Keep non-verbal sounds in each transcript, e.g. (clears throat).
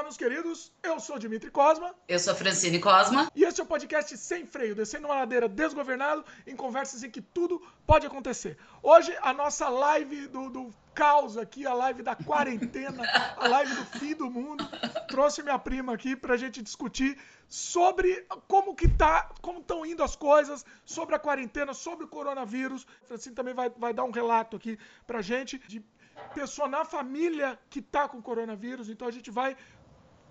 Olá, meus queridos. Eu sou Dimitri Cosma. Eu sou Francine Cosma. E este é o podcast Sem Freio, descendo uma ladeira desgovernado em conversas em que tudo pode acontecer. Hoje, a nossa live do, do caos aqui, a live da quarentena, a live do fim do mundo. Trouxe minha prima aqui pra gente discutir sobre como que tá, como estão indo as coisas, sobre a quarentena, sobre o coronavírus. A Francine também vai, vai dar um relato aqui pra gente de pessoa na família que tá com coronavírus. Então a gente vai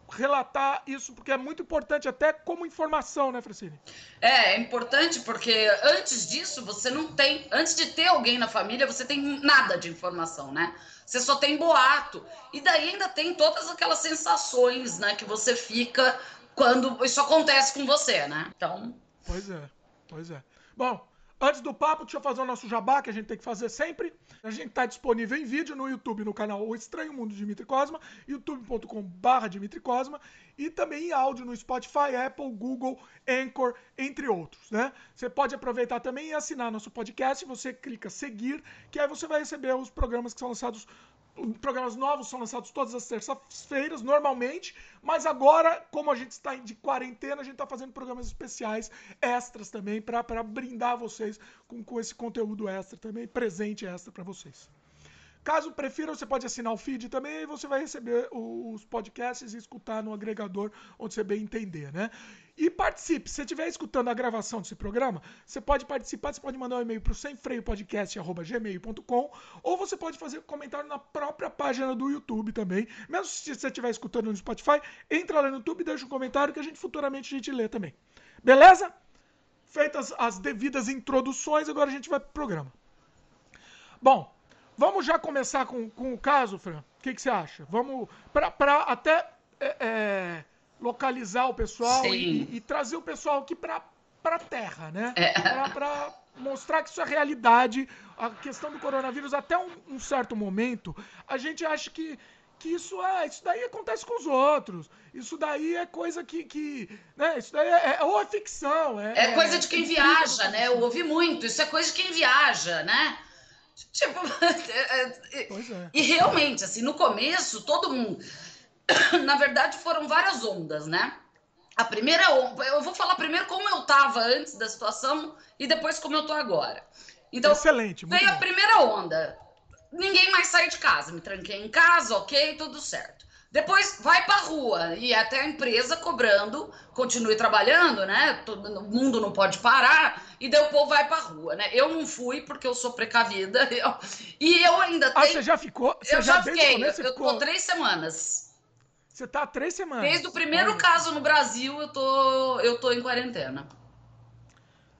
relatar isso, porque é muito importante até como informação, né, Francine? É, é importante porque antes disso você não tem, antes de ter alguém na família, você tem nada de informação, né? Você só tem boato. E daí ainda tem todas aquelas sensações, né, que você fica quando isso acontece com você, né? Então. Pois é, pois é. Bom, Antes do papo, deixa eu fazer o nosso jabá, que a gente tem que fazer sempre. A gente está disponível em vídeo no YouTube, no canal O Estranho Mundo de Dimitri Cosma, youtube.com.br Dimitri Cosma, e também em áudio no Spotify, Apple, Google, Anchor, entre outros, né? Você pode aproveitar também e assinar nosso podcast, você clica seguir, que aí você vai receber os programas que são lançados Programas novos são lançados todas as terças-feiras, normalmente, mas agora, como a gente está de quarentena, a gente está fazendo programas especiais, extras também, para brindar vocês com, com esse conteúdo extra também, presente extra para vocês. Caso prefira, você pode assinar o feed também e você vai receber os podcasts e escutar no agregador onde você bem entender, né? E participe. Se você estiver escutando a gravação desse programa, você pode participar, você pode mandar um e-mail para o semfreiopodcast.gmail.com ou você pode fazer comentário na própria página do YouTube também. Mesmo se você estiver escutando no Spotify, entra lá no YouTube e deixa um comentário que a gente futuramente a gente lê também. Beleza? Feitas as devidas introduções, agora a gente vai pro programa. Bom, vamos já começar com, com o caso, Fran? O que, que você acha? Vamos para até... É, é, localizar o pessoal e, e, trazer o pessoal aqui para para terra, né? É. Para mostrar que isso é realidade. A questão do coronavírus, até um, um, certo momento, a gente acha que, que isso é. Isso daí acontece com os outros. Isso daí é coisa que. que né? Isso daí é, é ou é ficção. É, é coisa de quem viaja, né? Eu ouvi muito. Isso é coisa de quem viaja, né? Tipo. (laughs) É, pois é. E realmente, assim, no começo, todo mundo (coughs) na verdade, foram várias ondas, né? A primeira onda, eu vou falar primeiro como eu estava antes da situação e depois como eu tô agora. Então, Excelente, veio bom. a primeira onda. Ninguém mais sai de casa, me tranquei em casa, ok, tudo certo. Depois vai pra rua e até a empresa cobrando, continue trabalhando, né? Todo mundo não pode parar, e daí o povo vai pra rua, né? Eu não fui porque eu sou precavida. (laughs) Eu, e eu ainda ah, tenho. Ah, você já ficou? Você eu já, já fiquei, eu, eu ficou... tô três semanas. Você tá há três semanas. Desde o primeiro Olha. caso no Brasil, eu tô, eu tô em quarentena.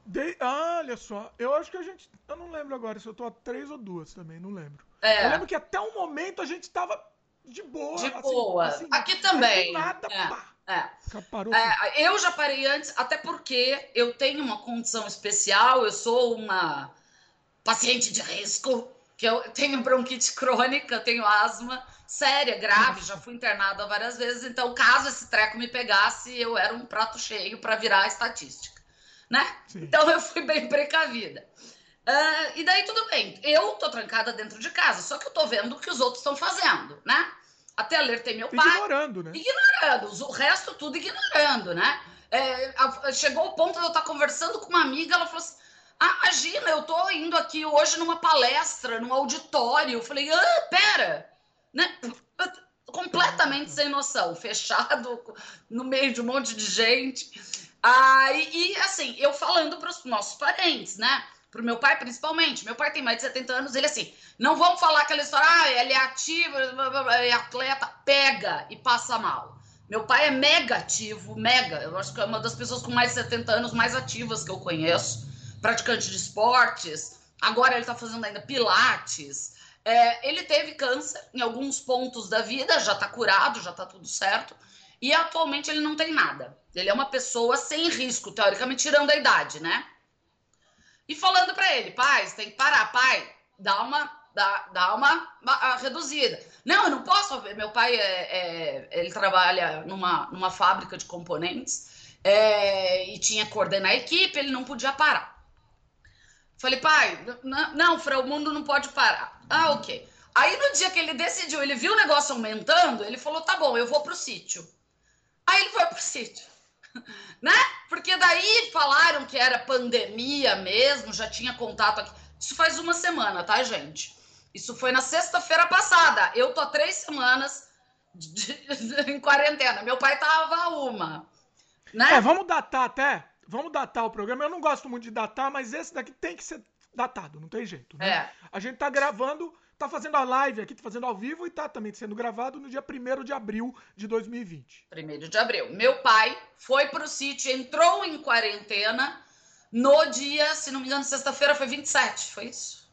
De... Ah, olha só, eu acho que a gente. Eu não lembro agora se eu tô há três ou duas também, não lembro. É. Eu lembro que até um momento a gente tava de boa. De assim, boa. Assim, Aqui também. Nada, é. pá. É. é. eu já parei antes, até porque eu tenho uma condição especial, eu sou uma paciente de risco, que eu tenho bronquite crônica, tenho asma séria, grave, já fui internada várias vezes, então caso esse treco me pegasse, eu era um prato cheio para virar estatística, né? Sim. Então eu fui bem precavida. Uh, e daí tudo bem, eu tô trancada dentro de casa, só que eu tô vendo o que os outros estão fazendo, né? Até alertei meu pai. Ignorando, né? Ignorando, o resto tudo ignorando, né? É, chegou o ponto de eu estar conversando com uma amiga, ela falou assim: ah, imagina, eu tô indo aqui hoje numa palestra, num auditório. Eu falei, ah, pera, né? completamente sem noção, fechado no meio de um monte de gente. Ah, e, e assim, eu falando para os nossos parentes, né? Pro meu pai, principalmente. Meu pai tem mais de 70 anos, ele assim, não vamos falar aquela história, ah, ele é ativo, é atleta, pega e passa mal. Meu pai é mega ativo, mega. Eu acho que é uma das pessoas com mais de 70 anos mais ativas que eu conheço. Praticante de esportes. Agora ele tá fazendo ainda pilates. É, ele teve câncer em alguns pontos da vida, já tá curado, já tá tudo certo. E atualmente ele não tem nada. Ele é uma pessoa sem risco, teoricamente, tirando a idade, né? E falando para ele, pai, você tem que parar, pai, dá uma, dá, dá uma, reduzida. Não, eu não posso. Meu pai é, é, ele trabalha numa, numa fábrica de componentes é, e tinha que coordenar a equipe, ele não podia parar. Falei, pai, não, não, o mundo não pode parar. Ah, ok. Aí no dia que ele decidiu, ele viu o negócio aumentando, ele falou: tá bom, eu vou pro sítio. Aí ele foi pro sítio. (laughs) Né? Porque daí falaram que era pandemia mesmo, já tinha contato aqui. Isso faz uma semana, tá, gente? Isso foi na sexta-feira passada. Eu tô três semanas de, de, (laughs) em quarentena. Meu pai tava uma. Né? É, vamos datar até. Vamos datar o programa. Eu não gosto muito de datar, mas esse daqui tem que ser datado, não tem jeito. Né? É. A gente tá gravando tá fazendo a live aqui, tá fazendo ao vivo e tá também sendo gravado no dia 1 de abril de 2020. 1 de abril. Meu pai foi pro sítio, entrou em quarentena no dia, se não me engano, sexta-feira foi 27, foi isso?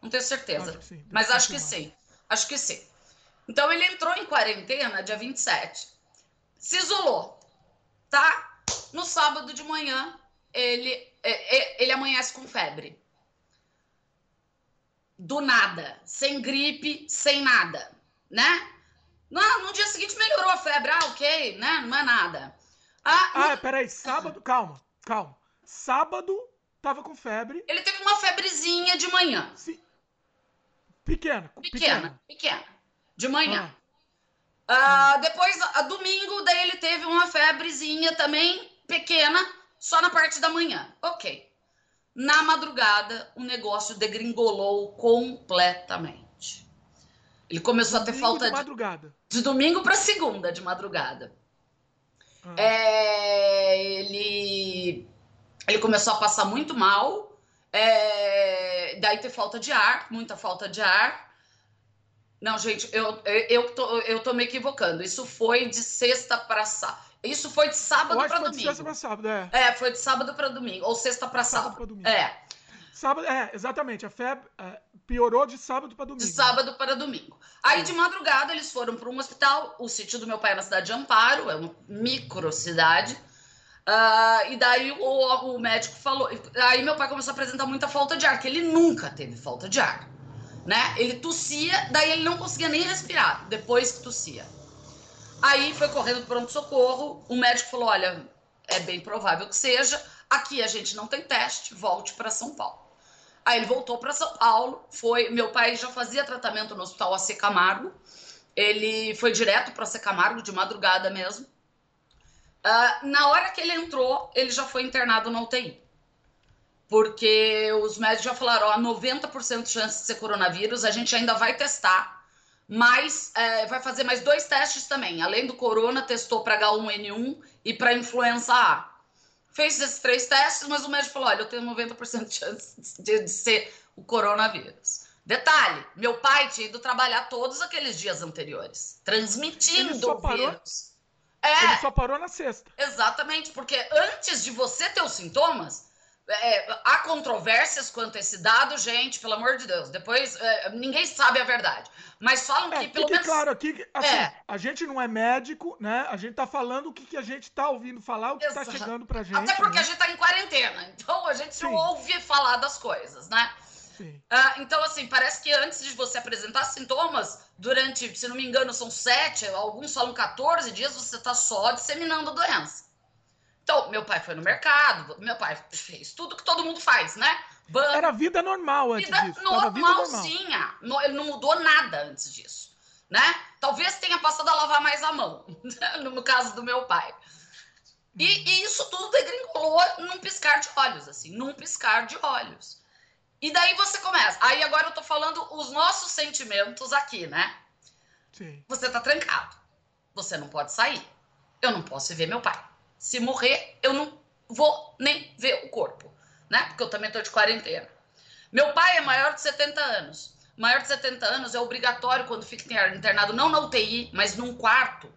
Não tenho certeza. Acho sim, mas acho que sim. Acho que sim. Então ele entrou em quarentena dia 27. Se isolou, tá? No sábado de manhã, ele, é, é, ele amanhece com febre do nada, sem gripe, sem nada, né? No, no dia seguinte melhorou a febre, ah, ok, né? Não é nada. Ah, ah no... peraí, sábado, calma, calma. Sábado tava com febre. Ele teve uma febrezinha de manhã. Sim. Pequena, pequena. Pequena, pequena. De manhã. Ah. Ah, depois, a, domingo, daí ele teve uma febrezinha também pequena, só na parte da manhã. Ok. Na madrugada, o negócio degringolou completamente. Ele começou a ter falta de madrugada. De, de domingo para segunda de madrugada. Ah. É, ele ele começou a passar muito mal. É, daí ter falta de ar, muita falta de ar. Não, gente, eu, eu, tô, eu tô me equivocando. Isso foi de sexta para sábado. Isso foi de sábado para domingo. De sexta para sábado, é. É, foi de sábado para domingo. Ou sexta para sábado. sábado domingo. É. Sábado, é, exatamente. A febre é, piorou de sábado para domingo. De sábado para domingo. Aí, de madrugada, eles foram para um hospital. O sítio do meu pai é na cidade de Amparo, é uma micro cidade. Uh, e daí o, o médico falou. Aí meu pai começou a apresentar muita falta de ar, que ele nunca teve falta de ar. Né? Ele tossia, daí ele não conseguia nem respirar depois que tossia. Aí foi correndo para pronto-socorro. O médico falou: olha, é bem provável que seja. Aqui a gente não tem teste, volte para São Paulo. Aí ele voltou para São Paulo. Foi, meu pai já fazia tratamento no Hospital AC Camargo. Ele foi direto para AC Camargo de madrugada mesmo. Uh, na hora que ele entrou, ele já foi internado na UTI. Porque os médicos já falaram: ó, 90% de chance de ser coronavírus, a gente ainda vai testar mas é, vai fazer mais dois testes também. Além do corona, testou para H1N1 e para influenza A. Fez esses três testes, mas o médico falou: olha, eu tenho 90% de chance de, de ser o coronavírus. Detalhe: meu pai tinha ido trabalhar todos aqueles dias anteriores, transmitindo o vírus. É, ele só parou na sexta. Exatamente, porque antes de você ter os sintomas, é, há controvérsias quanto a esse dado, gente, pelo amor de Deus. Depois, é, ninguém sabe a verdade. Mas falam é, que, pelo menos. claro aqui, assim, é. a gente não é médico, né? A gente tá falando o que, que a gente tá ouvindo falar, o que tá Exato. tá chegando pra gente. Até porque né? a gente tá em quarentena. Então a gente Sim. ouve falar das coisas, né? Ah, então, assim, parece que antes de você apresentar sintomas, durante, se não me engano, são sete, alguns falam 14 dias, você tá só disseminando a doença. Então, meu pai foi no mercado, meu pai fez tudo que todo mundo faz, né? Banco, Era vida normal antes vida disso. Normalzinha. Normal. Ele não mudou nada antes disso, né? Talvez tenha passado a lavar mais a mão, (laughs) no caso do meu pai. E, e, isso tudo degringolou num piscar de olhos, assim, num piscar de olhos. E daí você começa. Aí agora eu tô falando os nossos sentimentos aqui, né? Sim. Você tá trancado. Você não pode sair. Eu não posso ver meu pai. Se morrer, eu não vou nem ver o corpo, né? Porque eu também tô de quarentena. Meu pai é maior de 70 anos. Maior de 70 anos é obrigatório quando fica internado, não na UTI, mas num quarto,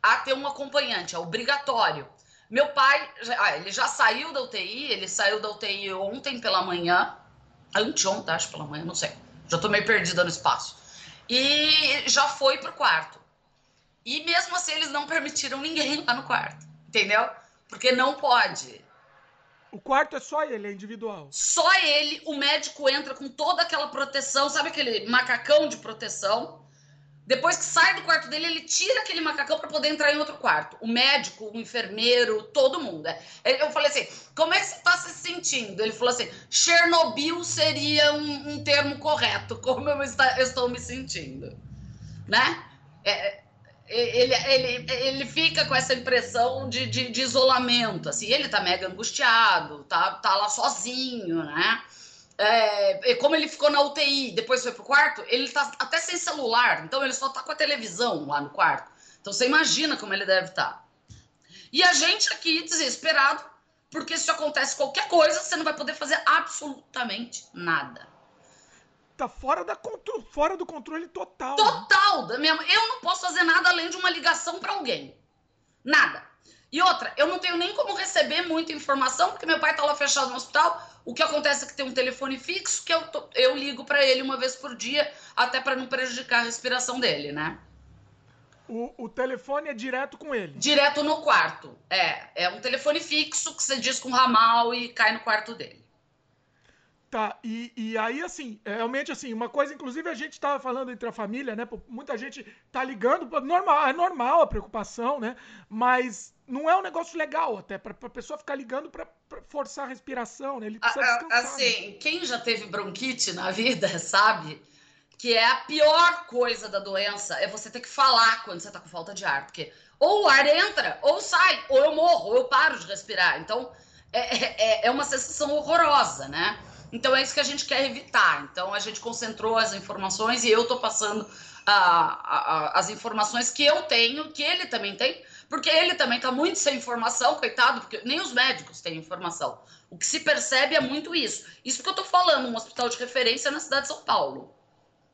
a ter um acompanhante, é obrigatório. Meu pai, ah, ele já saiu da UTI, ele saiu da UTI ontem pela manhã, anteontem, acho, pela manhã, não sei. Já tô meio perdida no espaço. E já foi pro quarto. E mesmo assim, eles não (laughs) permitiram ninguém lá no quarto. Entendeu? Porque não pode. O quarto é só ele, é individual. Só ele, o médico entra com toda aquela proteção, sabe aquele macacão de proteção? Depois que sai do quarto dele, ele tira aquele macacão para poder entrar em outro quarto. O médico, o enfermeiro, todo mundo. Eu falei assim: como é que você está se sentindo? Ele falou assim: Chernobyl seria um, um termo correto, como eu, está, eu, estou me sentindo. Né? É, é, ele, ele, ele fica com essa impressão de, de, de isolamento. Assim, ele tá mega angustiado, tá, tá lá sozinho, né? É, como ele ficou na UTI, depois foi pro quarto, ele tá até sem celular, então ele só tá com a televisão lá no quarto. Então você imagina como ele deve estar. Tá. E a gente aqui desesperado, porque se acontece qualquer coisa, você não vai poder fazer absolutamente nada. Tá fora, da contro... fora do controle total. Total! Né? Eu não posso fazer nada além de uma ligação para alguém. Nada. E outra, eu não tenho nem como receber muita informação, porque meu pai tá lá fechado no hospital. O que acontece é que tem um telefone fixo que eu, eu ligo para ele uma vez por dia, até para não prejudicar a respiração dele, né? O, o, telefone é direto com ele? Direto no quarto. É. É um telefone fixo que você diz com ramal e cai no quarto dele. Tá, e, e aí, assim, é, realmente, assim, uma coisa, inclusive a gente tava falando entre a família, né? Muita gente tá ligando, normal, é normal a preocupação, né? Mas não é um negócio legal até, pra, pra pessoa ficar ligando pra forçar a respiração, né? Ele precisa descansar. Assim, né? quem já teve bronquite na vida, (laughs) sabe? Que é a pior coisa da doença é você ter que falar quando você tá com falta de ar. Porque ou o ar entra, ou sai, ou eu morro, ou eu paro de respirar. Então, é, é, é uma sensação horrorosa, né? Então é isso que a gente quer evitar. Então a gente concentrou as informações e eu estou passando a, a, as informações que eu tenho, que ele também tem, porque ele também está muito sem informação, coitado, porque nem os médicos têm informação. O que se percebe é muito isso. Isso que eu estou falando, um hospital de referência na cidade de São Paulo.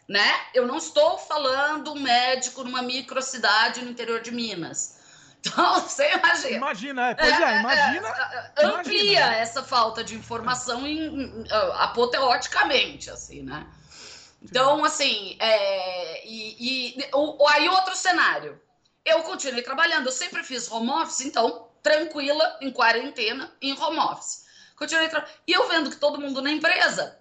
Né? Eu não estou falando um médico numa microcidade no interior de Minas. Então, (laughs) você imagina. Imagina, é. Pois é, é imagina. É, é, amplia imagina. essa falta de informação em, em, apoteoticamente, assim, né? Então, assim, é, e, e o, aí outro cenário. Eu continuei trabalhando, eu sempre fiz home office, então, tranquila, em quarentena, em home office. Continuei. E eu vendo que todo mundo na empresa,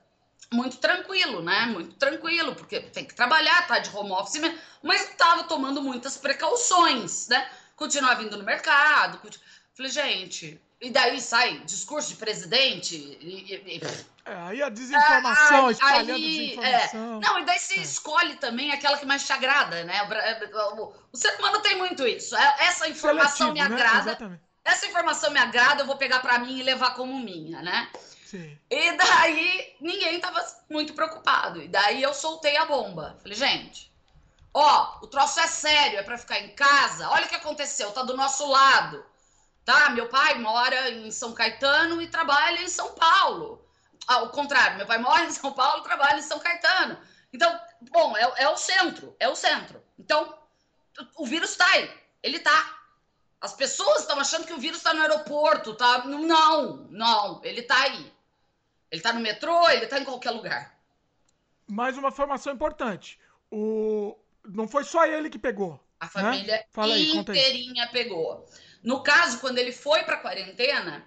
muito tranquilo, né? Muito tranquilo, porque tem que trabalhar, tá de home office mesmo, mas estava tomando muitas precauções, né? Continuar vindo no mercado. Continu... Falei, gente, e daí sai discurso de presidente e, e... É, aí a desinformação, ah, espalhando aí, desinformação. É. Não, e daí você é. escolhe também aquela que mais te agrada, né? O, o, o ser humano tem muito isso. É, essa informação Seletivo, me né? agrada. Né? Essa informação me agrada, eu vou pegar para mim e levar como minha, né? Sim. E daí ninguém tava muito preocupado. E daí eu soltei a bomba. Falei, gente, Ó, o troço é sério, é para ficar em casa. Olha o que aconteceu, tá do nosso lado. Tá? Meu pai mora em São Caetano e trabalha em São Paulo. Ao contrário, meu pai mora em São Paulo e trabalha em São Caetano. Então, bom, é, é o centro, é o centro. Então, o vírus tá aí, ele tá. As pessoas estão achando que o vírus está no aeroporto, tá? Não, não, ele tá aí. Ele tá no metrô, ele tá em qualquer lugar. Mais uma informação importante. O, não foi só ele que pegou. A né? família né? aí, inteirinha pegou. No caso, quando ele foi para quarentena,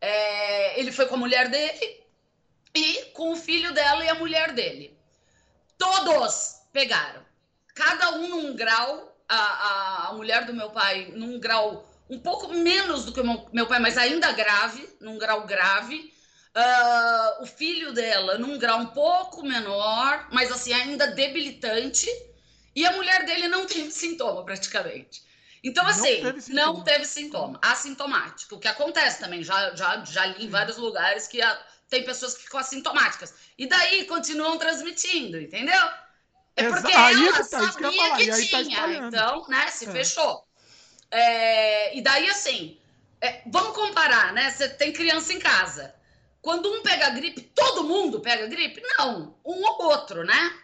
é, ele foi com a mulher dele e com o filho dela e a mulher dele. Todos pegaram. Cada um num grau. A, a, a mulher do meu pai num grau um pouco menos do que o meu, meu pai, mas ainda grave, num grau grave. Uh, o filho dela num grau um pouco menor, mas assim, ainda debilitante. E a mulher dele não teve sintoma, praticamente. Então, assim, não teve sintoma, não teve sintoma assintomático. O que acontece também, já, já, já li em vários lugares que a, tem pessoas que ficam assintomáticas. E daí continuam transmitindo, entendeu? É porque Aí ela tá, sabia que, que tá tinha. Tá então, né, se é. fechou. É, e daí, assim, é, vamos comparar, né? Você tem criança em casa. Quando um pega gripe, todo mundo pega gripe? Não, um ou outro, né?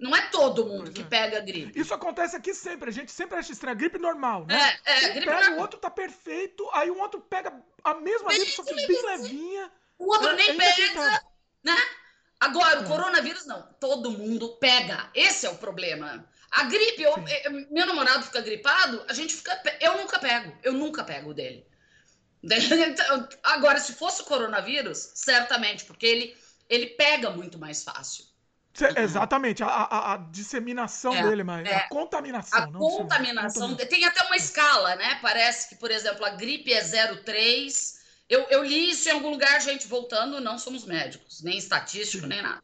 Não é todo mundo pois que é. pega gripe. Isso acontece aqui sempre. A gente sempre acha estranho. Gripe normal, né? É, é, gripe pega, normal. o outro tá perfeito, aí o outro pega a mesma gripe, só que bem levinha. O outro nem pega, tá... né? Agora, o é. coronavírus não. Todo mundo pega. Esse é o problema. A gripe, eu, eu, meu namorado fica gripado, a gente fica. Eu nunca pego. Eu nunca pego dele. (laughs) Agora, se fosse o coronavírus, certamente, porque ele, ele pega muito mais fácil exatamente, a, a, a disseminação É, dele, mas é. a contaminação. A contaminação tem até uma escala, né? Parece que, por exemplo, a gripe é 0,3. Eu, eu li isso em algum lugar, gente, voltando, não somos médicos, nem estatístico, Sim. nem nada.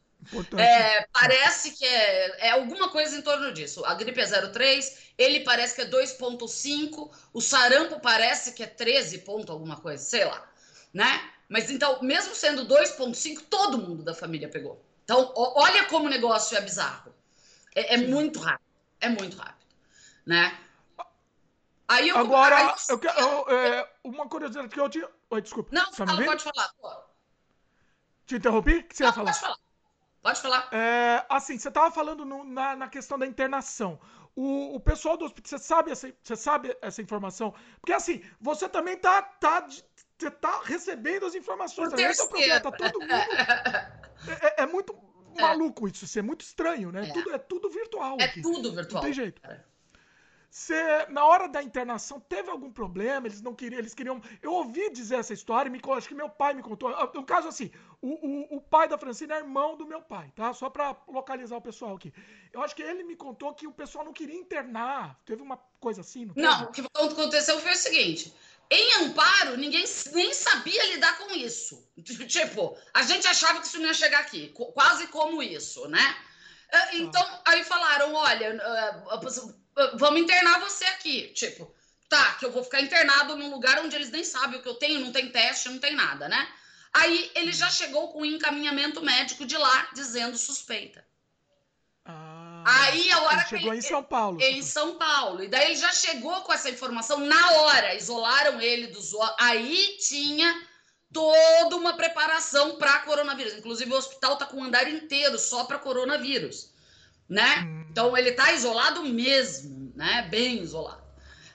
É, parece que é, é alguma coisa em torno disso. A gripe é 0,3, ele parece que é 2,5, o sarampo parece que é 13 ponto alguma coisa, sei lá, né? Mas então, mesmo sendo 2,5, todo mundo da família pegou. Então, olha como o negócio é bizarro. É, é muito rápido, é muito rápido, né? Aí eu, Agora, aí eu quero. eu, é, uma curiosidade que eu tinha. Oi, desculpa. Não, tá me fala, pode falar. Pô. Te interrompi? O que você ia Não, falar? pode falar. Pode falar. É, assim, você estava falando no- na, na questão da internação. O, o pessoal do hospital, você sabe, essa, você sabe essa informação? Porque assim, você também tá, tá, você tá recebendo as informações. Também. Esse é o problema, tá todo mundo. (laughs) É, é- é muito maluco isso, isso é muito estranho, né? É. Tudo, é tudo virtual É aqui. tudo Não virtual. tem jeito. Você, na hora da internação, teve algum problema? Eles não queriam, eles queriam. Eu ouvi dizer essa história, me, acho que meu pai me contou. Ah, No caso, assim, o, o, o pai da Francina é irmão do meu pai, tá? Só pra localizar o pessoal aqui. Eu acho que ele me contou que o pessoal não queria internar. Teve uma coisa assim, não? Não, o que aconteceu foi o seguinte: em Amparo, ninguém nem sabia lidar com isso. (laughs) Tipo, a gente achava que isso não ia chegar aqui, quase como isso, né? Eh, Então, aí falaram: olha, eh, vamos internar você aqui. Tipo, tá, que eu vou ficar internado num lugar onde eles nem sabem o que eu tenho, não tem teste, não tem nada, né? Aí ele já chegou com o encaminhamento médico de lá, dizendo suspeita. Aí a hora ele que chegou ele- em São Paulo. em São Paulo. E daí ele já chegou com essa informação na hora, isolaram ele do zoo. Aí tinha toda uma preparação para coronavírus. Inclusive, o hospital tá com um andar inteiro só para coronavírus, né? Hum. Então ele tá isolado mesmo, né? Bem isolado.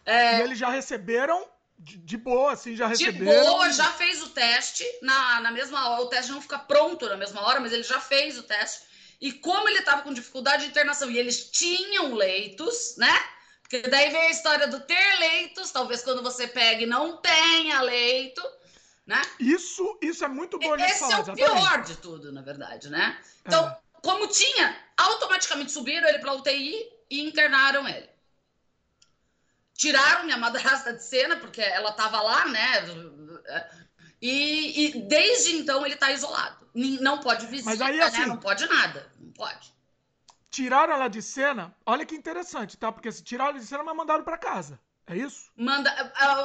E eles já receberam de, de boa, assim, já De receberam. boa, já fez o teste na, na mesma hora. O teste não fica pronto na mesma hora, mas ele já fez o teste. E como ele estava com dificuldade de internação e eles tinham leitos, né? Porque daí vem a história do ter leitos, talvez quando você pegue não tenha leito, né? Isso, isso é muito bom gente Esse falar, é o exatamente. pior de tudo, na verdade, né? Então, É. como tinha, automaticamente subiram ele para UTI e internaram ele. Tiraram minha madrasta de cena, porque ela estava lá, né? E, e desde então ele está isolado. Não pode visita, Mas aí, né? assim- Não pode nada. Não pode. Tiraram ela de cena, olha que interessante, tá? Porque se tiraram ela de cena, mas mandaram pra casa. É isso? Manda,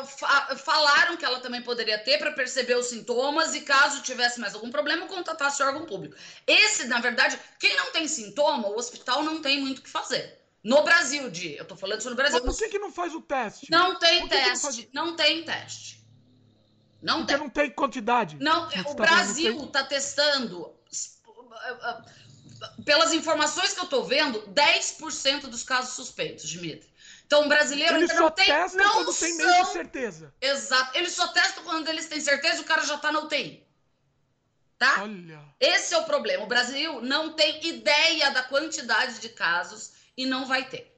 fa- falaram que ela também poderia ter para perceber os sintomas e caso tivesse mais algum problema, contatasse o órgão público. Esse, na verdade, quem não tem sintoma, o hospital não tem muito o que fazer. No Brasil, Di, eu tô falando isso no Brasil. Mas por que, que não faz o teste? Não tem não teste, faz- não tem teste. Não Porque tem. não tem quantidade. Não, o tá Brasil está testando, pelas informações que eu estou vendo, 10% dos casos suspeitos, Dimitri. Então, o brasileiro Eles ainda só não tem testam não quando tem meio são- de certeza. Exato. Eles só testam quando eles têm certeza e o cara já está na UTI. Tá? Olha. Esse é o problema. O Brasil não tem ideia da quantidade de casos e não vai ter.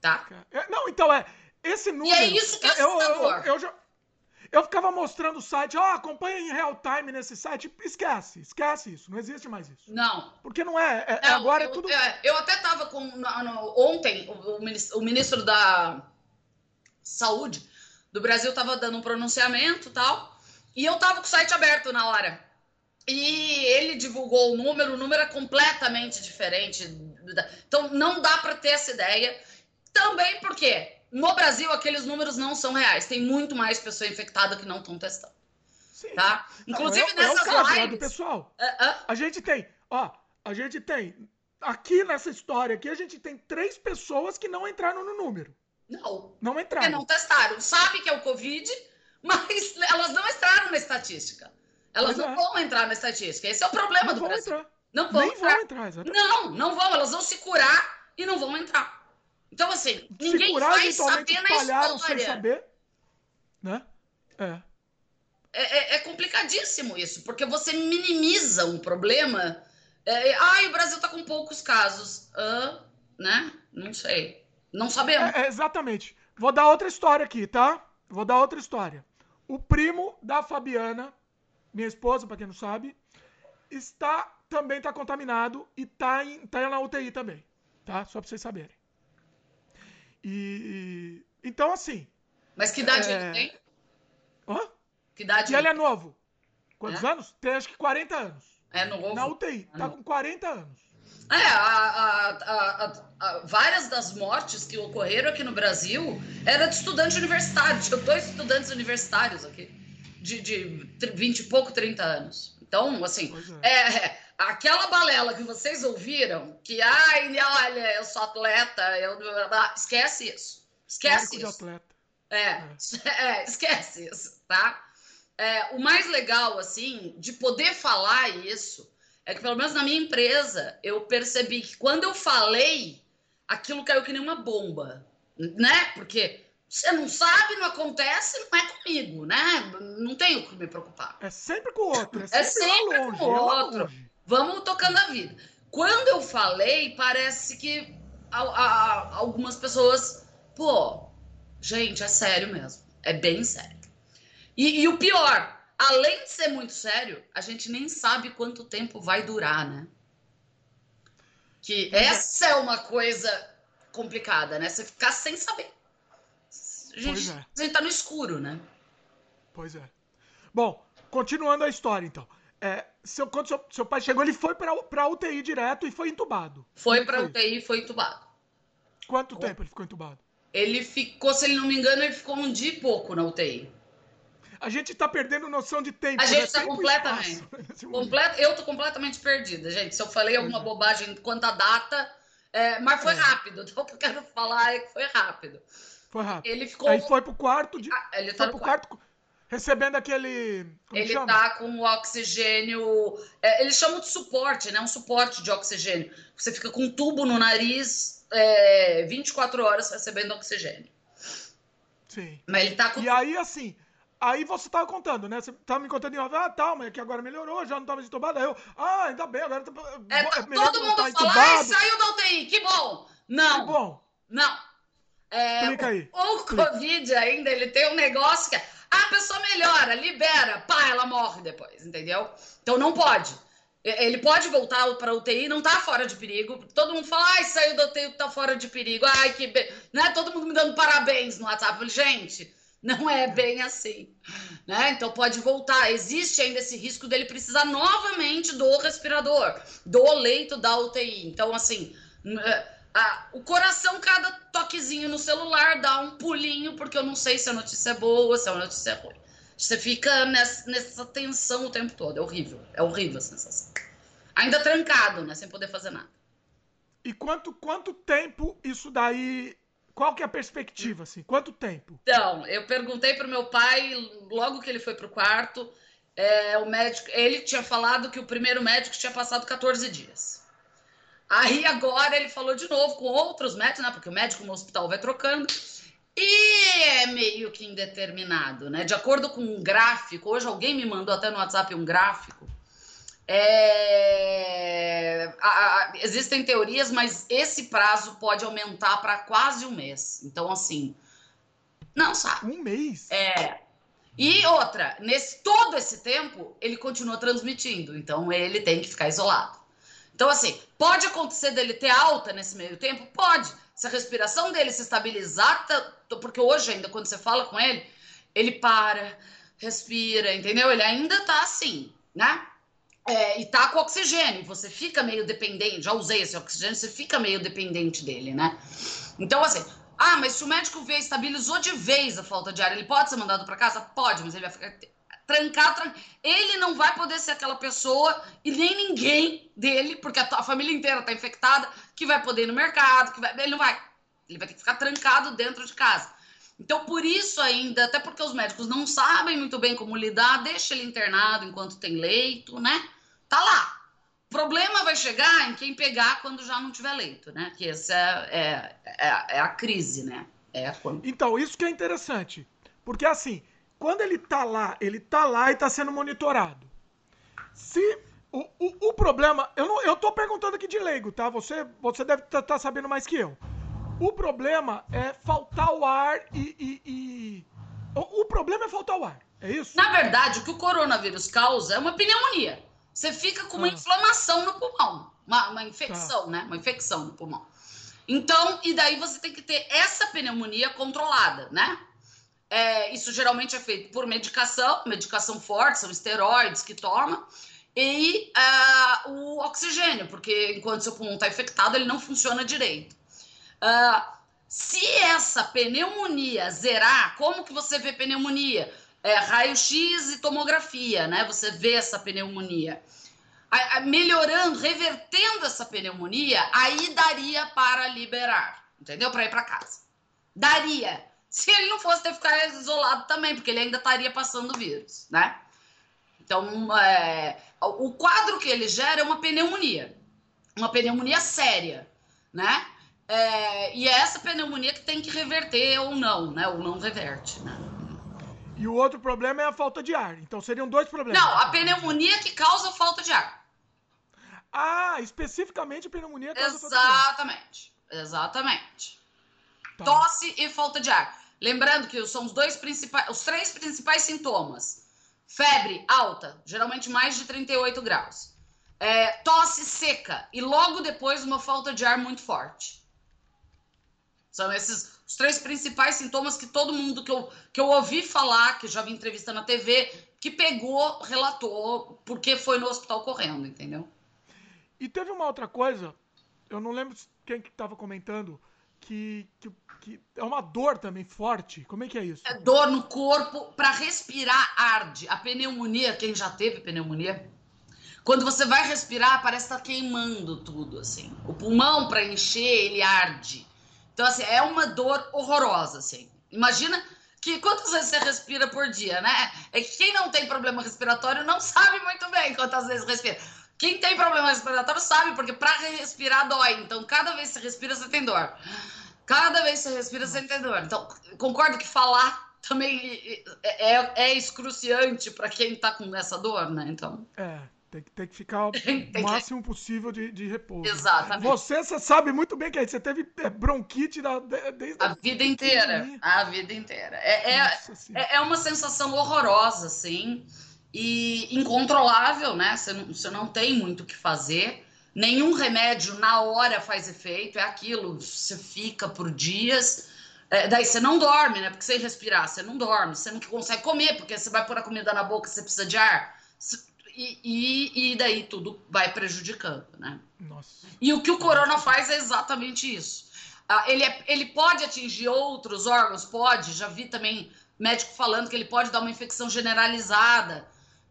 Tá? É, não, então é. Esse número. é isso que é eu, eu, eu, assustador. eu já. Eu ficava mostrando o site, ó, acompanha em real time nesse site. Esquece, esquece isso. Não existe mais isso. Não. Porque não é. é- é Não, agora eu, é tudo. é, eu até estava com. no- no- ontem, o, o minis- o ministro da Saúde do Brasil estava dando um pronunciamento e tal. E eu estava com o site aberto na hora. E ele divulgou o número, o número é completamente diferente. Então não dá para ter essa ideia. Também porque no Brasil aqueles números não são reais. Tem muito mais pessoa infectada que não estão testando. Sim. Tá? Não, Inclusive é, é o nessas caso lá do lives. pessoal. Ah, ah, A gente tem, ó, a gente tem. Aqui nessa história aqui, a gente tem três pessoas que não entraram no número. não, Não Porque entraram. não testaram. Sabe que é o Covid, (laughs) mas elas não entraram na estatística. Elas não é. vão entrar na estatística. Esse é o problema Não do Brasil. entrar. Não vão Nem entrar. vão entrar. Não, não vão. Elas vão se curar e não vão entrar. Então, assim, ninguém saber na espalharam sem história. saber. Né? É. É, é- é complicadíssimo isso, porque você minimiza um problema. É, Ai, o Brasil tá com poucos casos. Ah, né? Não sei. Não sabemos. É, é, exatamente. Vou dar outra história aqui, tá? Vou dar outra história. O primo da Fabiana, minha esposa, pra quem não sabe, está também tá contaminado e tá, em, tá na UTI também, tá? Só pra vocês saberem. E. Então, assim. Mas que idade é... ele tem? Hã? Que idade E ele é novo. Quantos é? anos? Tem acho que 40 anos. É novo. Na UTI. É tá com 40 anos. É, a, a, a, várias das mortes que ocorreram aqui no Brasil era de estudante universitário. (laughs) Tinha dois estudantes universitários aqui, de, de 20 e pouco, 30 anos. Então, assim, é. é. Aquela balela que vocês ouviram, que, ai, olha, eu sou atleta, eu... esquece isso. Esquece isso. atleta. É, é. (laughs) é, esquece isso, tá? É, o mais legal, assim, de poder falar isso, é que pelo menos na minha empresa, eu percebi que quando eu falei, aquilo caiu que nem uma bomba, né? Porque você não sabe, não acontece, não é comigo, né? Não tenho que me preocupar. É sempre com o outro, é sempre, é sempre com o outro. Vamos tocando a vida. Quando eu falei, parece que a, a, algumas pessoas, pô, gente, é sério mesmo. É bem sério. E, e o pior, além de ser muito sério, a gente nem sabe quanto tempo vai durar, né? Que é. essa é uma coisa complicada, né? Você ficar sem saber. A gente, é. a gente tá no escuro, né? Pois é. Bom, continuando a história, então. É, seu, quando seu, seu pai chegou, ele foi pra, pra UTI direto e foi entubado. Foi pra foi? UTI e foi entubado. Quanto tempo ele ficou entubado? Ele ficou, se ele não me engano, ele ficou um dia e pouco na UTI. A gente tá perdendo noção de tempo. A né? gente né? tá completamente. (laughs) Complet... Eu tô completamente perdida, gente. Se eu falei alguma é. bobagem quanto à data, é... mas foi é. rápido. (laughs) Então, o que eu quero falar é que foi rápido. Foi rápido. Ele ficou. Aí foi pro quarto. De... Ah, ele tá foi pro quarto. quarto. Recebendo aquele. Ele chama? tá com o oxigênio. É, eles chamam de suporte, né? Um suporte de oxigênio. Você fica com um tubo no nariz é, 24 horas recebendo oxigênio. Sim. Mas ele tá com. E aí, assim. Aí você tava contando, né? Você tava me contando ah, tal, mas é que agora melhorou, já não tava entubado. Aí eu, ah, ainda bem, agora tá. É, tá todo mundo tá fala, ai, saiu da UTI, que bom! Não. Que bom. Não. É, Explica aí. O, o Covid ainda, ele tem um negócio que é, a pessoa melhora, libera, pá, ela morre depois, entendeu? Então não pode. Ele pode voltar para UTI, não tá fora de perigo. Todo mundo fala, ai, saiu da UTI, tá fora de perigo. Ai, que. Be... Né? Todo mundo me dando parabéns no WhatsApp. gente, não é bem assim. Né? Então pode voltar. Existe ainda esse risco dele precisar novamente do respirador, do leito da UTI. Então, assim, a, o coração, cada toquezinho no celular, dá um pulinho, porque eu não sei se a notícia é boa, se a notícia é ruim. Você fica nessa, nessa tensão o tempo todo. É horrível. É horrível a sensação. Ainda trancado, né? Sem poder fazer nada. E quanto, quanto tempo isso daí. Qual que é a perspectiva, assim? Quanto tempo? Então, eu perguntei pro meu pai, logo que ele foi pro quarto, é, o médico. Ele tinha falado que o primeiro médico tinha passado 14 dias. Aí agora ele falou de novo com outros médicos, né? Porque o médico no hospital vai trocando. E é meio que indeterminado, né? De acordo com um gráfico, hoje alguém me mandou até no WhatsApp um gráfico. É... A, a, existem teorias, mas esse prazo pode aumentar para quase um mês. Então, assim, não sabe. Um mês? É. E outra, nesse todo esse tempo, ele continua transmitindo. Então, ele tem que ficar isolado. Então, assim, pode acontecer dele ter alta nesse meio tempo? Pode. Se a respiração dele se estabilizar, porque hoje ainda, quando você fala com ele, ele para, respira, entendeu? Ele ainda tá assim, né? É, e tá com oxigênio, você fica meio dependente, já usei esse oxigênio, você fica meio dependente dele, né? Então, assim, ah, mas se o médico vê, estabilizou de vez a falta de ar, ele pode ser mandado para casa? Pode, mas ele vai ficar trancado, trancado. Ele não vai poder ser aquela pessoa e nem ninguém dele, porque a, a família inteira tá infectada, que vai poder ir no mercado, que vai, ele não vai. Ele vai ter que ficar trancado dentro de casa. Então, por isso ainda, até porque os médicos não sabem muito bem como lidar, deixa ele internado enquanto tem leito, né? Tá lá. O problema vai chegar em quem pegar quando já não tiver leito, né? Que essa é, é, é, é a crise, né? É. Então, isso que é interessante. Porque assim, quando ele tá lá, ele tá lá e tá sendo monitorado. Se o, o, o problema, eu não, eu tô perguntando aqui de leigo, tá? Você, você deve estar tá, tá sabendo mais que eu. O problema é faltar o ar e, e, e... O, o, problema é faltar o ar, é isso? Na verdade, o que o coronavírus causa é uma pneumonia. você fica com uma ah. inflamação no pulmão, uma, uma infecção, tá. né? Uma infecção no pulmão. Então, e daí você tem que ter essa pneumonia controlada, né? É, isso geralmente é feito por medicação, medicação forte, são esteroides que toma, e uh, o oxigênio, porque enquanto seu pulmão está infectado, ele não funciona direito. Uh, se essa pneumonia zerar, como que você vê pneumonia? É, raio-x e tomografia, né? Você vê essa pneumonia. A, a, melhorando, revertendo essa pneumonia, aí daria para liberar, entendeu? Para ir para casa. Daria. Se ele não fosse ter ficado isolado também, porque ele ainda estaria passando o vírus, né? Então, é, o quadro que ele gera é uma pneumonia. Uma pneumonia séria, né? É, e é essa pneumonia que tem que reverter ou não, né? Ou não reverte, né? E o outro problema é a falta de ar. Então seriam dois problemas. Não, a pneumonia que causa falta de ar. Ah, especificamente a pneumonia causa Exatamente. falta de ar. Exatamente. Tá. Tosse e falta de ar. Lembrando que são os dois principais, os três principais sintomas. Febre alta, geralmente mais de 38 graus. É, tosse seca e logo depois uma falta de ar muito forte. São esses os três principais sintomas que todo mundo que eu, que eu ouvi falar, que já vi entrevista na TV, que pegou, relatou, porque foi no hospital correndo, entendeu? E teve uma outra coisa, eu não lembro quem que estava comentando, que, que, que, é uma dor também forte. Como é que é isso? É dor no corpo, para respirar arde. A pneumonia, quem já teve pneumonia, quando você vai respirar, parece estar tá queimando tudo, assim. O pulmão, para encher, ele arde. Então, assim, é uma dor horrorosa, assim. Imagina que quantas vezes você respira por dia, né? É que quem não tem problema respiratório não sabe muito bem quantas vezes respira. Quem tem problema respiratório sabe, porque para respirar dói. Então, cada vez que você respira, você tem dor. Cada vez que você respira, você tem dor. Então, concordo que falar também é, é, é excruciante para quem está com essa dor, né? Então. É. Tem que, tem que ficar o (laughs) máximo possível de, de repouso. Exatamente. Você, você sabe muito bem que Você teve é, bronquite da, desde a, a vida inteira. A vida inteira. É, é, é, é, uma sensação horrorosa, assim, e incontrolável, né? Você não, você não tem muito o que fazer. Nenhum remédio na hora faz efeito, é aquilo, você fica por dias. É, daí você não dorme, né? Porque sem respirar, você não dorme, você não consegue comer, porque você vai pôr a comida na boca, você precisa de ar. E, e, e, daí tudo vai prejudicando, né? Nossa. E o que o corona faz é exatamente isso. Ah, ele, é, ele pode atingir outros órgãos? Pode. Já vi também médico falando que ele pode dar uma infecção generalizada,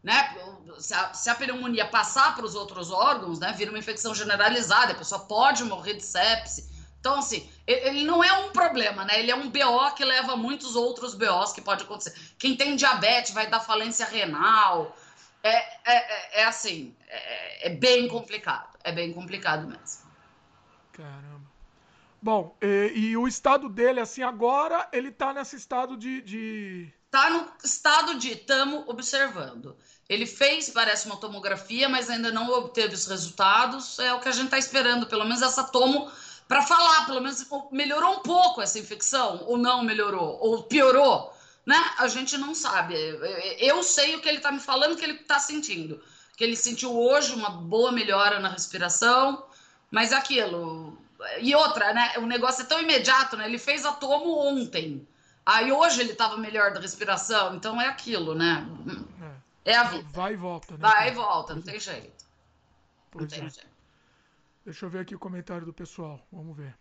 né? Se a, se a pneumonia passar para os outros órgãos, né, vira uma infecção generalizada, a pessoa pode morrer de sepse. Então, assim, ele não é um problema, né? Ele é um BO que leva a muitos outros BOs que pode acontecer. Quem tem diabetes vai dar falência renal, é, é, é, é assim, é, é, bem complicado. É bem complicado mesmo. Caramba. Bom, e, e, o estado dele, assim, agora ele tá nesse estado de. de... Tá no estado de estamos observando. Ele fez, parece, uma tomografia, mas ainda não obteve os resultados. É o que a gente está esperando, pelo menos essa tomo, para falar, pelo menos melhorou um pouco essa infecção, ou não melhorou, ou piorou né? A gente não sabe. Eu sei o que ele está me falando, que ele está sentindo. Que ele sentiu hoje uma boa melhora na respiração, mas é aquilo. E outra, né? O negócio é tão imediato, né? Ele fez a tomo ontem. Aí hoje ele estava melhor da respiração, então é aquilo, né? É, a vida. Vai e volta, né? Vai e volta, não tem jeito. Não tem é. jeito. Deixa eu ver aqui o comentário do pessoal. Vamos ver.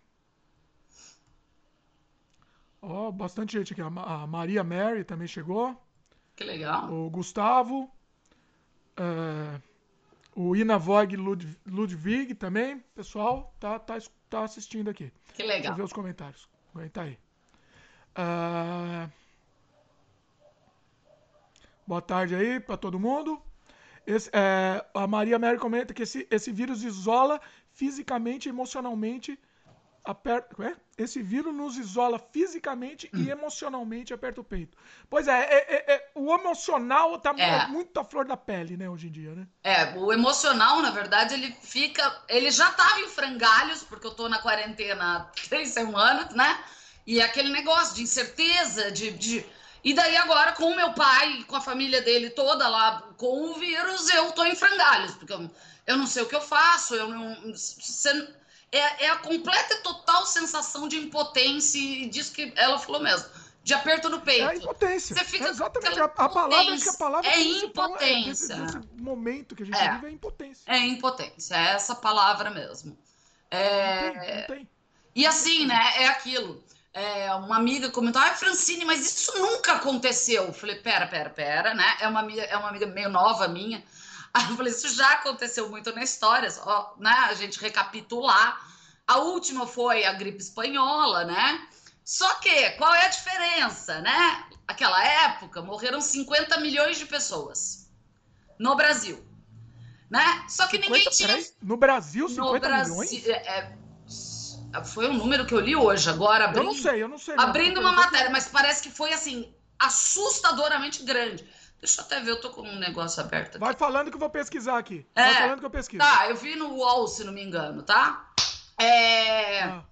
Ó, oh, bastante gente aqui. A Maria Mary também chegou. Que legal. O Gustavo. É, o Ina Voig Ludwig também. Pessoal, tá, tá, tá assistindo aqui. Que legal. Deixa eu ver os comentários. Aguenta aí. Uh, boa tarde aí para todo mundo. Esse, é, a Maria Mary comenta que esse, esse vírus isola fisicamente e emocionalmente aperta, é? esse vírus nos isola fisicamente e emocionalmente aperta o peito. Pois é, é, é, é o emocional tá é. muito à flor da pele, né, hoje em dia, né? É, o emocional, na verdade, ele fica. Ele já tava em frangalhos, porque eu tô na quarentena há três semanas, né? E aquele negócio de incerteza, de. de E daí agora, com o meu pai, com a família dele toda lá com o vírus, eu tô em frangalhos, porque eu, eu não sei o que eu faço, eu não. Você, é, é a completa e total sensação de impotência, e disso que ela falou mesmo, de aperto no peito. É a impotência. Você fica é exatamente. A, a palavra, que a palavra é impotência. É, desse, desse, momento que a gente é. vive é impotência. É impotência, é essa palavra mesmo. É... Não tem, não tem. E assim, né, é aquilo. É, uma amiga comentou, ah, Francine, mas isso nunca aconteceu. Eu falei, pera, pera, pera, né? É uma amiga, é uma amiga meio nova minha. Aí eu falei, isso já aconteceu muito na história, só, né? A gente recapitular. A última foi a gripe espanhola, né? Só que, qual é a diferença, né? Aquela época morreram 50 milhões de pessoas no Brasil, né? Só que 50, ninguém tinha... No Brasil, 50 no Brasil, milhões? É, foi um número que eu li hoje, agora abrindo... Eu não sei, eu não sei. Abrindo uma matéria, mas parece que foi, assim, assustadoramente grande. Deixa eu até ver, eu tô com um negócio aberto aqui. Vai falando que eu vou pesquisar aqui. É, Vai falando que eu pesquiso. Tá, eu vi no UOL, se não me engano, tá? É, ah.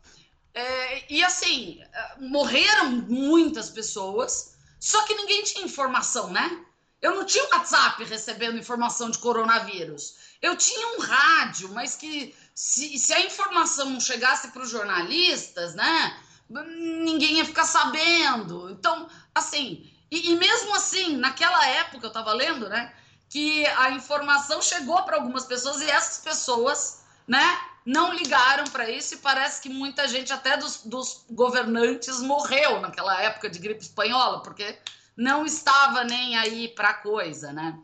é, e assim, morreram muitas pessoas, só que ninguém tinha informação, né? Eu não tinha WhatsApp recebendo informação de coronavírus. Eu tinha um rádio, mas que se, se a informação não chegasse para os jornalistas, né? Ninguém ia ficar sabendo. Então, assim, e, e mesmo assim, naquela época, eu estava lendo, né? Que a informação chegou para algumas pessoas e essas pessoas, né? Não ligaram para isso e parece que muita gente, até dos, dos governantes, morreu naquela época de gripe espanhola, porque não estava nem aí para coisa, né?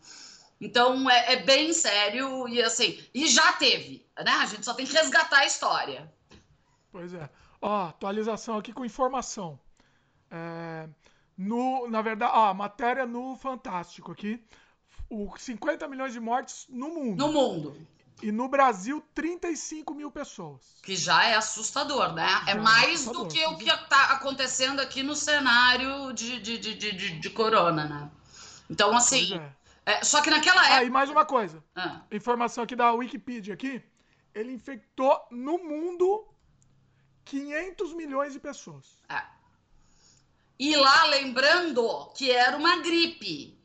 Então é, é, bem sério e assim, e já teve, né? A gente só tem que resgatar a história. Pois é. Ó, atualização aqui com informação. É, no, na verdade, ó, matéria no Fantástico aqui. O 50 milhões de mortes no mundo. No mundo. E no Brasil, 35 mil pessoas. Que já é assustador, né? É já é mais é do que o que está acontecendo aqui no cenário de, de, de, de, de corona, né? Então, assim. É. Só que naquela época. Ah, e mais uma coisa. Ah. Informação aqui da Wikipedia aqui. Ele infectou no mundo 500 milhões de pessoas. É. E lá, lembrando que era uma gripe.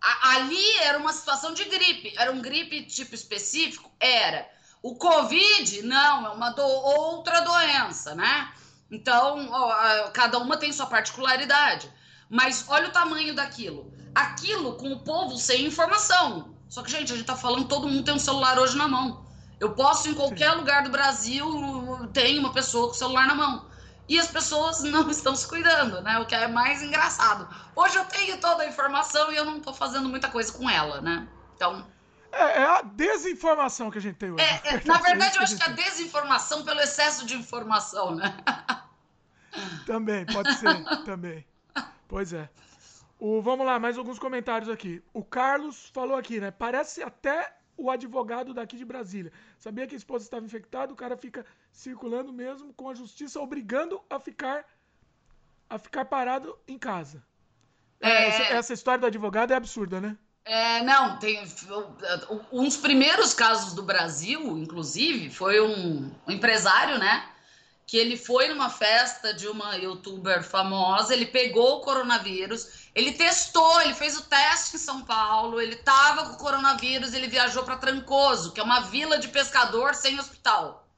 A, ali era uma situação de gripe. Era um gripe tipo específico? Era. O Covid, não, é uma do, outra doença, né? Então, ó, cada uma tem sua particularidade. Mas olha o tamanho daquilo. Aquilo com o povo sem informação. Só que, gente, a gente tá falando, todo mundo tem um celular hoje na mão. Eu posso, em qualquer lugar do Brasil, tem uma pessoa com o celular na mão e as pessoas (laughs) não estão se cuidando, né? O que é mais engraçado. Hoje eu tenho toda a informação e eu não estou fazendo muita coisa com ela, né? Então. É, é a desinformação que a gente tem hoje. É, é, (laughs) na verdade, eu acho que a desinformação pelo excesso de informação, né? Também, pode ser, (laughs) também. Pois é. O, vamos lá, mais alguns comentários aqui. O Carlos falou aqui, né? Parece até o advogado daqui de Brasília. Sabia que a esposa estava infectada, o cara fica circulando mesmo com a justiça obrigando a ficar a ficar parado em casa. É... Essa, essa, história do advogado é absurda, né? É, não, tem um dos primeiros casos do Brasil, inclusive, foi um, um empresário, né? Que ele foi numa festa de uma youtuber famosa, ele pegou o coronavírus, ele testou, ele fez o teste em São Paulo, ele estava com coronavírus, ele viajou para Trancoso, que é uma vila de pescador sem hospital.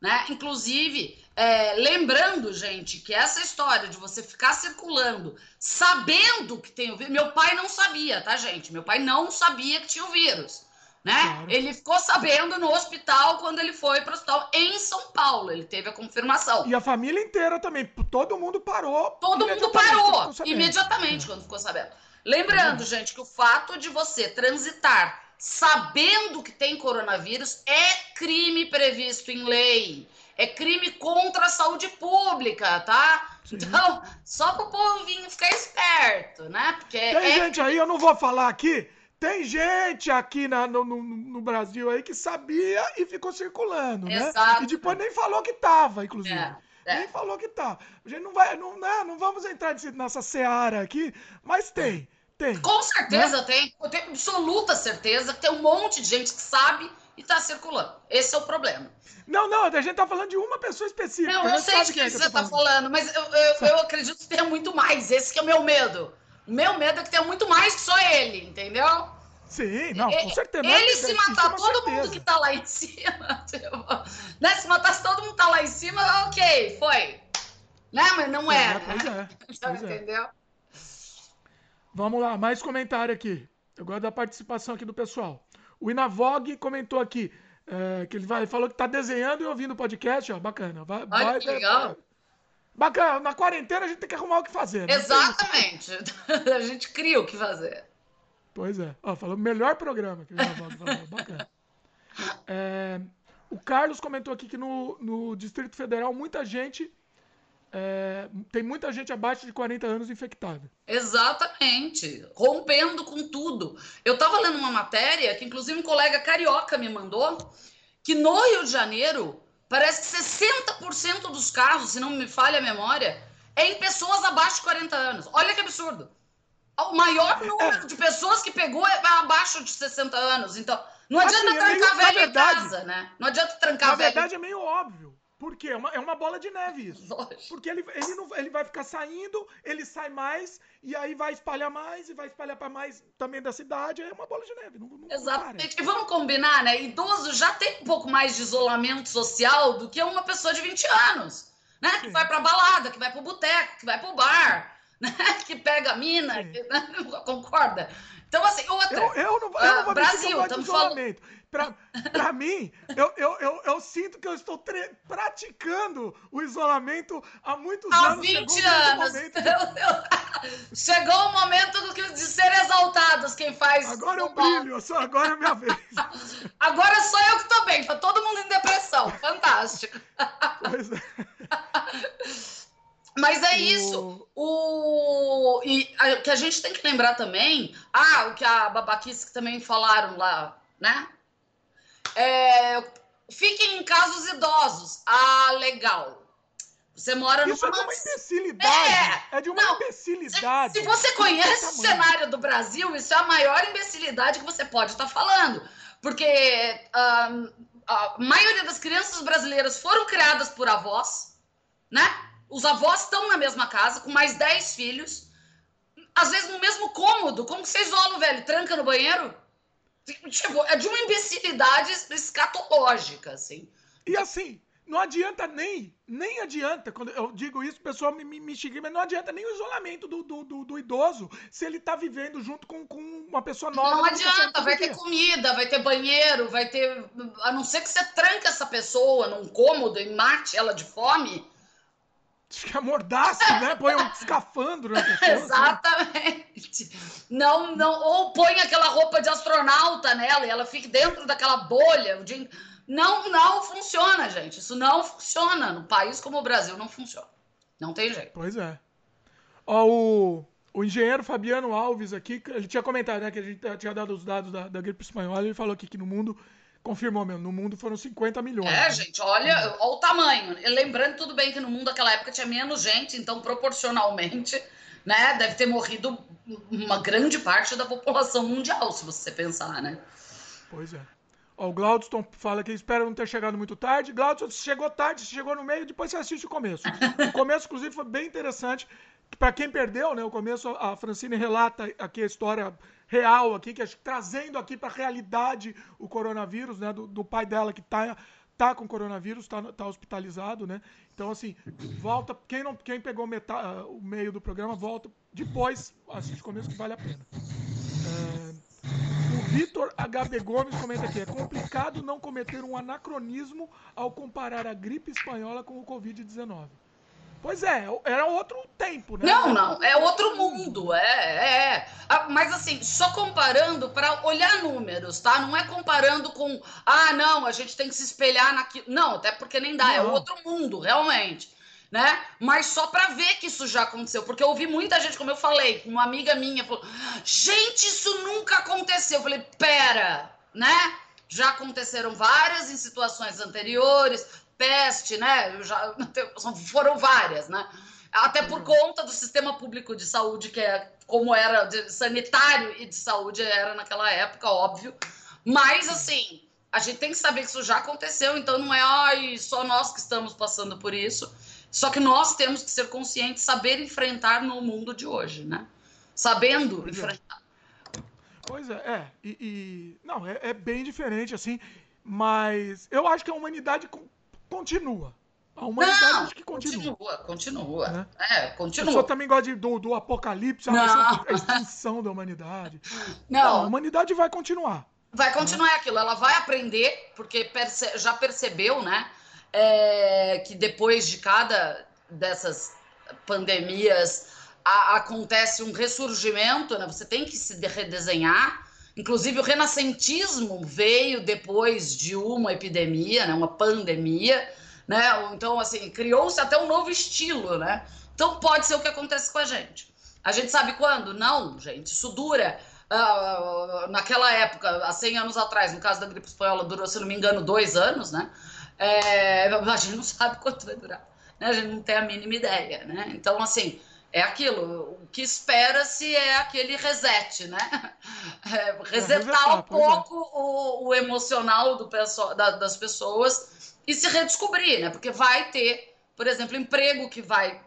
Né? Inclusive, é, lembrando, gente, que essa história de você ficar circulando sabendo que tem o vírus. Meu pai não sabia, tá, gente? Meu pai não sabia que tinha o vírus né? Claro. Ele ficou sabendo no hospital quando ele foi para o hospital em São Paulo. Ele teve a confirmação. E a família inteira também. Todo mundo parou. Todo mundo parou imediatamente é. quando ficou sabendo. Lembrando, é. gente, que o fato de você transitar sabendo que tem coronavírus é crime previsto em lei. É crime contra a saúde pública, tá? Sim. Então, só para o povinho ficar esperto, né? Porque tem é... gente aí, eu não vou falar aqui, tem gente aqui na, no, no, no, Brasil aí que sabia e ficou circulando, Exato. né? E depois nem falou que tava, inclusive. É, é. Nem falou que tá. A gente não vai, não, né? não vamos entrar nessa seara aqui, mas tem, tem. Com certeza né? tem. Eu tenho absoluta certeza que tem um monte de gente que sabe e tá circulando. Esse é o problema. Não, não, a gente tá falando de uma pessoa específica. Não, eu sei de quem, quem você tá falando, mas eu, eu, eu, acredito que tenha muito mais. Esse que é o meu medo. O meu medo é que tenha muito mais que só ele, entendeu? Sim, não, com certeza. Ele se matar todo certeza. mundo que tá lá em cima, (laughs) tipo, né? Se matasse todo mundo que tá lá em cima, ok, foi. Né? Mas não é, é pois é. (laughs) Pois é. Entendeu? Vamos lá, mais comentário aqui. Eu gosto da participação aqui do pessoal. O Inavog comentou aqui é, que ele vai, falou que tá desenhando e ouvindo o podcast, ó, bacana. Vai, Olha vai, que legal. Bacana, na quarentena a gente tem que arrumar o que fazer. Né? Exatamente. (laughs) a gente cria o que fazer. Pois é. Ó, falou melhor programa que o falou. bacana. (laughs) É, o Carlos comentou aqui que no, no Distrito Federal muita gente é, tem muita gente abaixo de 40 anos infectada. Exatamente. Rompendo com tudo. Eu estava lendo uma matéria que, inclusive, um colega carioca me mandou, que no Rio de Janeiro, parece que 60% dos casos, se não me falha a memória, é em pessoas abaixo de 40 anos. Olha que absurdo. O maior é. número de pessoas que pegou é abaixo de 60 anos. Então, não adianta assim, trancar é meio, velho verdade, em casa, né? Não adianta trancar na velho. Na verdade, é meio óbvio. Por quê? É uma, é uma bola de neve isso. Lógico. Porque ele, ele, não, ele vai ficar saindo, ele sai mais, e aí vai espalhar mais, e vai espalhar para mais também da cidade. É uma bola de neve. Não, não Exatamente. E vamos combinar, né? Idoso já tem um pouco mais de isolamento social do que uma pessoa de 20 anos. Né? Que vai pra balada, que vai pro boteco, que vai pro bar, (laughs) né? que pega a mina. Que, né? (laughs) Concorda? Então, assim, outra. Eu, eu não, eu não vou Brasil, estamos falando. Pra, pra (laughs) mim, eu, eu, eu, eu, sinto que eu estou praticando o isolamento há muitos há anos. Há 20 anos. (laughs) Chegou o momento de ser exaltados quem faz. Agora eu brilho, só agora é minha (laughs) vez. Agora sou eu que estou bem, tá todo mundo em depressão. Fantástico. Pois é. Mas é isso. O... E o que a gente tem que lembrar também, ah, o que a babaquice que também falaram lá, né? É... Fiquem em casos idosos. Ah, legal. Você mora Isso numa... é de uma imbecilidade. É, é de uma não, imbecilidade. Se, se você conhece o cenário do Brasil, isso é a maior imbecilidade que você pode estar falando. Porque um, a maioria das crianças brasileiras foram criadas por avós, né? Os avós estão na mesma casa, com mais 10 filhos, às vezes no mesmo cômodo. Como que você isola o velho? Tranca no banheiro? Tipo, é de uma imbecilidade escatológica, assim. E assim, não adianta nem, nem adianta, quando eu digo isso, o pessoal me, me, me xinga, mas não adianta nem o isolamento do, do, do, do, idoso se ele tá vivendo junto com, com uma pessoa nova. Não adianta, vai ter comida, vai ter banheiro, vai ter. A não ser que você tranque essa pessoa num cômodo e mate ela de fome Acho que amordace, né? Põe um escafandro na (laughs) pessoa. Exatamente. Não, não, ou põe aquela roupa de astronauta nela e ela fica dentro daquela bolha. Não, não funciona, gente. Isso não funciona. No país como o Brasil, não funciona. Não tem jeito. Pois é. Ó, o, o engenheiro Fabiano Alves aqui, ele tinha comentado, né? Que a gente tinha dado os dados da, da gripe espanhola. Ele falou aqui que no mundo confirmou mesmo, no mundo foram 50 milhões. É, gente, olha, olha o tamanho. Lembrando, tudo bem que no mundo naquela época tinha menos gente, então proporcionalmente, (laughs) né, deve ter morrido uma grande parte da população mundial, se você pensar, né? Pois é. Ó, o Glaudston fala que espera não ter chegado muito tarde. Glaudston, chegou tarde, chegou no meio, depois você assiste o começo. O começo, inclusive, foi bem interessante. Para quem perdeu, né, o começo, a Francine relata aqui a história real aqui, que trazendo aqui para a realidade o coronavírus, né? Do, do, pai dela que tá, tá com coronavírus, tá, tá hospitalizado, né? Então, assim, volta. Quem, não, quem pegou metade, uh, o meio do programa, volta depois, assiste o começo que vale a pena. É, o Vitor HB Gomes comenta aqui: é complicado não cometer um anacronismo ao comparar a gripe espanhola com o Covid-19. Pois é, era outro tempo, né? Não, não, é outro mundo, é, é. é. Ah, mas assim, só comparando para olhar números, tá? Não é comparando com, ah, não, a gente tem que se espelhar naquilo. Não, até porque nem dá, é não. é outro mundo, realmente. Né? Mas só para ver que isso já aconteceu, porque eu ouvi muita gente, como eu falei, uma amiga minha falou: gente, isso nunca aconteceu. Eu falei: pera, né? Já aconteceram várias em situações anteriores, peste, né? Já, (laughs) foram várias, né? Até por uhum. conta do sistema público de saúde, que é como era de sanitário e de saúde era naquela época, óbvio. Mas, assim, a gente tem que saber que isso já aconteceu, então não é ai, só nós que estamos passando por isso. Só que nós temos que ser conscientes, saber enfrentar no mundo de hoje, né? Sabendo pois é. enfrentar. É. Pois é, é. E, e não, é, é, bem diferente, assim, mas eu acho que a humanidade continua. A humanidade não, que continua. Continua, continua. Né? É, continua. Eu também gosta de, do, do apocalipse, a extinção da humanidade. (laughs) Não. não. A humanidade vai continuar. Vai continuar aquilo, ela vai aprender, porque perce já percebeu, né? É, que depois de cada dessas pandemias a, acontece um ressurgimento, né? Você tem que se redesenhar. Inclusive, o renascentismo veio depois de uma epidemia, né? uma pandemia, né? Então, assim, criou-se até um novo estilo, né? Então, pode ser o que acontece com a gente. A gente sabe quando? Não, gente, isso dura Uh, naquela época, há 100 anos atrás, no caso da gripe espanhola, durou, se não me engano, dois anos, né? É, a gente não sabe (laughs) quanto vai durar, né? A gente não tem a mínima ideia, né? Então, assim, é aquilo. O que espera-se é aquele reset, né? É, resetar um é. pouco o, o, emocional do da, das pessoas e se redescobrir, né? Porque vai ter, por exemplo, emprego que vai.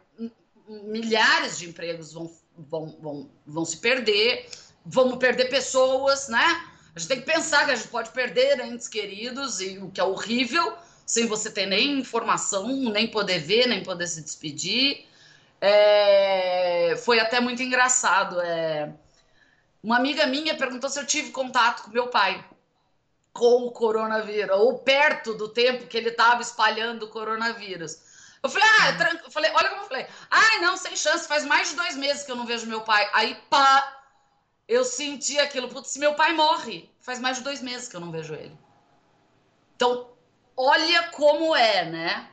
Milhares de empregos vão, vão, vão, vão se perder vamos perder pessoas, né? A gente tem que pensar que a gente pode perder entes queridos, e o que é horrível, sem você ter nem informação, nem poder ver, nem poder se despedir. É... Foi até muito engraçado. É... Uma amiga minha perguntou se eu tive contato com meu pai com o coronavírus, ou perto do tempo que ele estava espalhando o coronavírus. Eu falei, ah, é eu falei, olha como eu falei. Ai, não, sem chance, faz mais de dois meses que eu não vejo meu pai. Aí, pá, eu senti aquilo. Putz, se meu pai morre, faz mais de dois meses que eu não vejo ele. Então, olha como é, né?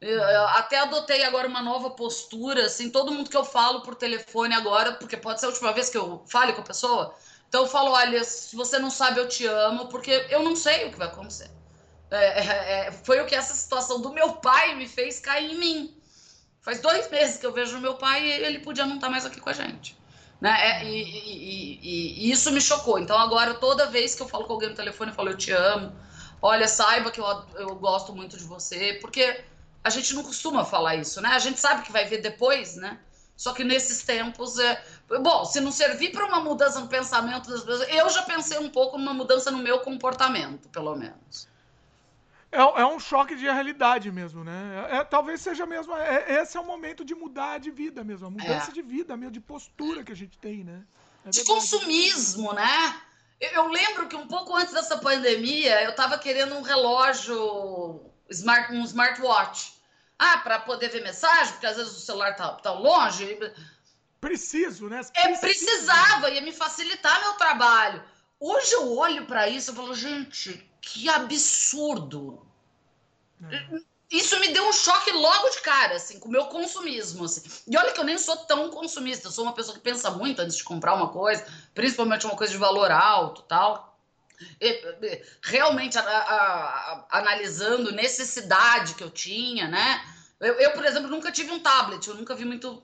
Eu, até adotei agora uma nova postura, assim, todo mundo que eu falo por telefone agora, porque pode ser a última vez que eu fale com a pessoa. Então eu falo, olha, se você não sabe, eu te amo, porque eu não sei o que vai acontecer. É, é, é foi o que essa situação do meu pai me fez cair em mim. Faz dois meses que eu vejo meu pai e ele podia não estar mais aqui com a gente. Né? É, e, e, e, e, isso me chocou. Então, agora, toda vez que eu falo com alguém no telefone, eu falo, eu te amo. Olha, saiba que eu, eu gosto muito de você. Porque a gente não costuma falar isso, né? A gente sabe que vai ver depois, né? Só que nesses tempos é. Bom, se não servir para uma mudança no pensamento das pessoas, eu já pensei um pouco numa mudança no meu comportamento, pelo menos. É, é, um choque de realidade mesmo, né? É, é, talvez seja mesmo. É, esse é o momento de mudar de vida mesmo, a mudança é. de vida mesmo, de postura que a gente tem, né? É de consumismo, né? Eu, eu, lembro que um pouco antes dessa pandemia, eu tava querendo um relógio, smart, um smartwatch. Ah, para poder ver mensagem, porque às vezes o celular tá, tá longe. Preciso, né? É, precisava, ia me facilitar meu trabalho. Hoje eu olho para isso e falo, gente, que absurdo. É. Isso me deu um choque logo de cara, assim, com o meu consumismo. Assim. E olha que eu nem sou tão consumista, eu sou uma pessoa que pensa muito antes de comprar uma coisa, principalmente uma coisa de valor alto tal. Realmente a, a, a, analisando necessidade que eu tinha, né? Eu, eu, por exemplo, nunca tive um tablet, eu nunca vi muito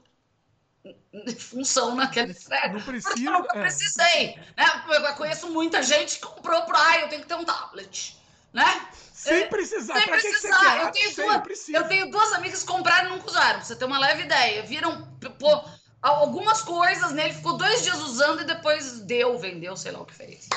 função naquele série. Não precisa. Eu nunca é. precisei. Né? Eu conheço muita gente que comprou para ah, eu tenho que ter um tablet. Né? Sem é, precisar. Sem precisar. eu, tenho duas, eu tenho duas amigas que compraram e nunca usaram, pra você ter uma leve ideia. Viram pô, algumas coisas nele, ficou dois dias usando e depois deu, vendeu, sei lá o que fez.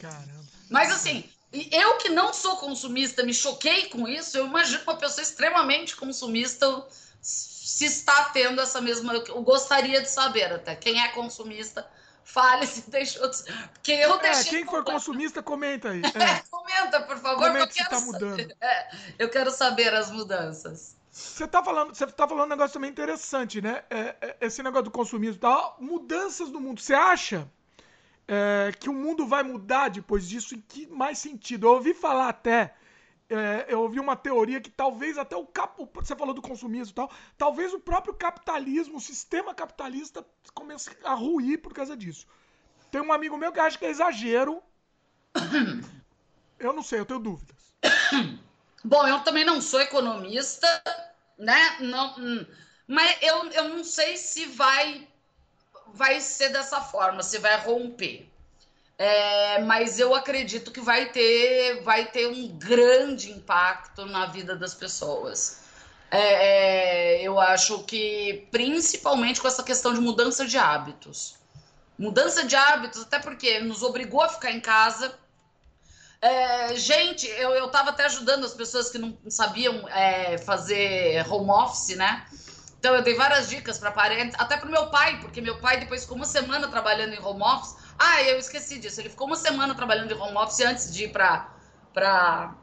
Caramba. Mas assim, eu que não sou consumista, me choquei com isso. Eu imagino uma pessoa extremamente consumista se está tendo essa mesma. Eu gostaria de saber até quem é consumista. Fale se deixou. De... Porque eu é, deixei. Quem for consumista, comenta aí. (laughs) É. comenta, por favor. Comenta se está mudando. (laughs) É, eu quero saber as mudanças. Você está falando, você tá falando um negócio também interessante, né? É, é, esse negócio do consumismo tal. Mudanças no mundo. Você acha é, que o mundo vai mudar depois disso? Em que mais sentido? Eu ouvi falar até é, eu ouvi uma teoria que talvez até o cap... você falou do consumismo e tal, talvez o próprio capitalismo, o sistema capitalista comece a ruir por causa disso. Tem um amigo meu que acha que é exagero. Eu não sei, eu tenho dúvidas. Bom, eu também não sou economista, né? Não, hum, mas eu, eu não sei se vai vai ser dessa forma, se vai romper. É, mas eu acredito que vai ter, vai ter um grande impacto na vida das pessoas. É, é, eu acho que principalmente com essa questão de mudança de hábitos. Mudança de hábitos, até porque nos obrigou a ficar em casa. É, gente, eu, eu tava até ajudando as pessoas que não sabiam é, fazer home office, né? Então eu dei várias dicas para parentes, até pro meu pai, porque meu pai depois ficou uma semana trabalhando em home office ah, eu esqueci disso. Ele ficou uma semana trabalhando de home office antes de ir para para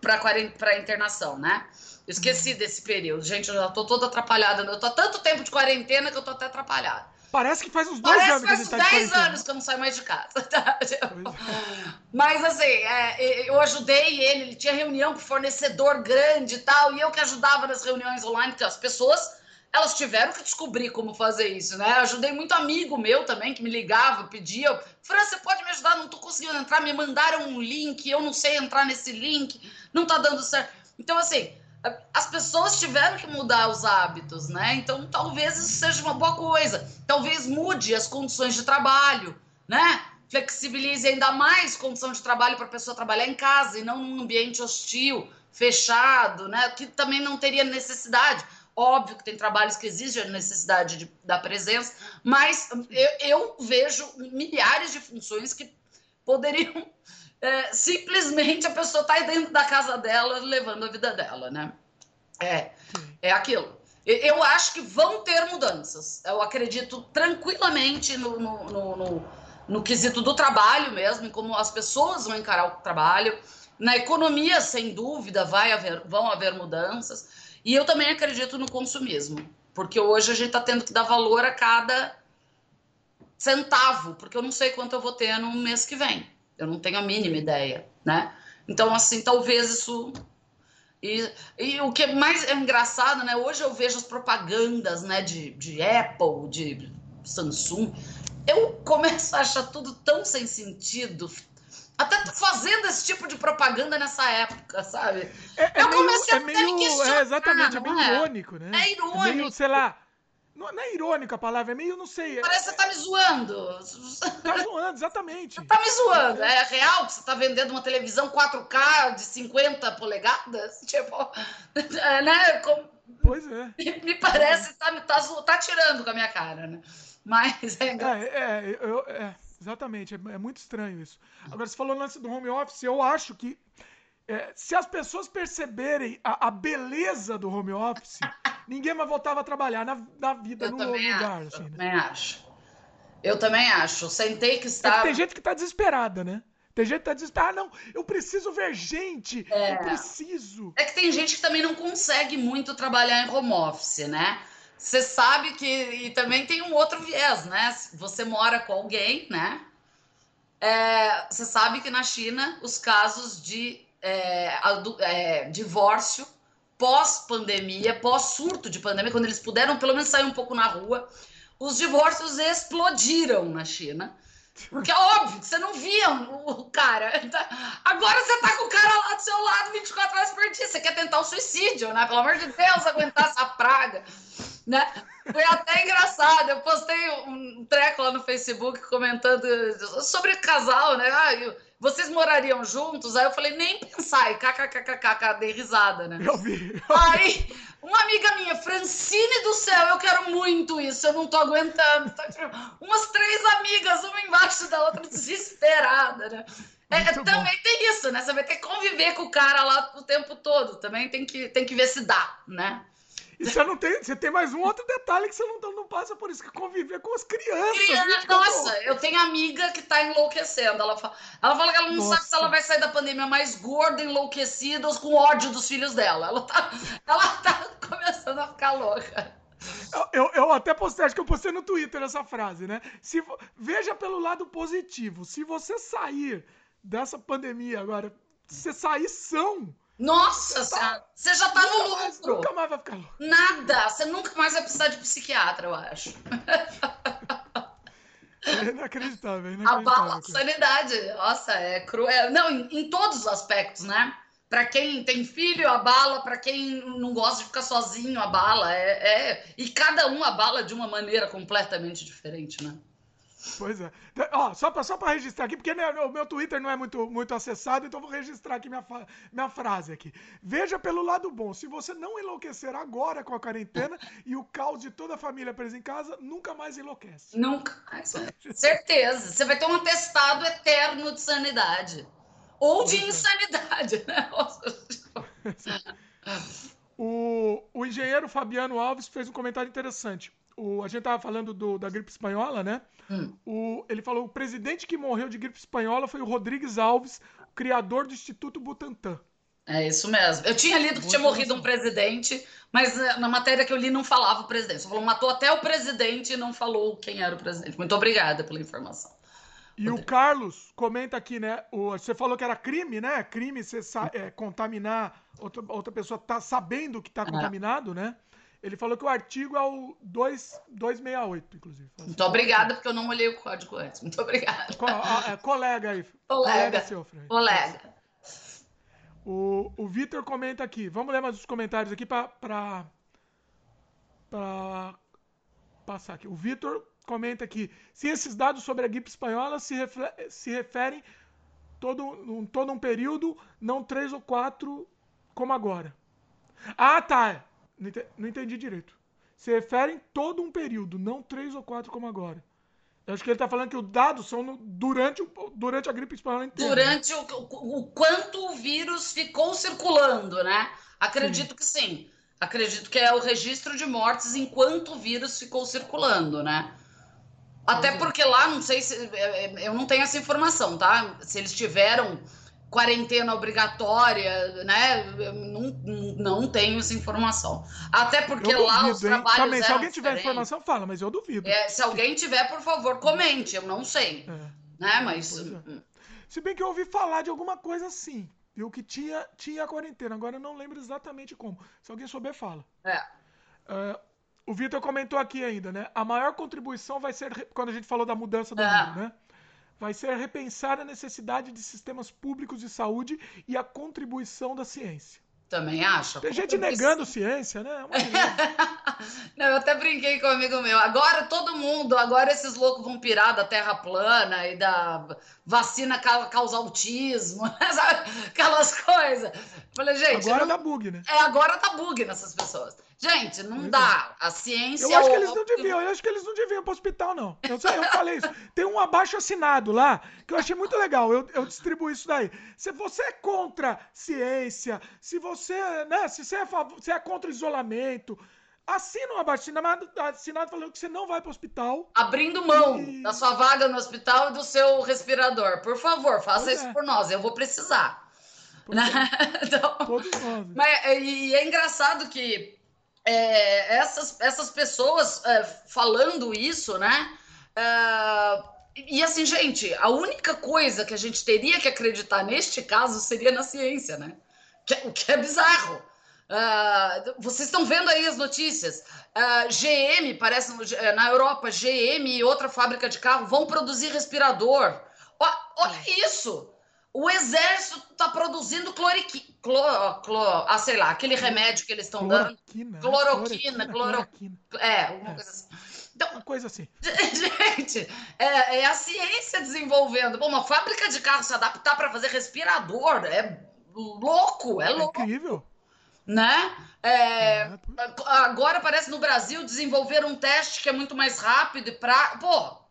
para internação, né? Esqueci desse período. Gente, eu já tô toda atrapalhada. Eu tô há tanto tempo de quarentena que eu tô até atrapalhada. Parece que faz uns dois Parece anos que faz uns 10 anos que eu não saio mais de casa. (laughs) Tá? Mas assim, é, eu ajudei ele, ele tinha reunião com fornecedor grande e tal, e eu que ajudava nas reuniões online, porque as pessoas elas tiveram que descobrir como fazer isso, né? Eu ajudei muito amigo meu também, que me ligava, pedia, Fran, você pode me ajudar? Não tô conseguindo entrar, me mandaram um link, eu não sei entrar nesse link, não tá dando certo. Então, assim, as pessoas tiveram que mudar os hábitos, né? Então, talvez isso seja uma boa coisa. Talvez mude as condições de trabalho, né? Flexibilize ainda mais condição de trabalho para a pessoa trabalhar em casa e não num ambiente hostil, fechado, né? Que também não teria necessidade Óbvio que tem trabalhos que exigem a necessidade de, da presença, mas eu, eu, vejo milhares de funções que poderiam é, simplesmente a pessoa estar tá dentro da casa dela levando a vida dela, né? É, é aquilo. Eu acho que vão ter mudanças. Eu acredito tranquilamente no, no, no, no, no quesito do trabalho mesmo, em como as pessoas vão encarar o trabalho. Na economia, sem dúvida, vai haver, vão haver mudanças. E eu também acredito no consumismo, porque hoje a gente está tendo que dar valor a cada centavo, porque eu não sei quanto eu vou ter no mês que vem. Eu não tenho a mínima ideia, né? Então, assim, talvez isso. E, e o que mais é engraçado, né? Hoje eu vejo as propagandas, né, de, de Apple, de Samsung. Eu começo a achar tudo tão sem sentido, até fazendo esse tipo de propaganda nessa época, sabe? É, é eu comecei meio, a é meio, É, exatamente, é meio é? irônico, né? É irônico. É meio, sei lá. Não, não, é irônico a palavra, é meio, não sei. É- Parece que você tá me zoando. Tá zoando, exatamente. Você tá me zoando. É real que você tá vendendo uma televisão 4K de 50 polegadas? (laughs) Tipo, né? Com... Pois é. (laughs) Me parece que tá, tá, tá tirando com a minha cara, né? Mas é engraçado. É, é, eu, é. Exatamente, é, é, muito estranho isso. Agora, você falou no lance do home office, eu acho que é, se as pessoas perceberem a, a, beleza do home office, ninguém mais voltava a trabalhar na, na vida, eu no lugar. Acho, assim, né? Eu também acho. Eu também acho. Sentei que está. É tem gente que está desesperada, né? Tem gente que tá desesperada. Ah, não, eu preciso ver gente. É. Eu preciso. É que tem gente que também não consegue muito trabalhar em home office, né? Você sabe que. E também tem um outro viés, né? Você mora com alguém, né? É, você sabe que na China os casos de é, é, divórcio pós-pandemia, pós-surto de pandemia, quando eles puderam pelo menos sair um pouco na rua, os divórcios explodiram na China. Porque é óbvio que você não via o cara. Então, agora você tá com o cara lá do seu lado 24 horas por dia. Você quer tentar o suicídio, né? Pelo amor de Deus, aguentar essa praga né? Foi até engraçado. Eu postei um treco lá no Facebook comentando sobre casal, né? Ah, vocês morariam juntos? Aí eu falei, nem pensar. E kkkk, dei risada, né? Eu vi. Eu Aí, uma amiga minha, Francine do céu, eu quero muito isso, eu não tô aguentando. Tá, tipo, umas três amigas, uma embaixo da outra, desesperada, né? É, também tem isso, né? Você vai ter que conviver com o cara lá o tempo todo. Também tem que, tem que ver se dá, né? E você não tem, você tem mais um outro detalhe que você não, não passa por isso, que conviver com as crianças. Criança, nossa, eu tenho amiga que tá enlouquecendo. Ela fala, ela fala que ela não nossa. sabe se ela vai sair da pandemia mais gorda, enlouquecida ou com ódio dos filhos dela. Ela tá, ela tá (laughs) começando a ficar louca. Eu, eu, até postei, acho que eu postei no Twitter essa frase, né? Se, veja pelo lado positivo. Se você sair dessa pandemia agora, você sair são, nossa senhora, você já tá no lucro. Nunca mais vai ficar louco. Nada, você nunca mais vai precisar de psiquiatra, eu acho. É inacreditável, é inacreditável. Abala a sanidade. Nossa, é cruel. Não, em, em todos os aspectos, né? Para quem tem filho, abala. Para quem não gosta de ficar sozinho, abala. É, é... E cada um abala de uma maneira completamente diferente, né? Pois é. Então, ó, só para só pra registrar aqui, porque né, o meu Twitter não é muito, muito acessado, então vou registrar aqui minha, minha frase aqui. Veja pelo lado bom, se você não enlouquecer agora com a quarentena (laughs) e o caos de toda a família presa em casa, nunca mais enlouquece. Nunca mais. Certeza. Você vai ter um atestado eterno de sanidade. Ou de é. insanidade, né? (laughs) o, o engenheiro Fabiano Alves fez um comentário interessante. O, a gente tava falando do, da gripe espanhola, né? Hum. O, ele falou: o presidente que morreu de gripe espanhola foi o Rodrigues Alves, criador do Instituto Butantan. É isso mesmo. Eu tinha lido que tinha morrido um presidente, mas eh, na matéria que eu li não falava o presidente. Só falou, matou até o presidente e não falou quem era o presidente. Muito obrigada pela informação. E o Carlos comenta aqui, né? O, você falou que era crime, né? Crime você é, contaminar outra, outra pessoa tá sabendo que tá contaminado, né? Ele falou que o artigo é o 2, 268, inclusive. Muito obrigada, porque eu não olhei o código antes. Muito obrigada. Co é, colega aí. Colega. Colega seu, Fred. Colega. O, o Vitor comenta aqui. Vamos ler mais os comentários aqui para passar aqui. O Vitor comenta aqui. Se esses dados sobre a gripe espanhola se, se referem todo um, todo um período, não três ou quatro como agora. Ah, tá. Não entendi direito. Se referem todo um período, não três ou quatro como agora. Eu acho que ele está falando que os dados são no, durante, o, durante a gripe espanhola inteira. Durante o, o, o, quanto o vírus ficou circulando, né? Acredito sim. que sim. Acredito que é o registro de mortes enquanto o vírus ficou circulando, né? Até porque lá, não sei se. É, é, eu não tenho essa informação, tá? Se eles tiveram quarentena obrigatória, né? Não, não tenho essa informação. Até porque duvido, lá os trabalhos. Também, se alguém tiver informação, fala, mas eu duvido. É, se alguém tiver, por favor, comente. Eu não sei. É. Né? Mas. É. Hum. Se bem que eu ouvi falar de alguma coisa assim. Viu que tinha, tinha a quarentena. Agora eu não lembro exatamente como. Se alguém souber, fala. É. Uh, o Vitor comentou aqui ainda, né? A maior contribuição vai ser quando a gente falou da mudança do é. mundo, né? Vai ser repensar a necessidade de sistemas públicos de saúde e a contribuição da ciência. Também acho. Tem gente negando ciência, né? É (laughs) Não, eu até brinquei com um amigo meu. Agora todo mundo, agora esses loucos vão pirar da terra plana e da vacina causa autismo, (laughs) sabe? aquelas coisas. Falei, gente. Agora não... dá bug, né? É, agora dá bug nessas pessoas. Gente, não dá. A ciência. Eu acho que eles não deviam, eu acho que eles não deviam ir pro hospital, não. Eu, sei, eu falei isso. Tem um abaixo assinado lá que eu achei muito legal. Eu, eu distribuo isso daí. Se você é contra ciência, se você, né, se você é, você é contra isolamento, assina um abaixo assinado, assinado falando que você não vai pro hospital. Abrindo mão e... da sua vaga no hospital e do seu respirador. Por favor, faça pois isso é. por nós. Eu vou precisar. Né? (laughs) então, Todos nós. Mas, e é engraçado que é, essas, essas pessoas é, falando isso, né? É, e assim, gente, a única coisa que a gente teria que acreditar neste caso seria na ciência, né? Que, o que é bizarro. Uh, vocês estão vendo aí as notícias. Uh, GM, parece na Europa, GM e outra fábrica de carro vão produzir respirador. olha isso! O exército está produzindo cloriquina. Cloro, cloro, ah, sei lá, aquele remédio que eles estão dando. Cloroquina. Cloroquina, cloroquina. É, uma é. coisa assim. Então, uma coisa assim. (laughs) Gente, é, é, a ciência desenvolvendo. Bom, uma fábrica de carro se adaptar para fazer respirador é louco, é, é louco. É incrível. Né? É, é agora parece no Brasil desenvolver um teste que é muito mais rápido para. Pô,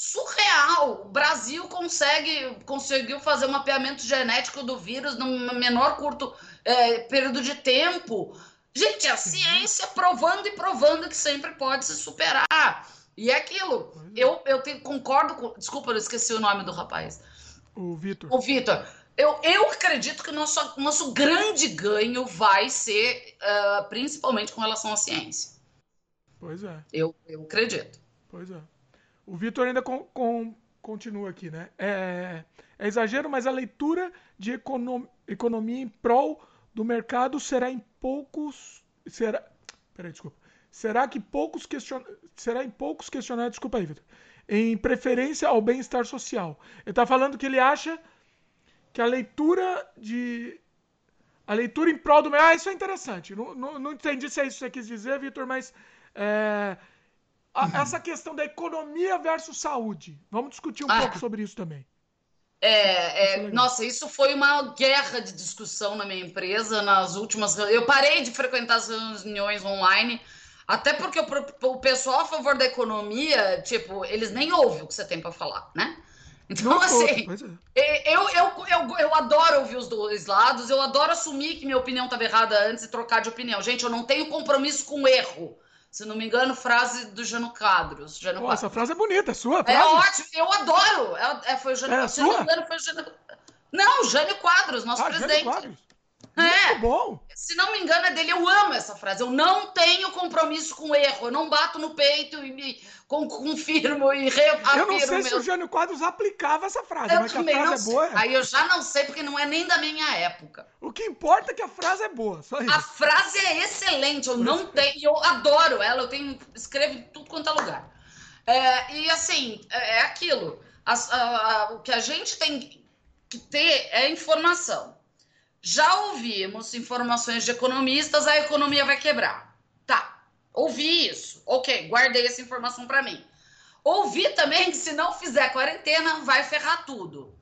surreal. O Brasil consegue conseguiu fazer um mapeamento genético do vírus num menor curto é, período de tempo. Gente, a ciência provando e provando que sempre pode se superar. E é aquilo. Eu, eu te, concordo com. Desculpa, eu esqueci o nome do rapaz. O Vitor. O Vitor. Eu, eu acredito que o nosso, nosso grande ganho vai ser uh, principalmente com relação à ciência. Pois é. Eu, eu acredito. Pois é. O Vitor ainda com, com, continua aqui, né? É, é, exagero, mas a leitura de econom, economia em prol do mercado será em poucos. Será, peraí, desculpa. Será que poucos question, será em poucos questionados, desculpa aí, Vitor, em preferência ao bem-estar social. Ele está falando que ele acha que a leitura de a leitura em prol do. Ah, isso é interessante. Não, não, não entendi se é isso que você quis dizer, Vitor, mas é, a, essa questão da economia versus saúde. Vamos discutir um ah. pouco sobre isso também. É, é, nossa, isso foi uma guerra de discussão na minha empresa nas últimas. Eu parei de frequentar as reuniões online, até porque o, o pessoal a favor da economia, tipo, eles nem ouvem o que você tem para falar, né? Então, Não assim, é. eu, eu, eu, eu adoro ouvir os dois lados, eu adoro assumir que minha opinião estava errada antes e trocar de opinião. Gente, eu não tenho compromisso com erro. Se não me engano, frase do Jano Quadros. Jano Pô, essa frase é bonita, é sua é frase? É ótimo, eu adoro. É, é foi o Jânio, é se não me engano, foi o Jânio... Não, Jânio Quadros, nosso ah, presidente. Jânio Quadros. É. Muito bom. Se não me engano, é dele. Eu amo essa frase. Eu não tenho compromisso com erro. Eu não bato no peito e me confirmo e reafirmo. Eu não sei meu... se o Jânio Quadros aplicava essa frase, eu mas que a frase é boa. Aí eu já não sei, porque não é nem da minha época. O que importa é que a frase é boa. Só isso. A frase é excelente. Eu não tenho. Eu adoro ela. Eu tenho escrevo em tudo quanto é lugar. É, e assim, é, é aquilo. A, a, o que a gente tem que ter é informação. Já ouvimos informações de economistas, a economia vai quebrar. Tá, ouvi isso. Ok, guardei essa informação para mim. Ouvi também que se não fizer quarentena, vai ferrar tudo.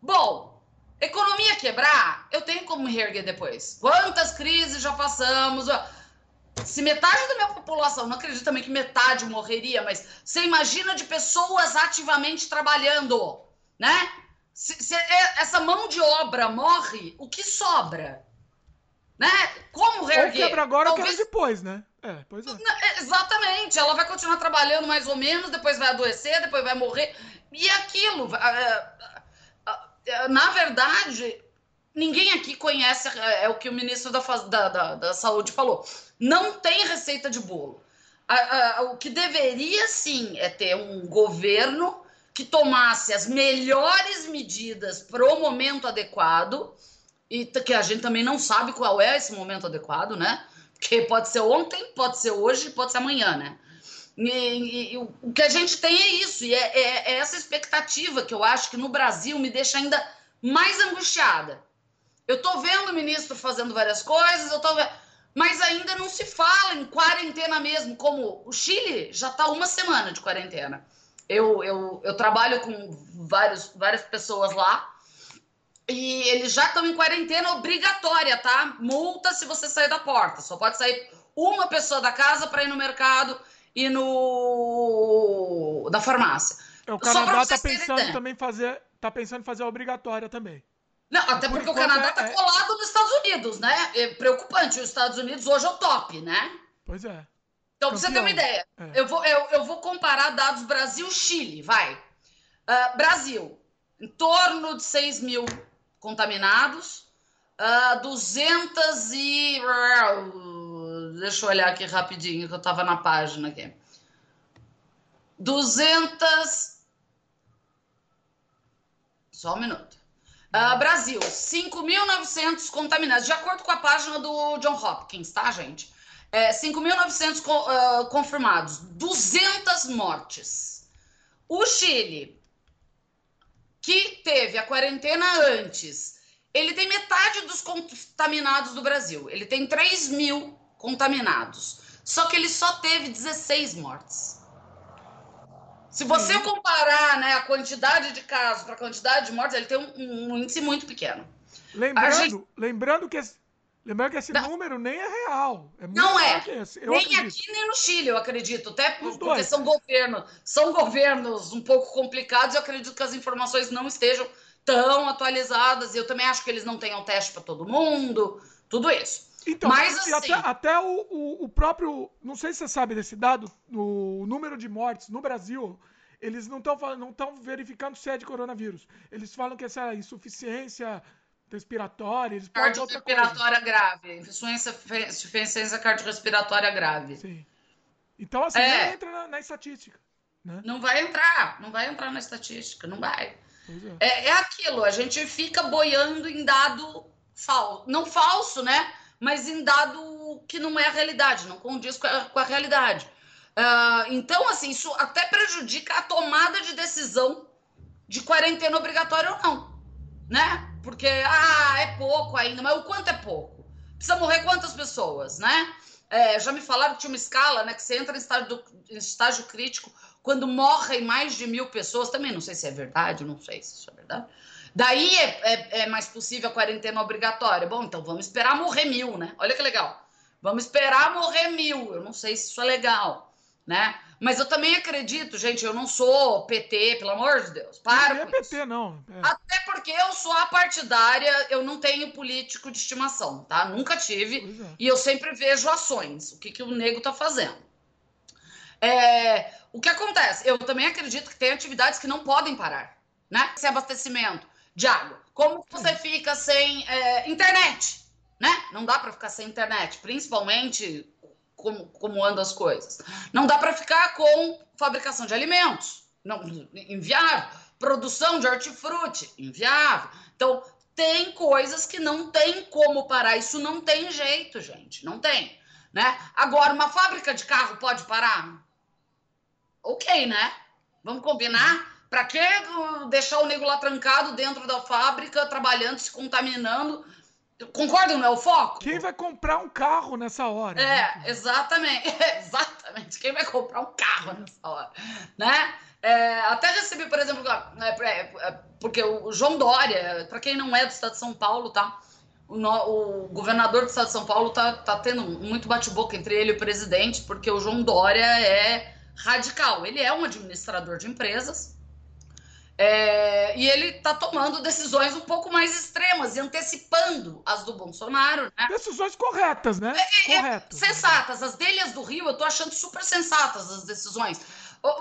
Bom, economia quebrar, eu tenho como me reerguer depois. Quantas crises já passamos? Se metade da minha população, não acredito também que metade morreria, mas você imagina de pessoas ativamente trabalhando, né? Se, se é, essa mão de obra morre, o que sobra? Né? Como reerguer? Ou quebra agora Talvez... ou quebra depois, né? É, pois é. é. Exatamente. Ela vai continuar trabalhando mais ou menos, depois vai adoecer, depois vai morrer. E aquilo. Na verdade, ninguém aqui conhece é, é o que o ministro da, da, da, da Saúde falou. Não tem receita de bolo. O que deveria sim é ter um governo que tomasse as melhores medidas para o momento adequado, e que a gente também não sabe qual é esse momento adequado, né? Porque pode ser ontem, pode ser hoje, pode ser amanhã, né? E, e, e o que a gente tem é isso, e é, é, é, essa expectativa que eu acho que no Brasil me deixa ainda mais angustiada. Eu tô vendo o ministro fazendo várias coisas, eu tô vendo, mas ainda não se fala em quarentena mesmo, como o Chile já está uma semana de quarentena eu, eu, eu trabalho com vários, várias pessoas lá e eles já estão em quarentena obrigatória, tá? Multa se você sair da porta. Só pode sair uma pessoa da casa para ir no mercado e no da farmácia. É, o Canadá está pensando também fazer, tá pensando em fazer obrigatória também. Não, até porque Por o Canadá está é... colado nos Estados Unidos, né? É preocupante. Os Estados Unidos hoje é o top, né? Pois é. Então, pra você ter uma ideia, é. eu, vou, eu, eu vou comparar dados Brasil-Chile, vai. Uh, Brasil, em torno de 6 mil contaminados, uh, ah, 200 e... Deixa eu olhar aqui rapidinho, que eu estava na página aqui. 200... Só um minuto. Uh, Brasil, 5.900 contaminados, de acordo com a página do John Hopkins, tá, gente? É, 5.900 uh, confirmados, 200 mortes. O Chile, que teve a quarentena antes, ele tem metade dos contaminados do Brasil. Ele tem 3 mil contaminados. Só que ele só teve 16 mortes. Se você Sim. comparar né, a quantidade de casos para a quantidade de mortes, ele tem um, um índice muito pequeno. Lembrando, gente... lembrando que Lembrando que esse não. número nem é real. É não é. nem acredito. aqui nem no Chile, eu acredito. Até por, porque são governos, são governos um pouco complicados. Eu acredito que as informações não estejam tão atualizadas. E eu também acho que eles não tenham teste para todo mundo. Tudo isso. Então, Mas, assim, até, até o, o, o, próprio. Não sei se você sabe desse dado, o número de mortes no Brasil. Eles não estão não verificando se é de coronavírus. Eles falam que essa insuficiência respiratória. Cardiorrespiratória grave. Insuficiência, insuficiência cardiorrespiratória grave. Sim. Então, assim, é. não entra na, na estatística. Né? Não vai entrar, não vai entrar na estatística, não vai. É. É, é. aquilo, a gente fica boiando em dado falso. Não falso, né? Mas em dado que não é a realidade, não condiz com a, com a realidade. Uh, então, assim, isso até prejudica a tomada de decisão de quarentena obrigatória ou não, né? Porque, ah, é pouco ainda, mas o quanto é pouco? Precisa morrer quantas pessoas, né? É, já me falaram que tinha uma escala, né? Que você entra em estágio, em estágio crítico quando morrem mais de mil pessoas. Também não sei se é verdade, não sei se isso é verdade. Daí é, é, é mais possível a quarentena obrigatória. Bom, então vamos esperar morrer mil, né? Olha que legal. Vamos esperar morrer mil. Eu não sei se isso é legal, né? Mas eu também acredito, gente, eu não sou PT, pelo amor de Deus. Para. Não é PT, não. É. Até porque eu sou a partidária, eu não tenho político de estimação, tá? Nunca tive. É. E eu sempre vejo ações, o que, que o nego tá fazendo. É, o que acontece? Eu também acredito que tem atividades que não podem parar, né? Sem abastecimento de água. Como você fica sem é, internet, né? Não dá para ficar sem internet, principalmente como, como andam as coisas. Não dá para ficar com fabricação de alimentos, não, inviável. Produção de hortifruti, inviável. Então, tem coisas que não tem como parar. Isso não tem jeito, gente. Não tem. Né? Agora, uma fábrica de carro pode parar? Ok, né? Vamos combinar? Para que deixar o nego lá trancado dentro da fábrica, trabalhando, se contaminando? Concordam, não é o foco? Quem vai comprar um carro nessa hora? É, né? exatamente. (laughs) exatamente. Quem vai comprar um carro nessa hora? Né? É, até recebi, por exemplo, é, é, é, porque o João Dória, para quem não é do estado de São Paulo, tá? O, no, o, governador do estado de São Paulo tá, tá tendo muito bate-boca entre ele e o presidente, porque o João Dória é radical. Ele é um administrador de empresas, é, e ele está tomando decisões um pouco mais extremas e antecipando as do Bolsonaro. Né? Decisões corretas, né? É, é, corretas. sensatas. As delhas do Rio, eu estou achando super sensatas as decisões.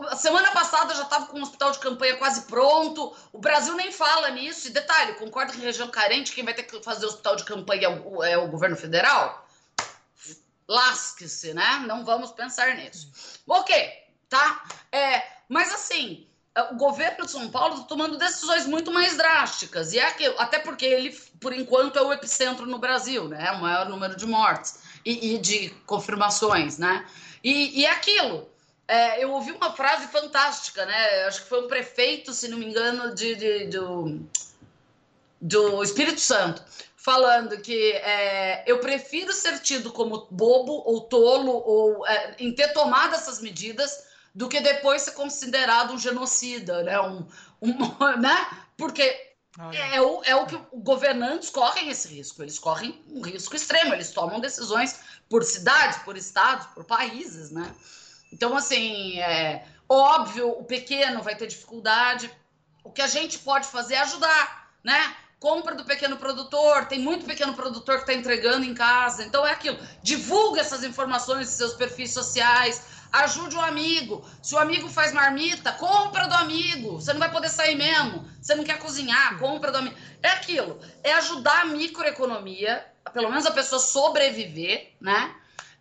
A semana passada já estava com o hospital de campanha quase pronto. O Brasil nem fala nisso. E detalhe, concordo que em região carente, quem vai ter que fazer o hospital de campanha é o, é o governo federal? Lasque-se, né? Não vamos pensar nisso. Ok, tá? É, mas assim, o governo de São Paulo está tomando decisões muito mais drásticas. E é até porque ele, por enquanto, é o epicentro no Brasil, né? O maior número de mortes e, e de confirmações, né? E, e é aquilo. É, eu ouvi uma frase fantástica, né? Acho que foi um prefeito, se não me engano, de, de do, do Espírito Santo, falando que é, eu prefiro ser tido como bobo ou tolo ou é, em ter tomado essas medidas do que depois ser considerado um genocida, né? Um, um (laughs) né? Porque é, o, é o que os governantes correm esse risco. Eles correm um risco extremo. Eles tomam decisões por cidades, por estados, por países, né? Então, assim, é óbvio, o pequeno vai ter dificuldade. O que a gente pode fazer é ajudar, né? Compra do pequeno produtor, tem muito pequeno produtor que está entregando em casa. Então é aquilo. Divulga essas informações nos seus perfis sociais, ajude o amigo. Se o amigo faz marmita, compra do amigo. Você não vai poder sair mesmo. Você não quer cozinhar, compra do amigo. É aquilo. É ajudar a microeconomia, pelo menos a pessoa sobreviver, né?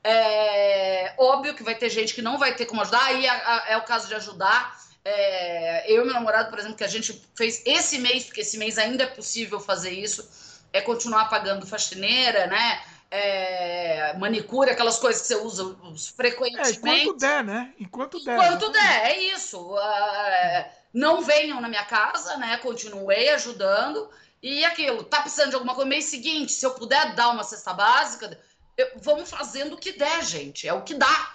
É óbvio que vai ter gente que não vai ter como ajudar, aí é, o caso de ajudar. É, eu e meu namorado, por exemplo, que a gente fez esse mês, porque esse mês ainda é possível fazer isso, é continuar pagando faxineira, né? É, manicure, aquelas coisas que você usa frequentemente. É, enquanto der, né? Enquanto der. Enquanto der, é isso. Uh, não venham na minha casa, né? Continuei ajudando. E aquilo, tá precisando de alguma coisa? Mês seguinte, se eu puder dar uma cesta básica, eu, vamos fazendo o que der, gente. É o que dá,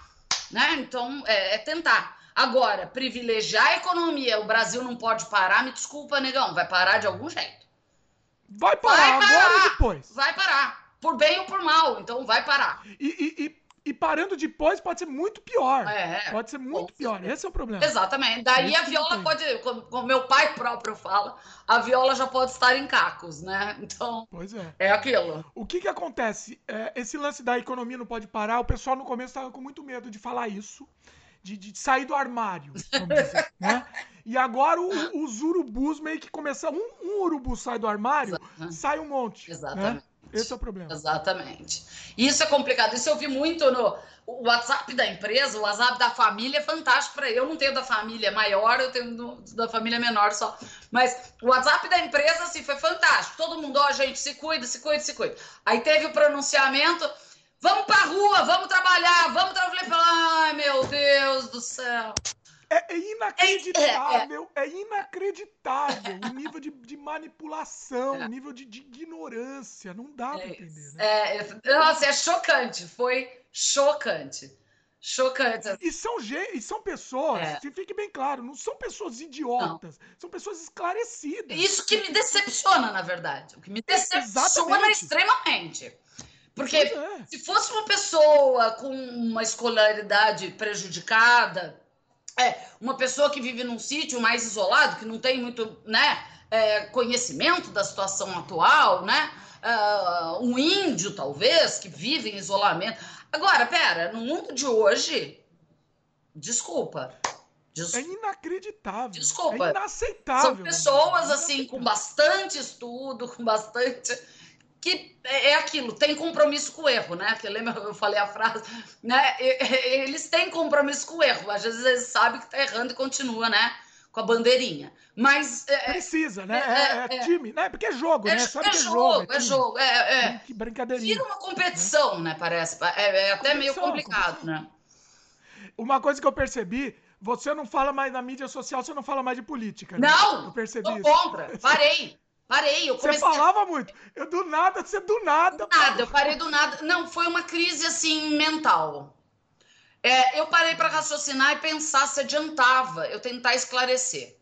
né? Então, é, é tentar. Agora, privilegiar a economia, o Brasil não pode parar, me desculpa, negão, vai parar de algum jeito. Vai parar, vai parar agora ou depois? Vai parar por bem ou por mal, então vai parar. E, e, e, e parando depois pode ser muito pior. É, pode ser muito pior. Esse é o problema. Exatamente. Daí a viola pode, como meu pai próprio fala, a viola já pode estar em cacos, né? Então. Pois é. É aquilo. O que que acontece? É, esse lance da economia não pode parar, o pessoal no começo estava com muito medo de falar isso. De, de, sair do armário, dizer, (laughs) né? E agora o, os urubus meio que começam. Um, um urubu sai do armário, sai um monte. Exatamente. Né? Esse é o problema. Exatamente. Isso é complicado. Isso eu vi muito no WhatsApp da empresa, o WhatsApp da família é fantástico para eu não tenho da família maior, eu tenho do, da família menor só. Mas o WhatsApp da empresa assim foi fantástico. Todo mundo, ó, gente, se cuida, se cuida, se cuida. Aí teve o pronunciamento, vamos para rua, vamos trabalhar, vamos trabalhar. Ai, meu Deus do céu. É, é inacreditável, é, é, é, inacreditável o nível de, de manipulação, o nível de, de, ignorância. Não dá pra entender, né? É, nossa, é chocante. Foi chocante. Chocante. E são, e são pessoas, é. fique bem claro, não são pessoas idiotas, não. são pessoas esclarecidas. Isso que me decepciona, na verdade. O que me decepciona extremamente. Porque é. se fosse uma pessoa com uma escolaridade prejudicada, é, uma pessoa que vive num sítio mais isolado, que não tem muito né, é, conhecimento da situação atual, né? Uh, um índio, talvez, que vive em isolamento. Agora, pera, no mundo de hoje, desculpa. Des... É inacreditável. Desculpa. É inaceitável. São pessoas, assim, com bastante estudo, com bastante. Que é, é aquilo, tem compromisso com o erro, né? Que lembra eu falei a frase, né? Eles têm compromisso com o erro. Às vezes eles sabem que tá errando e continua, né? Com a bandeirinha. Mas. É, é, Precisa, né? É, é, é, time, né? Porque é jogo, é, né? Sabe é, jogo, jogo, é jogo, é, é. Que brincadeirinha. Vira uma competição, né? Parece. É, até meio complicado, competição. né? Uma coisa que eu percebi, você não fala mais na mídia social, você não fala mais de política. Né? Não! Eu percebi tô isso. contra, parei. Parei, eu comecei... Você falava muito. Eu do nada, você do nada. Do nada, eu parei do nada. Não, foi uma crise assim mental. É, eu parei para raciocinar e pensar se adiantava eu tentar esclarecer.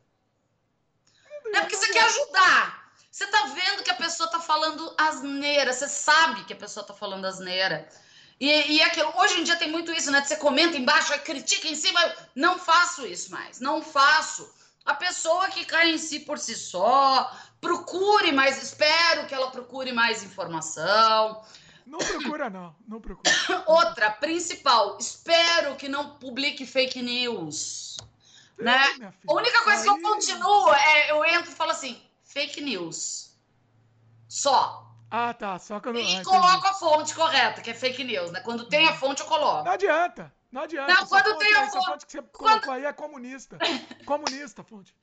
É porque você quer ajudar. Você tá vendo que a pessoa tá falando asneira, você sabe que a pessoa tá falando asneira. E, e é aquilo, hoje em dia tem muito isso, né? Você comenta embaixo, critica em cima. Não faço isso mais, não faço. A pessoa que cai em si por si só, procure mais, espero que ela procure mais informação. Não procura, não, não procura. (coughs) Outra, principal, espero que não publique fake news né? A única coisa que eu continuo é eu entro e falo assim, fake news. Só. Ah, tá. Só que eu não. E ah, coloco a fonte correta, que é fake news, né? Quando tem a fonte, eu coloco. Não adianta. Não adianta. Não, quando fonte, tem a fonte. que você quando... aí é comunista. comunista, fonte.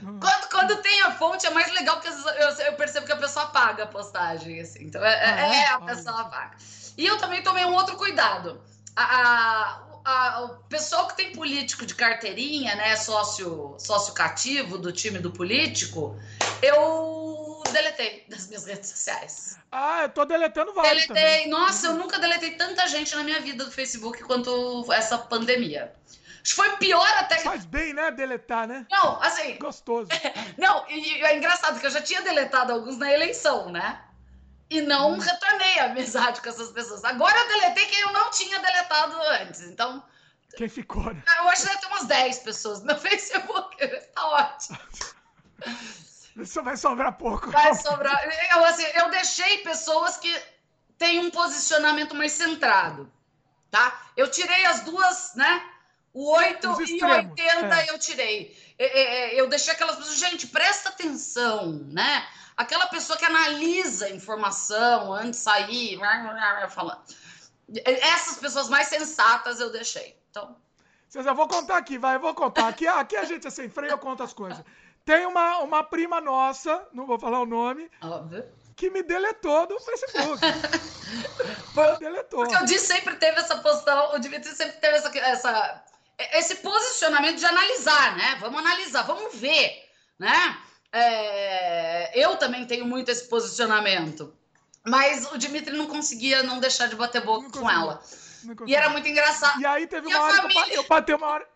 Quando, quando tem a fonte é mais legal porque eu, eu percebo que a pessoa apaga a postagem, assim. Então é, é ah, é, é a pessoa apaga. E eu também tomei um outro cuidado. A, a, a, o pessoal que tem político de carteirinha, né, sócio, sócio cativo do time do político, eu deletei das minhas redes sociais. Ah, eu tô deletando vários Deletei. Também. Nossa, eu nunca deletei tanta gente na minha vida do Facebook quanto essa pandemia. Acho que foi pior até. Faz bem, né? Deletar, né? Não, assim. Gostoso. (laughs) não, e é engraçado que eu já tinha deletado alguns na eleição, né? e não hum. retornei a amizade com essas pessoas. Agora eu deletei quem eu não tinha deletado antes. Então. Quem ficou, né? Eu acho que deve ter umas 10 pessoas no meu (laughs) Facebook. Tá ótimo. (laughs) Isso vai sobrar pouco. Vai sobrar. Eu, assim, eu deixei pessoas que têm um posicionamento mais centrado. Tá? Eu tirei as duas, né? O 8 e 80 é. eu tirei. Eu deixei aquelas pessoas, gente, presta atenção, né? aquela pessoa que analisa a informação antes de sair, falando. Essas pessoas mais sensatas eu deixei. Então. César, vou contar aqui, vai, eu vou contar. Aqui, aqui a gente é sem freio, eu conto as coisas. Tem uma, uma prima nossa, não vou falar o nome, Óbvio. que me deletou do Facebook. (laughs) Por, deletou. Porque o Di sempre teve essa posição, o Dimitri sempre teve essa, essa, esse posicionamento de analisar, né? Vamos analisar, vamos ver, né? É, eu também tenho muito esse posicionamento. Mas o Dimitri não conseguia não deixar de bater boca com ela. E era muito engraçado. E aí teve e uma hora família... que eu, eu batei uma hora.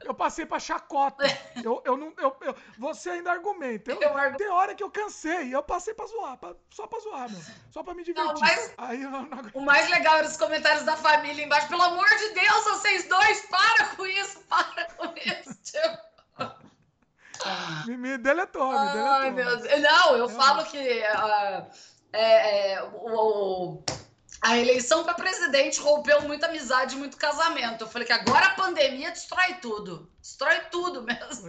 Eu passei pra chacota. Eu, eu não, eu, eu, você ainda argumenta. Eu, eu Tem hora que eu cansei. Eu passei pra zoar. Pra, só pra zoar, meu. Só pra me divertir. Não, mas Aí não... O mais legal era os comentários da família embaixo. Pelo amor de Deus, vocês dois, para com isso, para com isso. Tipo... Me, me deletou, me deletou. Ai, meu Deus. Não, eu é. falo que uh, é, é, o, a eleição para presidente rompeu muita amizade, muito casamento. Eu falei que agora a pandemia destrói tudo. Destrói tudo mesmo.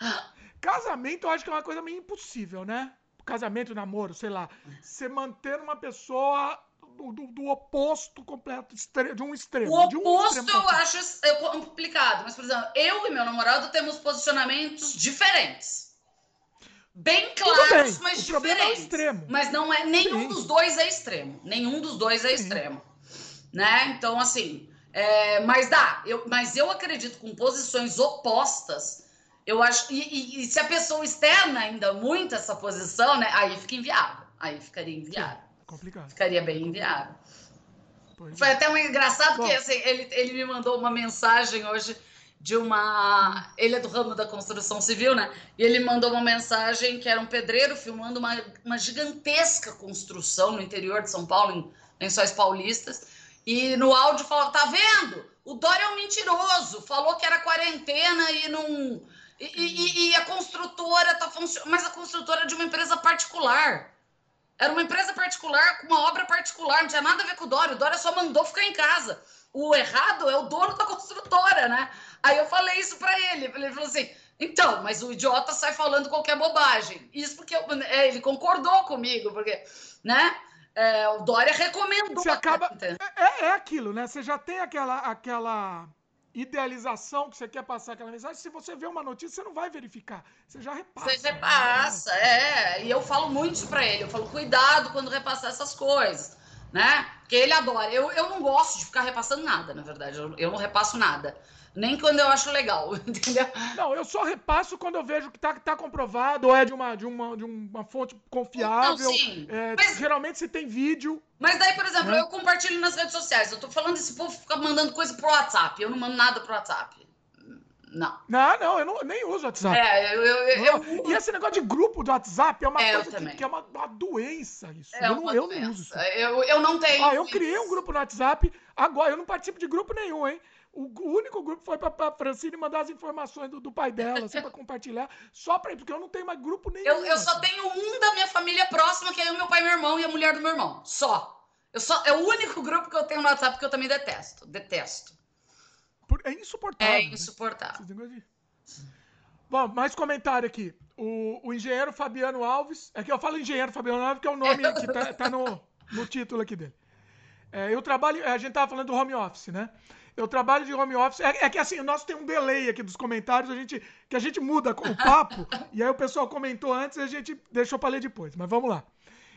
É. Casamento eu acho que é uma coisa meio impossível, né? Casamento, namoro, sei lá. Você manter uma pessoa do, do, do, oposto completo, de um extremo. O oposto um eu acho é complicado, mas, por exemplo, eu e meu namorado temos posicionamentos diferentes. Bem claros, bem. mas o é diferentes. É extremo. Mas não é nenhum Sim. dos dois é extremo. Nenhum dos dois é Sim. extremo. Né? Então, assim, É, mas dá, eu, mas eu acredito com posições opostas. Eu acho. E, e, e, se a pessoa externa ainda muito essa posição, né? Aí fica inviável. Aí ficaria inviável. Sim, complicado. Ficaria bem inviável. Pois Foi é. até um engraçado Bom. que assim, ele, ele me mandou uma mensagem hoje de uma. Ele é do ramo da construção civil, né? E ele mandou uma mensagem que era um pedreiro filmando uma, uma gigantesca construção no interior de São Paulo, em Lençóis Paulistas. E no áudio falava: tá vendo? O Dória é um mentiroso, falou que era quarentena e não. E, e, e a construtora tá funcionando. Mas a construtora é de uma empresa particular. Era uma empresa particular com uma obra particular, não tinha nada a ver com o Dória. O Dória só mandou ficar em casa. O errado é o dono da construtora, né? Aí eu falei isso para ele. Ele falou assim: então, mas o idiota sai falando qualquer bobagem. Isso porque eu, é, ele concordou comigo, porque, né? É, o Dória recomendou. Você acaba. É, é, é aquilo, né? Você já tem aquela, aquela idealização que você quer passar aquela mensagem. Se você vê uma notícia, você não vai verificar. Você já repassa. Você repassa, né? é. E eu falo muito pra ele. Eu falo, cuidado quando repassar essas coisas, né? Porque ele adora. Eu, eu não gosto de ficar repassando nada, na verdade. Eu, eu não repasso nada nem quando eu acho legal, (laughs) entendeu? Não, eu só repasso quando eu vejo que tá, tá comprovado ou é de uma, de uma, de uma fonte confiável. Não, sim. É, mas, geralmente se tem vídeo. Mas daí, por exemplo, né? eu compartilho nas redes sociais. Eu tô falando esse povo fica mandando coisa pro WhatsApp. Eu não mando nada pro WhatsApp. Não. Não, não, eu não, nem uso WhatsApp. É, eu, eu, eu, E esse negócio de grupo do WhatsApp é uma é, coisa que, que, é uma, uma, doença. Isso. É eu, não, eu não uso isso. Eu, eu não tenho. Ah, eu criei um grupo no WhatsApp, agora eu não participo de grupo nenhum, hein? O, único grupo foi pra, pra Francine mandar as informações do, do pai dela, assim, pra (laughs) compartilhar. Só pra porque eu não tenho mais grupo nenhum. Eu, eu só tenho um da minha família próxima, que é o meu pai, meu irmão e a mulher do meu irmão. Só. Eu só é o único grupo que eu tenho no WhatsApp que eu também detesto. Detesto. É insuportável. É insuportável. Né? Bom, mais comentário aqui. O, o, engenheiro Fabiano Alves. É que eu falo engenheiro Fabiano Alves, que é o nome (laughs) que tá, tá no, no título aqui dele. É, eu trabalho. A gente tava falando do home office, né? Eu trabalho de home office. É, é, que assim, nós tem um delay aqui dos comentários, a gente, que a gente muda o papo, (laughs) e aí o pessoal comentou antes e a gente deixou para ler depois. Mas vamos lá.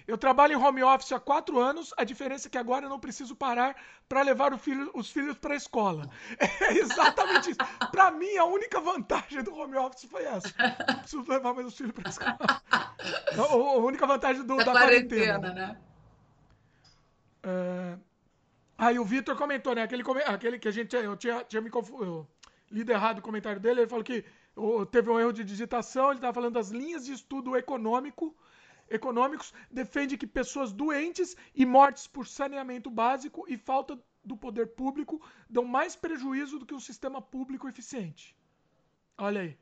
Eu trabalho em home office há quatro anos, a diferença é que agora eu não preciso parar para levar filho, os filhos para a escola. (laughs) É exatamente isso. Para mim, a única vantagem do home office foi essa. Não preciso levar mais os filhos para a escola. (laughs) A, única vantagem do, da, da quarentena. quarentena né? É... Aí o Vitor comentou, né? Aquele, aquele que a gente. Eu tinha, tinha me confundido. Lido errado o comentário dele. Ele falou que teve um erro de digitação. Ele estava falando das linhas de estudo econômico, econômicos. Defende que pessoas doentes e mortes por saneamento básico e falta do poder público dão mais prejuízo do que um sistema público eficiente. Olha aí.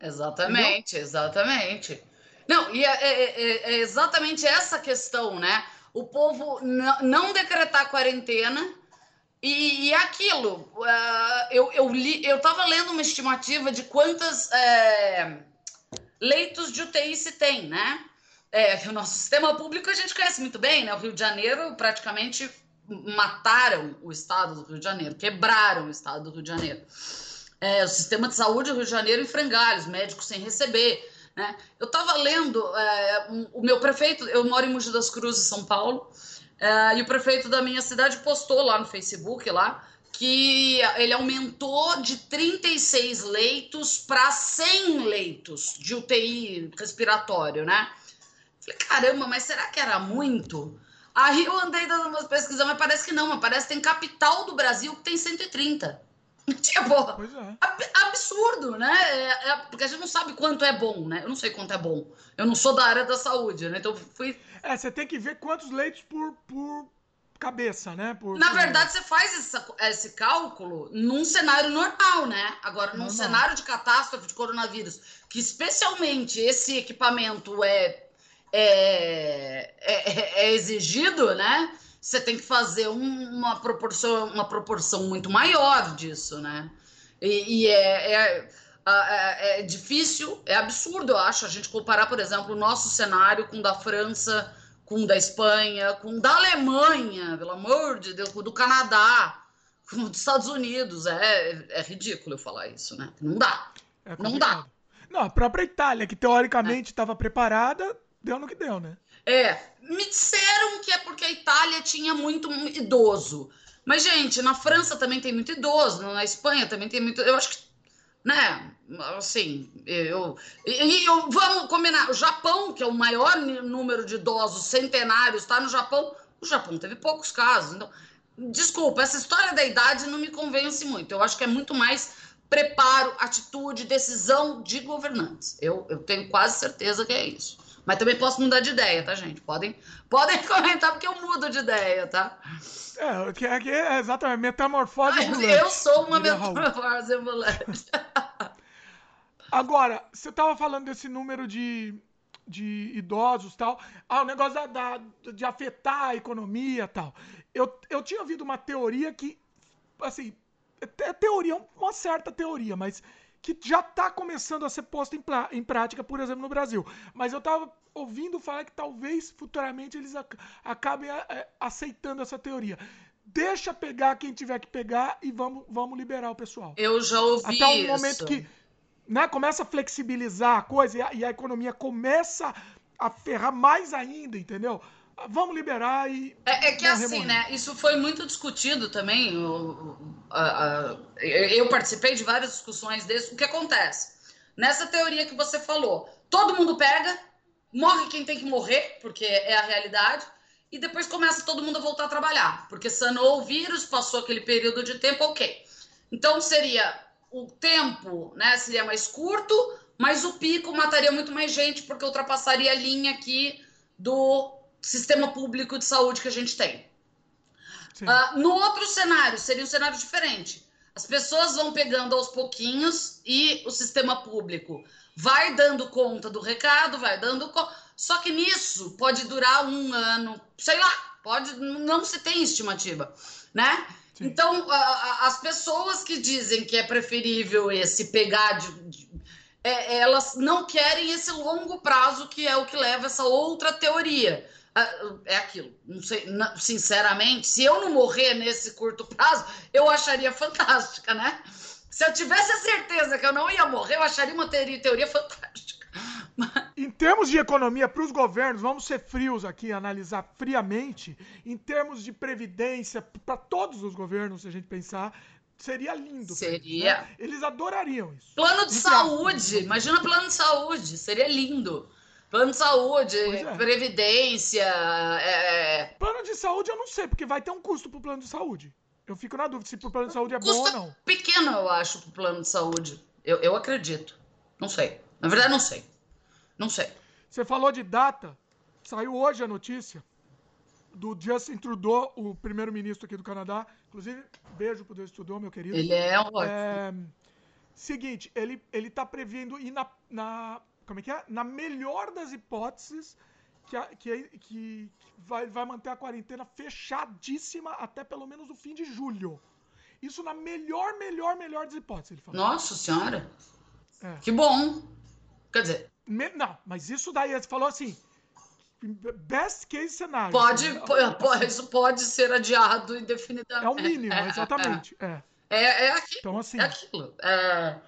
Exatamente, Entendeu? exatamente. Não, e é, é, é, é exatamente essa questão, né? o povo não decretar quarentena. E, e aquilo, uh, eu, eu, li, eu tava lendo uma estimativa de quantas é, leitos de UTI se tem, né? É, o nosso sistema público a gente conhece muito bem, né? O Rio de Janeiro praticamente mataram o estado do Rio de Janeiro, quebraram o estado do Rio de Janeiro. É, o sistema de saúde do Rio de Janeiro em frangalhos, médicos sem receber. Né? Eu estava lendo, é, um, o meu prefeito, eu moro em Mogi das Cruzes, São Paulo, é, e o prefeito da minha cidade postou lá no Facebook, lá, que ele aumentou de 36 leitos para 100 leitos de UTI respiratório, né? Falei, caramba, mas será que era muito? Aí eu andei dando umas pesquisas, mas parece que não, mas parece que tem capital do Brasil que tem 130. (laughs) Tipo, é. absurdo, né? É, é, porque a gente não sabe quanto é bom, né? Eu não sei quanto é bom. Eu não sou da área da saúde, né? Então fui. É, você tem que ver quantos leitos por, por cabeça, né? Por, Na por... verdade, você faz esse, esse cálculo num cenário normal, né? Agora, num cenário de catástrofe de coronavírus, que especialmente esse equipamento é, é, é, é exigido, né? você tem que fazer uma proporção, uma proporção muito maior disso, né? E, e é, é, é, é, difícil, é absurdo, eu acho, a gente comparar, por exemplo, o nosso cenário com o da França, com o da Espanha, com o da Alemanha, pelo amor de Deus, com o do Canadá, com o dos Estados Unidos. É, é ridículo eu falar isso, né? Não dá. É não dá. Não, a própria Itália, que teoricamente estava preparada, deu no que deu, né? É, me disseram que é porque a Itália tinha muito idoso. Mas, gente, na França também tem muito idoso, na Espanha também tem muito. Eu acho que, né, assim, eu. E eu, vamos combinar: o Japão, que é o maior número de idosos centenários, está no Japão. O Japão teve poucos casos. Então, desculpa, essa história da idade não me convence muito. Eu acho que é muito mais preparo, atitude, decisão de governantes. Eu, eu tenho quase certeza que é isso. Mas também posso mudar de ideia, tá, gente? Podem, podem (laughs) comentar porque eu mudo de ideia, tá? É, é, que é exatamente metamorfose ambulante. Eu sou uma metamorfose ambulante. (laughs) Agora, você estava falando desse número de, de idosos tal. Ah, o negócio da, da, de afetar a economia tal. Eu, eu tinha ouvido uma teoria que, assim, é teoria, uma certa teoria, mas que já está começando a ser posta em, em, prática, por exemplo, no Brasil. Mas eu estava ouvindo falar que talvez futuramente eles ac acabem a, é, aceitando essa teoria. Deixa pegar quem tiver que pegar e vamos, vamos liberar o pessoal. Eu já ouvi Até um momento que né, começa a flexibilizar a coisa e a, e a economia começa a ferrar mais ainda, entendeu? Vamos liberar e. É, é que assim, né? Isso foi muito discutido também. eu participei de várias discussões desse. O que acontece? Nessa teoria que você falou, todo mundo pega, morre quem tem que morrer, porque é a realidade, e depois começa todo mundo a voltar a trabalhar, porque sanou o vírus, passou aquele período de tempo, ok. Então seria o tempo, né? Seria mais curto, mas o pico mataria muito mais gente, porque ultrapassaria a linha aqui do sistema público de saúde que a gente tem. Uh, no outro cenário, seria um cenário diferente. As pessoas vão pegando aos pouquinhos e o sistema público vai dando conta do recado, vai dando conta. Só que nisso pode durar um ano, sei lá, pode não se tem estimativa, né? Sim. Então, as pessoas que dizem que é preferível esse pegar de, de é, elas não querem esse longo prazo que é o que leva essa outra teoria é aquilo. Não sei, sinceramente, se eu não morrer nesse curto prazo, eu acharia fantástica, né? Se eu tivesse a certeza que eu não ia morrer, eu acharia uma teoria, fantástica. (laughs) Em termos de economia para os governos, vamos ser frios aqui, analisar friamente. Em termos de previdência, para todos os governos, se a gente pensar, seria lindo. Seria. Né? Eles adorariam isso. Plano de saúde, imagina plano de saúde, seria lindo. Plano de saúde, é. previdência. É, é... Plano de saúde eu não sei, porque vai ter um custo pro plano de saúde. Eu fico na dúvida se pro plano de saúde é bom ou não. Pequeno, eu acho, pro plano de saúde. Eu, eu acredito. Não sei. Na verdade, não sei. Não sei. Você falou de data. Saiu hoje a notícia do Justin Trudeau, o primeiro-ministro aqui do Canadá. Inclusive, beijo pro Justin Trudeau, meu querido. Ele é ótimo. É, seguinte, ele, ele tá prevendo ir na, na como é que é? Na melhor das hipóteses, que, a, que, que vai, vai manter a quarentena fechadíssima até pelo menos o fim de julho. Isso na melhor, melhor, melhor das hipóteses, ele falou. Nossa senhora! É. Que bom! Quer dizer. Me, não, mas isso daí, ele falou assim. Best case cenário. Pode, pode, isso pode ser adiado indefinidamente. É o mínimo, exatamente. (laughs) É, é, é, aquilo. Então, assim, é aquilo. É, é,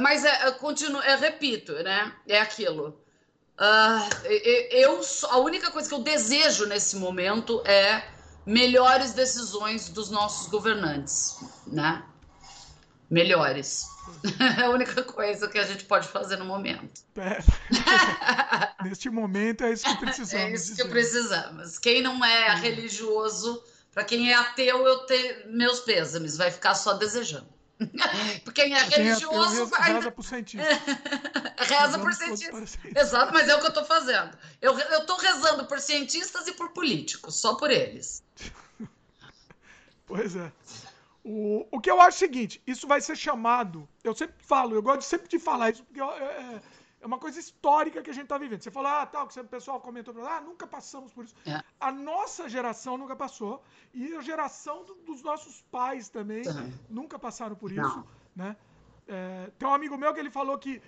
mas é, é, continuo, é, repito, né? É aquilo. Uh, eu, a única coisa que eu desejo nesse momento é melhores decisões dos nossos governantes, né? Melhores. (laughs) É a única coisa que a gente pode fazer no momento. É. (laughs) Neste momento é isso que precisamos. É isso dizer. que precisamos. Quem não é religioso, para quem é ateu, eu tenho meus pêsames, vai ficar só desejando. (laughs) Quem é religioso reza, vai. Reza por cientista. (laughs) reza por cientista. Exato, mas é o que eu estou fazendo. Eu estou rezando por cientistas e por políticos, só por eles. (laughs) pois é. O, o que eu acho é o seguinte: isso vai ser chamado. Eu sempre falo, eu gosto sempre de falar isso, porque é, é, é uma coisa histórica que a gente está vivendo. Você falou, ah, tal, que o pessoal comentou, ah, nunca passamos por isso. É. A nossa geração nunca passou, e a geração do, dos nossos pais também nunca passaram por isso, Não. né? É, tem um amigo meu que ele falou que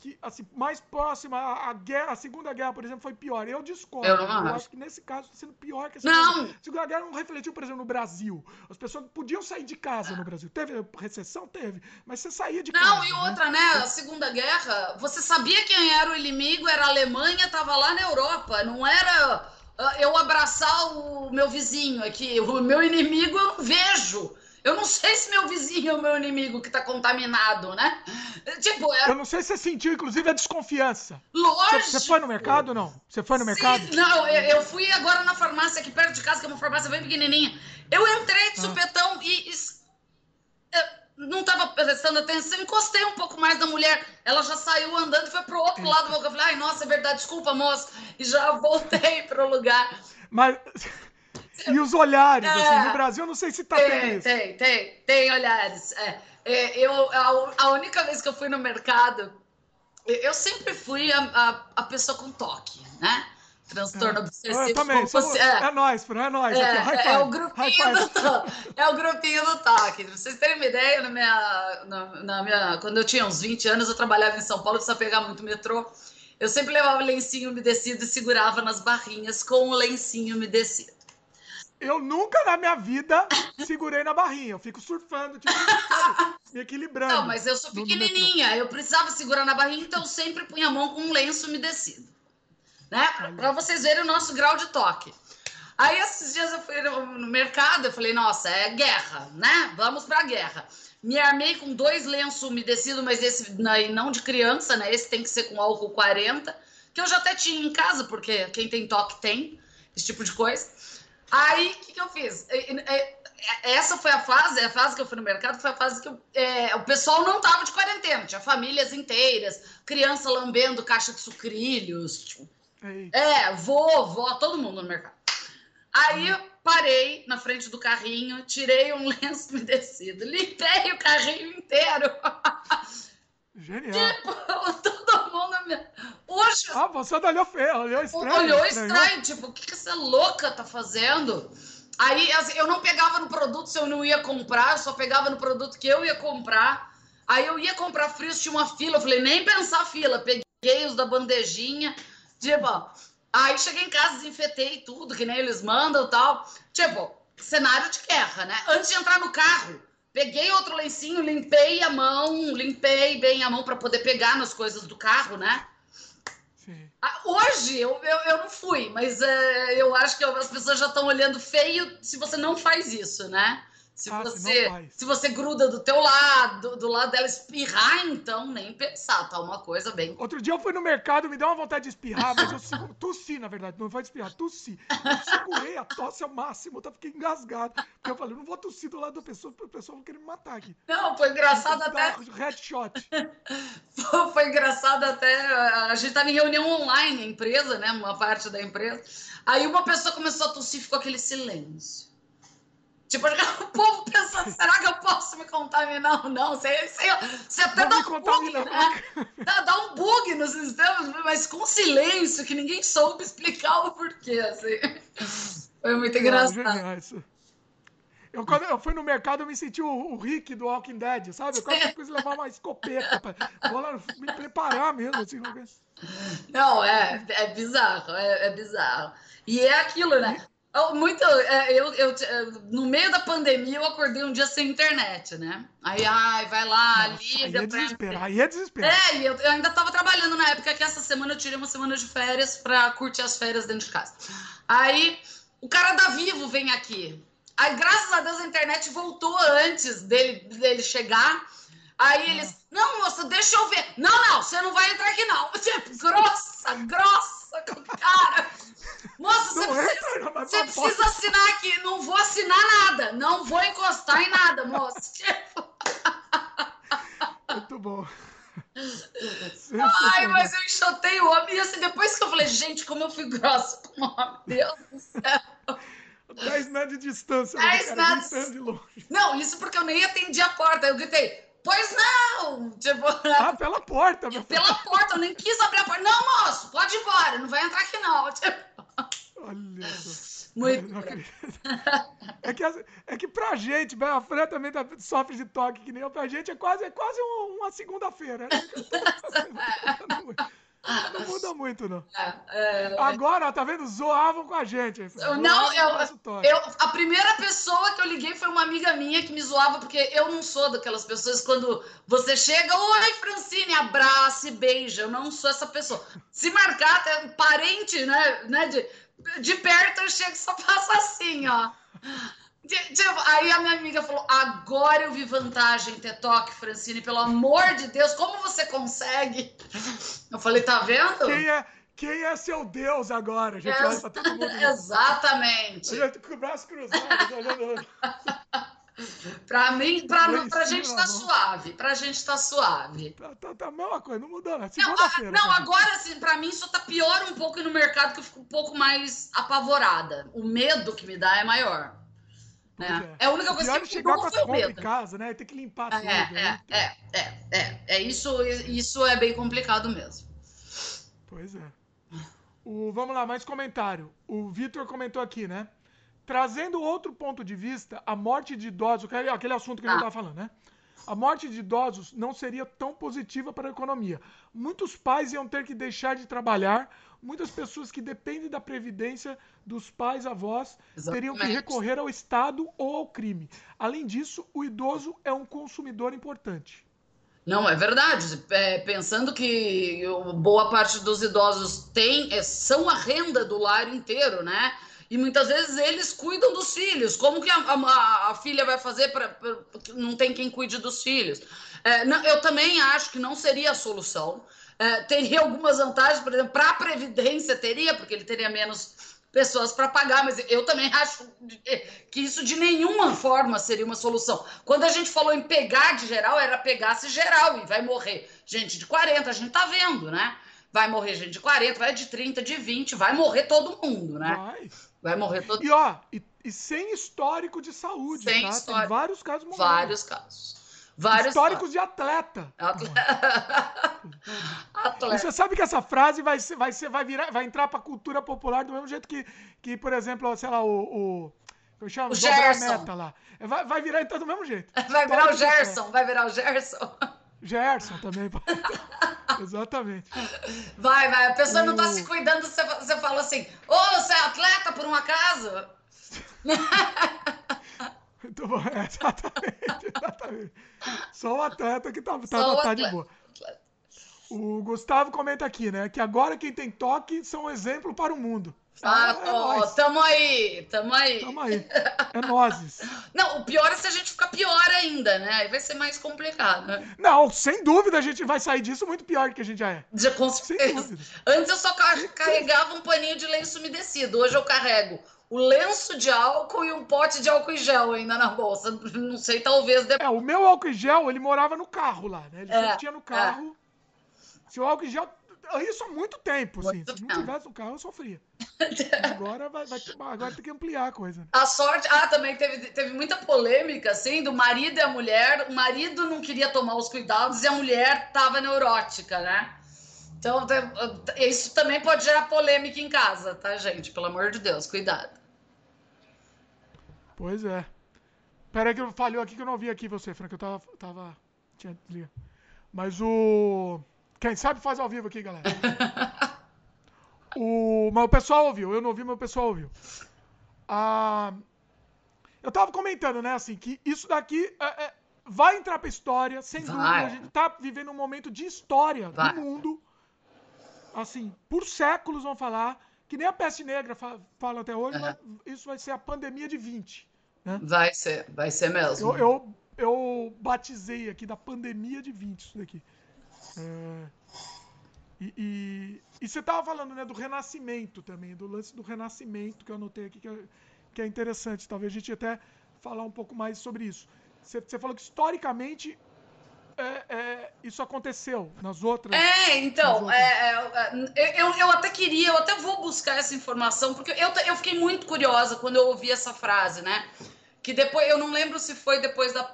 que, assim, mais próxima, a, guerra, a Segunda Guerra, por exemplo, foi pior. Eu discordo. Eu, não eu acho que nesse caso está sendo pior que a Segunda não. Guerra. A Segunda Guerra não refletiu, por exemplo, no Brasil. As pessoas podiam sair de casa no Brasil. Teve recessão? Teve. Mas você saía de não, casa. Não, e outra, né? né? A Segunda Guerra, você sabia quem era o inimigo, era a Alemanha, estava lá na Europa. Não era. eu abraçar o meu vizinho aqui, o meu inimigo eu não vejo. Eu não sei se meu vizinho é o meu inimigo que tá contaminado, né? Tipo, é... Eu não sei se você sentiu, inclusive, a desconfiança. Lógico. Você, foi no mercado ou não? Você foi no mercado? Não, eu, fui agora na farmácia aqui perto de casa, que é uma farmácia bem pequenininha. Eu entrei de ah. supetão e, e não tava prestando atenção, encostei um pouco mais da mulher. Ela já saiu andando e foi pro outro lado do Eu falei, ai, nossa, é verdade, desculpa, moça. E já (laughs) voltei pro lugar. Mas. E os olhares, é, assim, no Brasil, eu não sei se tá tem, isso. Tem, tem, tem olhares. É, é, eu, a, a, única vez que eu fui no mercado, eu sempre fui a, a, a pessoa com toque, né? transtorno é. obsessivo. Eu também, somos, é. é nóis, Fran, é nóis. É, aqui, é, o grupinho do, é o grupinho do toque. Pra vocês terem uma ideia, na minha, na, na, minha, quando eu tinha uns 20 anos, eu trabalhava em São Paulo, precisava pegar muito metrô. Eu sempre levava lencinho umedecido e segurava nas barrinhas com o lencinho umedecido. Eu nunca na minha vida segurei na barrinha. Eu fico surfando, tipo, me equilibrando. Não, mas eu sou pequenininha. Eu precisava segurar na barrinha, então eu sempre punha a mão com um lenço umedecido né? Para vocês verem o nosso grau de toque. Aí esses dias eu fui no mercado, eu falei, nossa, é guerra, né? Vamos pra guerra. Me armei com dois lenços umedecidos, mas esse não de criança, né? Esse tem que ser com álcool 40, que eu já até tinha em casa, porque quem tem toque tem, esse tipo de coisa. Aí, o que, que eu fiz? Essa foi a fase, a fase que eu fui no mercado, foi a fase que eu, é, o pessoal não tava de quarentena, tinha famílias inteiras, criança lambendo caixa de sucrilhos, tipo, é, vou, vou, todo mundo no mercado. Aí eu parei na frente do carrinho, tirei um (laughs) lenço umedecido, limpei o carrinho inteiro. Genial. Tipo, (laughs) todo mundo. Hoje. Ah, você olhou feio, olhou estranho. Olhou estranho, tipo, o que, que essa louca tá fazendo? Aí assim, eu não pegava no produto se eu não ia comprar, eu só pegava no produto que eu ia comprar. Aí eu ia comprar frios, tinha uma fila, eu falei, nem pensar fila, peguei os da bandejinha Tipo, aí cheguei em casa, desinfetei tudo, que nem eles mandam e tal. Tipo, cenário de guerra, né? Antes de entrar no carro, peguei outro lencinho, limpei a mão, limpei bem a mão para poder pegar nas coisas do carro, né? Sim. Ah, hoje eu, eu, eu não fui, mas é, eu acho que as pessoas já estão olhando feio se você não faz isso, né? Se, ah, você, se você gruda do teu lado, do lado dela espirrar, então nem pensar, tá uma coisa bem. Outro dia eu fui no mercado, me deu uma vontade de espirrar, mas eu sigo, tossi, na verdade, não vai espirrar, tossi. Eu segurei a tosse ao máximo, eu fiquei engasgado. Porque eu falei, não vou tossir do lado da pessoa, porque a pessoa vai querer me matar aqui. Não, foi engraçado até. Headshot. (laughs) foi engraçado até. A gente tava em reunião online, empresa, né? Uma parte da empresa. Aí uma pessoa começou a tossir, ficou aquele silêncio. Tipo, (laughs) o povo pensando, será que eu posso me contaminar ou não? Você, você, você até dá um bug, né? Dá, dá, um bug no sistema, mas com silêncio, que ninguém soube explicar o porquê, assim. Foi muito engraçado. Eu, quando eu fui no mercado, eu me senti o, o Rick do Walking Dead, sabe? Eu quase (laughs) quis levar uma escopeta pra, pra me preparar mesmo, assim. Não, é, é bizarro, é, é bizarro. E é aquilo, né? Muito, é, eu, eu, é, no meio da pandemia, eu acordei um dia sem internet, né? Aí, ai, vai lá, Nossa, liga aí é desespero, Aí é desespero. É, e eu, eu ainda tava trabalhando na época que essa semana eu tirei uma semana de férias pra curtir as férias dentro de casa. Aí, o cara da Vivo vem aqui. Aí, graças a Deus, a internet voltou antes dele, dele chegar. Aí eles, não, moça, deixa eu ver. Não, não, você não vai entrar aqui, não. (laughs) Tipo, grossa, grossa cara. Moça, você, precisa, você precisa assinar aqui. Não vou assinar nada. Não vou encostar em nada, moça. (laughs) Muito bom. Ai, mas eu enxotei o homem. E assim, depois que eu falei, gente, como eu fui grossa com o homem, Deus do céu. 10 metros de distância. 10 né, metros. De longe. Não, isso porque eu nem atendi a porta. Eu gritei, pois não! Tipo, (laughs) ah, pela porta, meu Pela porta, eu nem quis abrir a porta. Não, moço, pode ir embora, não vai entrar aqui não. (laughs) Tipo... Olha Muito. (laughs) É que, é que pra gente, a Fran também tá, sofre de toque, que nem eu, pra gente é quase, é quase uma segunda-feira. Né? Não muda muito, não. É, é, Agora, tá vendo? Zoavam com a gente. Não, eu, eu, a primeira pessoa que eu liguei foi uma amiga minha que me zoava, porque eu não sou daquelas pessoas quando você chega, oi, Francine, abraça e beija. Eu não sou essa pessoa. Se marcar até parente, né, né de de perto eu chego e só faço assim, ó. Aí a minha amiga falou: agora eu vi vantagem ter toque, Francine, pelo amor de Deus, como você consegue? Eu falei, tá vendo? Quem é, quem é seu Deus agora? A gente Ex olha todo mundo. Exatamente. A gente com o braço cruzado, olhando. (laughs) Pra mim, pra, não, pra gente tá suave. Pra gente tá suave. Tá, tá, tá a mesma coisa, não mudou, né? Não, a, não agora, assim, pra mim só tá pior um pouco no mercado, que eu fico um pouco mais apavorada. O medo que me dá é maior. É. é. é. a única coisa que chegar com as compras em casa, né? Tem que limpar é, tudo. É, né? é, é, é, é, isso, isso é bem complicado mesmo. Pois é. O, vamos lá, mais comentário. O Vitor comentou aqui, né? Trazendo outro ponto de vista, a morte de idosos, aquele assunto que a gente estava falando, né? A morte de idosos não seria tão positiva para a economia. Muitos pais iam ter que deixar de trabalhar, muitas pessoas que dependem da previdência dos pais avós Exatamente. teriam que recorrer ao Estado ou ao crime. Além disso, o idoso é um consumidor importante. Não, é verdade. É, pensando que boa parte dos idosos tem, é, são a renda do lar inteiro, né? E muitas vezes eles cuidam dos filhos. Como que a, a, a filha vai fazer para. Não tem quem cuide dos filhos. É, não, eu também acho que não seria a solução. É, teria algumas vantagens, por exemplo, para a Previdência teria, porque ele teria menos pessoas para pagar, mas eu também acho que isso de nenhuma forma seria uma solução. Quando a gente falou em pegar de geral, era pegar-se geral e vai morrer gente de 40, a gente tá vendo, né? Vai morrer gente de 40, vai de 30, de 20, vai morrer todo mundo, né? Vai. Vai morrer todo mundo. E ó, e, e, sem histórico de saúde, sem tá? Histórico. Tem vários casos morrendo. Vários casos. Vários Históricos de atleta. Atleta. (laughs) atleta. Você sabe que essa frase vai, ser, vai, ser, vai, virar, vai entrar pra cultura popular do mesmo jeito que, que por exemplo, sei lá, o. o eu chamo o Gerson. Meta lá. Vai, vai virar então do mesmo jeito. (laughs) Vai virar o Gerson, vai virar o Gerson. Gerson também. (laughs) Exatamente. Vai, vai. A pessoa o... não tá se cuidando, você, você fala assim: Ô, oh, você é atleta por um acaso? Muito bom, (laughs) é, exatamente, exatamente. Só o atleta que tá, tá, tá de boa. O Gustavo comenta aqui, né? Que agora quem tem toque são um exemplo para o mundo. Ah, é, oh, tamo aí, tamo aí. Tamo aí. É nozes. (laughs) Não, o pior é se a gente ficar pior ainda, né? Aí vai ser mais complicado. Né? Não, sem dúvida a gente vai sair disso muito pior do que a gente já é. Já, com certeza. Antes eu só carregava um paninho de lenço umedecido. Hoje eu carrego o lenço de álcool e um pote de álcool em gel ainda na bolsa. Não sei, talvez. Depois... É, o meu álcool em gel, ele morava no carro lá, né? Ele é, tinha no carro. É. Se o álcool em gel. Isso há muito tempo, assim. Se não tivesse no carro, eu sofria. agora vai, vai, agora tem que ampliar a coisa. Né? A sorte. Ah, também teve, teve muita polêmica, assim, do marido e a mulher. O marido não queria tomar os cuidados e a mulher tava neurótica, né? Então, isso também pode gerar polêmica em casa, tá, gente? Pelo amor de Deus, cuidado. Pois é. Pera aí que falhou aqui que eu não vi aqui você, Frank. Eu tava. tava tinha Mas o. Quem sabe faz ao vivo aqui, galera. (laughs) o... Mas o pessoal ouviu. Eu não ouvi, mas o pessoal ouviu. Ah... Eu tava comentando, né, assim, que isso daqui é, é... vai entrar pra história, sem vai. dúvida. A gente tá vivendo um momento de história vai. do mundo. Assim, por séculos vão falar. Que nem a peste negra fala até hoje, uhum. mas isso vai ser a pandemia de 20. Né? Vai ser, vai ser mesmo. Eu, eu, eu batizei aqui da pandemia de 20 isso daqui. É, e, e, e, você estava falando né, do renascimento também, do lance do renascimento que eu anotei aqui, que é, que é interessante. Talvez a gente até falar um pouco mais sobre isso. Você, você falou que historicamente é, é, isso aconteceu nas outras. É, então, outras... É, é, eu, eu até queria, eu até vou buscar essa informação, porque eu, eu fiquei muito curiosa quando eu ouvi essa frase, né? Que depois, eu não lembro se foi depois da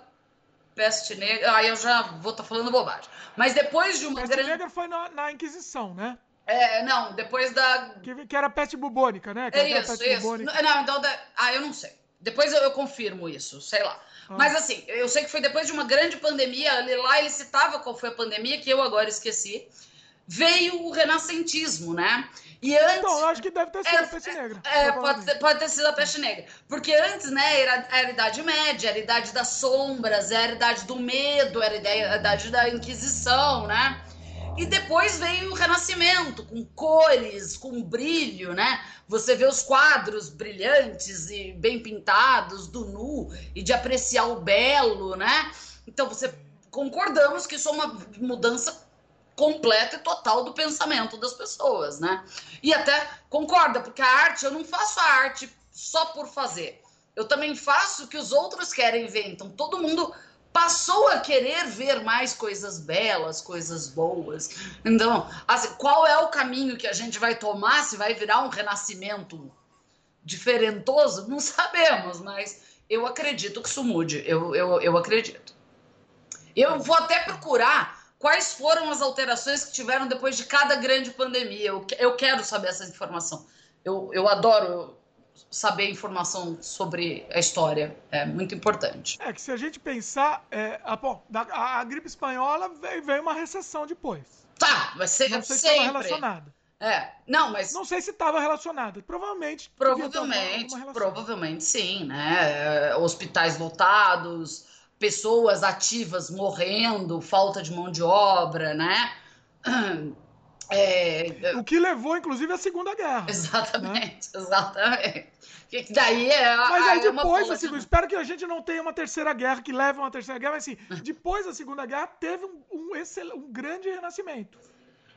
peste negra, aí eu já vou estar tá falando bobagem. Mas depois de uma peste grande. negra foi na, na Inquisição, né? É, não, depois da. Que, que era peste bubônica, né? Que é isso, isso. Bubônica. Não, então. Da... Ah, eu não sei. Depois eu, eu confirmo isso, sei lá. Mas assim, eu sei que foi depois de uma grande pandemia, lá ele citava qual foi a pandemia, que eu agora esqueci. Veio o renascentismo, né? E antes. Então, eu acho que deve ter sido é, a peste negra. É, pode ter, pode ter sido a peste negra. Porque antes, né, era, era a Idade Média, era a Idade das Sombras, era a Idade do Medo, era a Idade da Inquisição, né? E depois veio o Renascimento, com cores, com brilho, né? Você vê os quadros brilhantes e bem pintados do nu e de apreciar o belo, né? Então você concordamos que isso é uma mudança completa e total do pensamento das pessoas, né? E até concorda, porque a arte, eu não faço a arte só por fazer. Eu também faço o que os outros querem ver. Então todo mundo passou a querer ver mais coisas belas, coisas boas. Então, assim, qual é o caminho que a gente vai tomar? Se vai virar um renascimento diferentoso? Não (laughs) sabemos, mas eu acredito que isso mude. Eu, eu, eu acredito. Eu vou até procurar quais foram as alterações que tiveram depois de cada grande pandemia. Eu, eu quero saber essa informação. Eu, eu adoro saber informação sobre a história. É muito importante. É que se a gente pensar, é, a, bom, a, a, gripe espanhola veio, veio uma recessão depois. Tá, vai ser Não sei sempre. se estava relacionada. É, não, mas. Não sei se estava relacionada. Provavelmente. Provavelmente, provavelmente sim, né? É, hospitais lotados, pessoas ativas morrendo, falta de mão de obra, né? (clears throat) É... O que levou, inclusive, à Segunda Guerra. Exatamente, né? exatamente. Que daí é. Mas aí é depois, assim, de... espero que a gente não tenha uma terceira guerra que leve a uma terceira guerra, mas assim, depois da Segunda Guerra teve um, um, excel... um grande renascimento.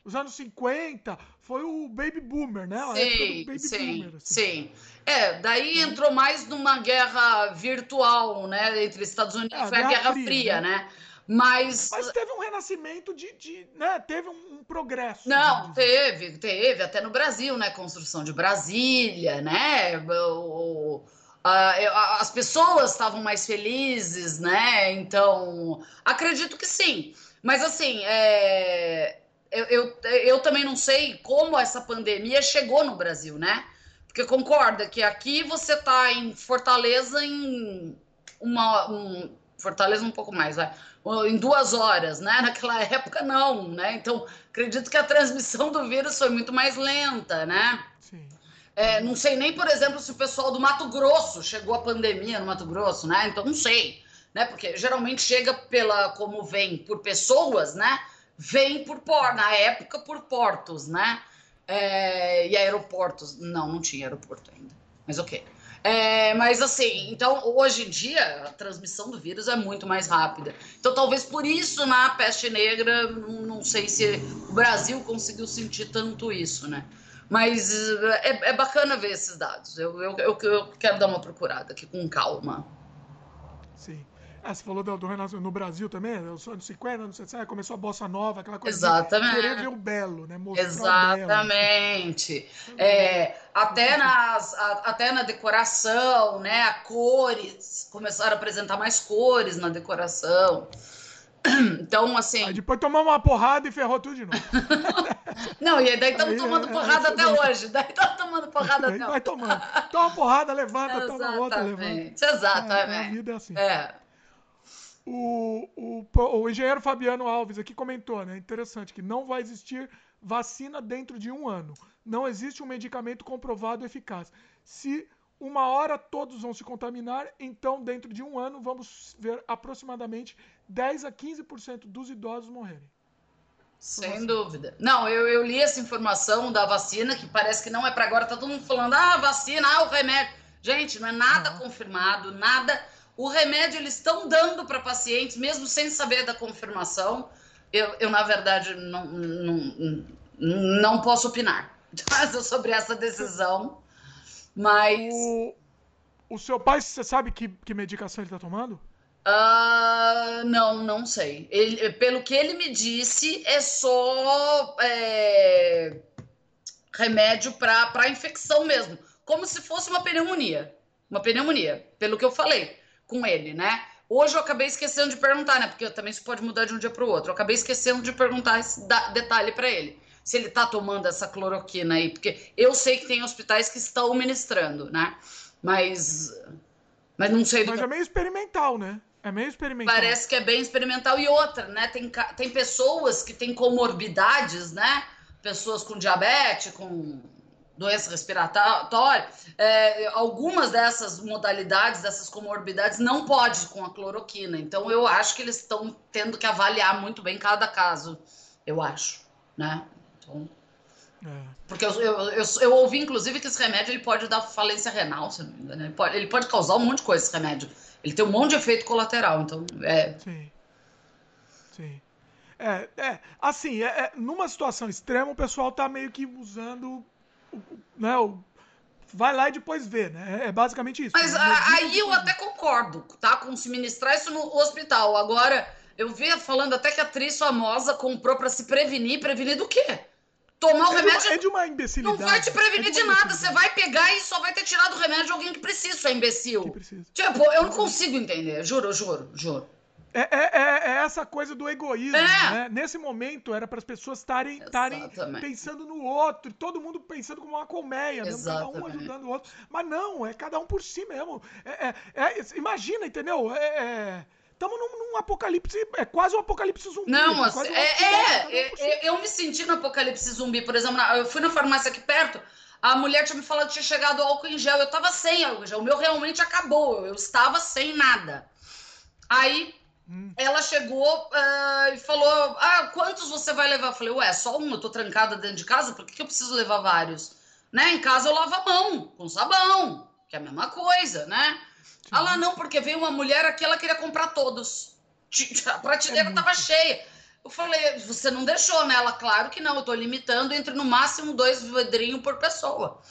Os anos 50 foi o Baby Boomer, né? A sim, Baby sim, Boomer, assim. sim. É, daí entrou mais numa guerra virtual, né? Entre Estados Unidos, é, foi a Guerra, Guerra Fria, Fria, né? né? Mas, Mas teve um renascimento de. de né? Teve um, um progresso. Não, teve, teve, até no Brasil, né? Construção de Brasília, né? O, a, as pessoas estavam mais felizes, né? Então, acredito que sim. Mas assim, é, eu, eu, eu também não sei como essa pandemia chegou no Brasil, né? Porque concorda que aqui você está em Fortaleza em uma. Um, Fortaleza um pouco mais, vai em duas horas, né? (laughs) Naquela época não, né? Então acredito que a transmissão do vírus foi muito mais lenta, né? Sim. É, não sei nem, por exemplo, se o pessoal do Mato Grosso chegou a pandemia no Mato Grosso, né? Então não sei, né? Porque geralmente chega pela como vem por pessoas, né? Vem por por na época por portos, né? É, e aeroportos, não, não tinha aeroporto ainda, mas ok. É, mas assim, então hoje em dia a transmissão do vírus é muito mais rápida. Então talvez por isso na peste negra, não sei se o Brasil conseguiu sentir tanto isso, né? Mas é, é bacana ver esses dados. Eu, eu, eu, eu quero dar uma procurada aqui com calma. Sim. Ah, você falou do, do Renascimento no Brasil também, os anos 50, anos 60, começou a bossa nova, aquela coisa Exatamente. querer ver o belo, né? Mostrar Exatamente. O belo. É, até, nas, a, até na decoração, né? A cores, começaram a apresentar mais cores na decoração. (clears throat) Então, assim. Aí depois tomamos uma porrada e ferrou tudo de novo. (laughs) Não, e daí estamos tomando é, porrada é, até hoje. Daí estamos tomando porrada até hoje. Vai tomando. Toma uma porrada, levanta, toma outra, levanta. Exatamente. É, a vida é assim. É. O, o, o engenheiro Fabiano Alves aqui comentou, né? Interessante, que não vai existir vacina dentro de um ano. Não existe um medicamento comprovado eficaz. Se uma hora todos vão se contaminar, então dentro de um ano vamos ver aproximadamente 10 a 15% dos idosos morrerem. Sem dúvida. Não, eu, eu li essa informação da vacina, que parece que não é para agora, tá todo mundo falando, ah, vacina, ah, o remédio. Gente, não é nada não. confirmado, nada o remédio eles estão dando para pacientes, mesmo sem saber da confirmação. Eu, eu na verdade, não, não, não posso opinar (laughs) sobre essa decisão. Mas. O, o seu pai, você sabe que, que medicação ele está tomando? Uh, não, não sei. Ele, pelo que ele me disse, é só é, remédio para infecção mesmo. Como se fosse uma pneumonia. Uma pneumonia, pelo que eu falei com ele, né? Hoje eu acabei esquecendo de perguntar, né? Porque também isso pode mudar de um dia para o outro. Eu acabei esquecendo de perguntar esse detalhe para ele. Se ele tá tomando essa cloroquina aí, porque eu sei que tem hospitais que estão ministrando, né? Mas mas não sei do Mas que... é meio experimental, né? É meio experimental. Parece que é bem experimental e outra, né? Tem, tem pessoas que têm comorbidades, né? Pessoas com diabetes, com doença respiratória, é, algumas dessas modalidades, dessas comorbidades, não pode com a cloroquina. Então, eu acho que eles estão tendo que avaliar muito bem cada caso, eu acho. né? Então, é. Porque eu, eu, eu, eu, ouvi, inclusive, que esse remédio ele pode dar falência renal, se não me engano. Ele pode, ele pode causar um monte de coisa, esse remédio. Ele tem um monte de efeito colateral, então é. Sim. Sim. É, é assim, é, é, numa situação extrema, o pessoal tá meio que usando né, o, vai lá e depois vê, né? É basicamente isso. Mas né? aí eu até concordo, tá? Com se ministrar isso no hospital. Agora, eu vi falando até que a atriz famosa comprou para se prevenir. Prevenir do quê? Tomar o é remédio. De uma, é de uma imbecilidade. Não vai te prevenir é de, de nada. Você vai pegar e só vai ter tirado o remédio de alguém que precisa, seu imbecil. Que precisa. Tipo, eu não consigo entender. Juro, juro, juro. É, é, é, é, essa coisa do egoísmo, é. né? Nesse momento era para as pessoas estarem pensando no outro, todo mundo pensando como uma colmeia, mesmo, cada um ajudando o outro. Mas não, é cada um por si mesmo. É, é, imagina, entendeu? Estamos num, num, apocalipse, é quase um apocalipse zumbi. Não, um é, eu me senti no apocalipse zumbi, por exemplo, eu fui na farmácia aqui perto, a mulher tinha me falado que tinha chegado álcool em gel, eu tava sem álcool em gel, o meu realmente acabou, eu estava sem nada. Aí Hum. Ela chegou uh, e falou: Ah, quantos você vai levar? Eu falei: Ué, só um, eu tô trancada dentro de casa, por que, que eu preciso levar vários? Né? Em casa eu lavo a mão com sabão, que é a mesma coisa, né? Ah lá, não, porque veio uma mulher aqui, ela queria comprar todos. (laughs) A prateleira é tava cheia. Eu falei, você não deixou, né? Ela, claro que não, eu tô limitando entre no máximo dois vidrinhos por pessoa.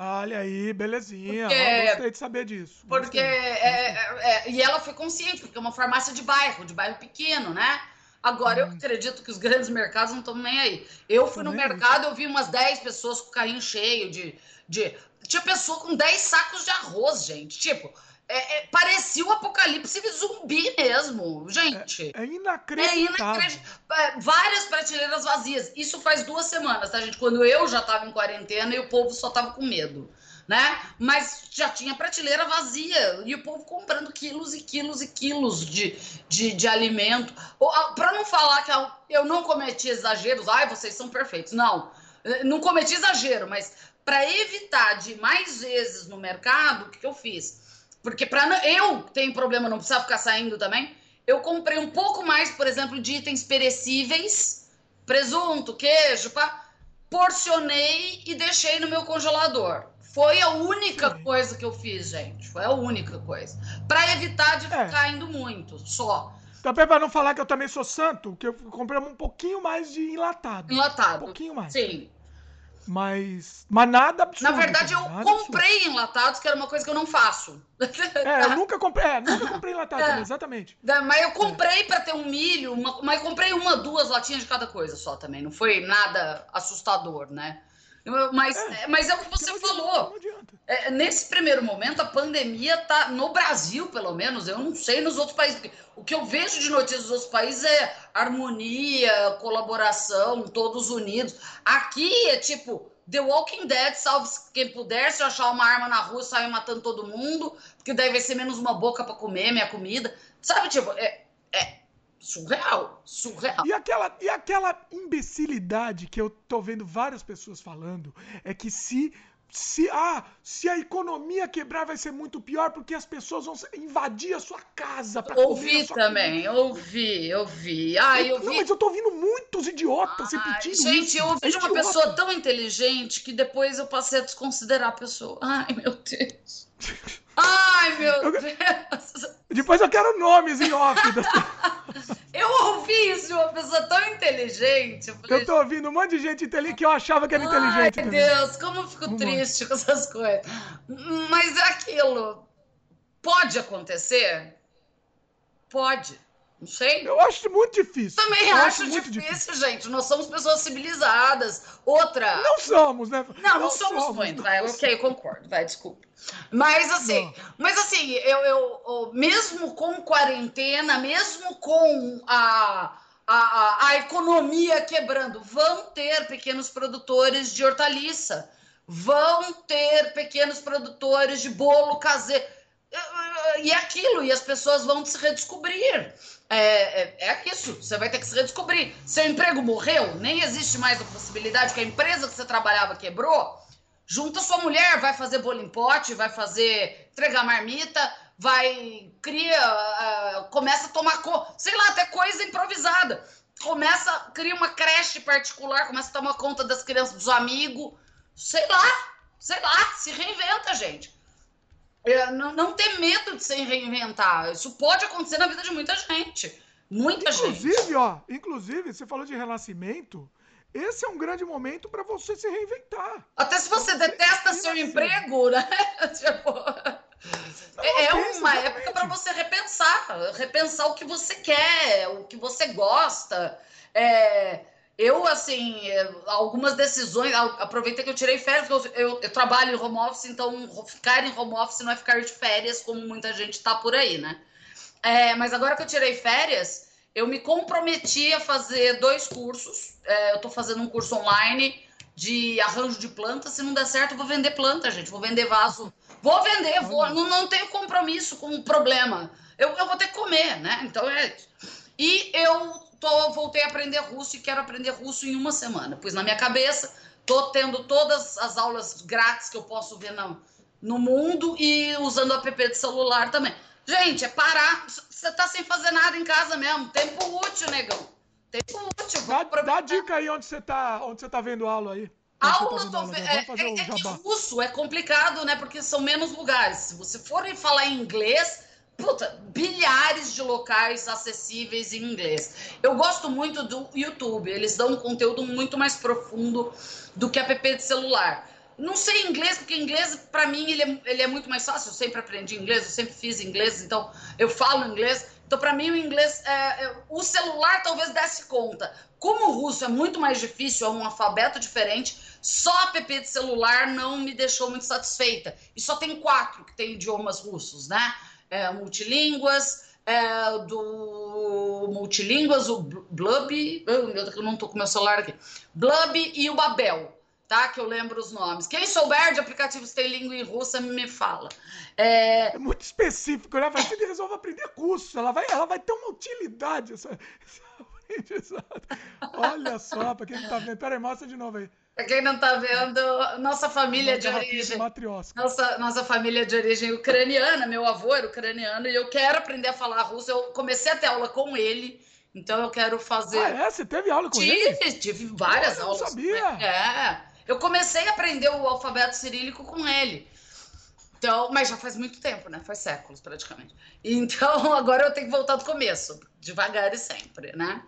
Olha aí, belezinha. Porque, gostei de saber disso. Porque. É, é, é, e ela foi consciente, porque é uma farmácia de bairro, de bairro pequeno, né? Agora, hum. eu acredito que os grandes mercados não estão nem aí. Eu fui no mercado, eu vi umas 10 pessoas com o carrinho cheio de, de. Tinha pessoa com 10 sacos de arroz, gente. Tipo, é, é, parecia o apocalipse zumbi mesmo, gente. É, é inacreditável. É inacreditável. É, várias prateleiras vazias. Isso faz duas semanas, tá, gente? Quando eu já tava em quarentena e o povo só tava com medo, né? Mas já tinha prateleira vazia e o povo comprando quilos e quilos e quilos de, de, de alimento. Para não falar que eu não cometi exageros, ai, vocês são perfeitos. Não, não cometi exagero, mas para evitar de mais vezes no mercado, o que, que eu fiz? Porque para eu tenho problema, não precisar ficar saindo também. Eu comprei um pouco mais, por exemplo, de itens perecíveis, presunto, queijo, pá, porcionei e deixei no meu congelador. Foi a única Sim. coisa que eu fiz, gente. Foi a única coisa. Para evitar de é. ficar indo muito, só. Também para não falar que eu também sou santo, que eu comprei um pouquinho mais de enlatado. Enlatado. Um pouquinho mais. Sim. Mas, mas nada absurdo. Na verdade, eu comprei absurdo. enlatados, que era uma coisa que eu não faço. É, eu nunca comprei, é, nunca comprei enlatado, (laughs) é. exatamente. Mas eu comprei é. para ter um milho, uma, mas comprei uma, duas latinhas de cada coisa só também. Não foi nada assustador, né? Mas é, mas é o que você falou. É, nesse primeiro momento, a pandemia tá no Brasil, pelo menos. Eu não sei nos outros países. O que eu vejo de notícias dos outros países é harmonia, colaboração, todos unidos. Aqui é tipo The Walking Dead, salve quem puder. Se eu achar uma arma na rua, sair matando todo mundo, porque daí vai ser menos uma boca para comer minha comida. Sabe, tipo, é, é surreal, surreal. E aquela, e aquela imbecilidade que eu tô vendo várias pessoas falando é que se se, ah, se a economia quebrar vai ser muito pior porque as pessoas vão invadir a sua casa para Ouvi também, comida. ouvi, ouvi. Ah, eu, eu vi. Não, mas eu tô ouvindo muitos idiotas Ai, repetindo gente, isso. eu ouvi uma pessoa tão inteligente que depois eu passei a desconsiderar a pessoa. Ai, meu Deus. (laughs) Ai, meu eu, Deus! Depois eu quero nomes em off. (laughs) eu ouvi isso de uma pessoa tão inteligente. Eu, falei, eu tô ouvindo um monte de gente inteligente que eu achava que era inteligente. Ai, meu Deus, como eu fico um triste monte. com essas coisas. Mas é aquilo. Pode acontecer? Pode. Não sei. Eu acho muito difícil. Também acho, acho difícil, difícil, gente. Nós somos pessoas civilizadas. Outra. Não somos, né? Não, não, não somos, somos muito. Vai, ok, eu concordo. Vai, desculpa. Mas assim, não. mas assim, eu, eu, eu, mesmo com quarentena, mesmo com a, a, a economia quebrando, vão ter pequenos produtores de hortaliça, vão ter pequenos produtores de bolo caseiro. E aquilo, e as pessoas vão se redescobrir. É, é, é, isso, você vai ter que se redescobrir. Seu emprego morreu, nem existe mais a possibilidade que a empresa que você trabalhava quebrou. Junta sua mulher, vai fazer bolo em pote, vai fazer entregar marmita, vai cria, uh, começa a tomar co, sei lá, até coisa improvisada. começa, cria uma creche particular, começa a tomar conta das crianças, dos amigos, sei lá, sei lá, se reinventa, gente. É, não, não ter medo de se reinventar. Isso pode acontecer na vida de muita gente. Muita inclusive, gente. ó, inclusive, você falou de renascimento. Esse é um grande momento para você se reinventar. Até se você detesta seu emprego, né? (laughs) tipo, não, é uma época para você repensar, repensar o que você quer, o que você gosta. É, eu, assim, algumas decisões, aproveitei que eu tirei férias, eu, eu, eu, trabalho em home office, então ficar em home office não é ficar de férias, como muita gente tá por aí, né? É, mas agora que eu tirei férias, eu me comprometi a fazer dois cursos. É, eu estou fazendo um curso online de arranjo de plantas. Se não der certo, eu vou vender planta, gente. Vou vender vaso. Vou vender, vou. Não, não tenho compromisso com o problema. Eu, eu vou ter que comer, né? Então é. E eu tô, voltei a aprender russo e quero aprender russo em uma semana. Pus na minha cabeça, tô tendo todas as aulas grátis que eu posso ver no, no mundo e usando o app de celular também. Gente, é parar. Você tá sem fazer nada em casa mesmo. Tempo útil, negão. Tempo útil. Dá, dá dica aí onde você tá, onde você tá vendo aula aí. Aula, tá tô... é, é, é que russo é complicado, né? Porque são menos lugares. Se você for falar em inglês, puta, bilhares de locais acessíveis em inglês. Eu gosto muito do YouTube. Eles dão um conteúdo muito mais profundo do que app de celular. Não sei inglês, porque inglês, para mim, ele é, ele é muito mais fácil. Eu sempre aprendi inglês, eu sempre fiz inglês, então eu falo inglês. Então, para mim, o inglês, é, é, o celular talvez desse conta. Como o russo é muito mais difícil, é um alfabeto diferente, só a app de celular não me deixou muito satisfeita. E só tem quatro que tem idiomas russos, né? É, multilínguas, é, do multilínguas, o Blub, eu não tô com meu celular aqui, Blub e o Babel tá? Que eu lembro os nomes. Quem souber de aplicativos tem língua em russa, me fala. É, é muito específico, né? Vai ser resolve aprender curso. Ela vai, ela vai ter uma utilidade, essa, (laughs) Olha só, pra quem não tá vendo. Pera aí, mostra de novo aí. Pra quem não tá vendo, nossa família de origem. Nossa, nossa família de origem ucraniana, meu avô era ucraniano, e eu quero aprender a falar russo. Eu comecei a ter aula com ele. Então eu quero fazer. Ah, é? Você teve aula com tive, ele? Tive, várias eu aulas. Eu sabia. É. Eu comecei a aprender o alfabeto cirílico com ele. Então, mas já faz muito tempo, né? Faz séculos praticamente. Então, (laughs) agora eu tenho que voltar do começo, devagar e sempre, né?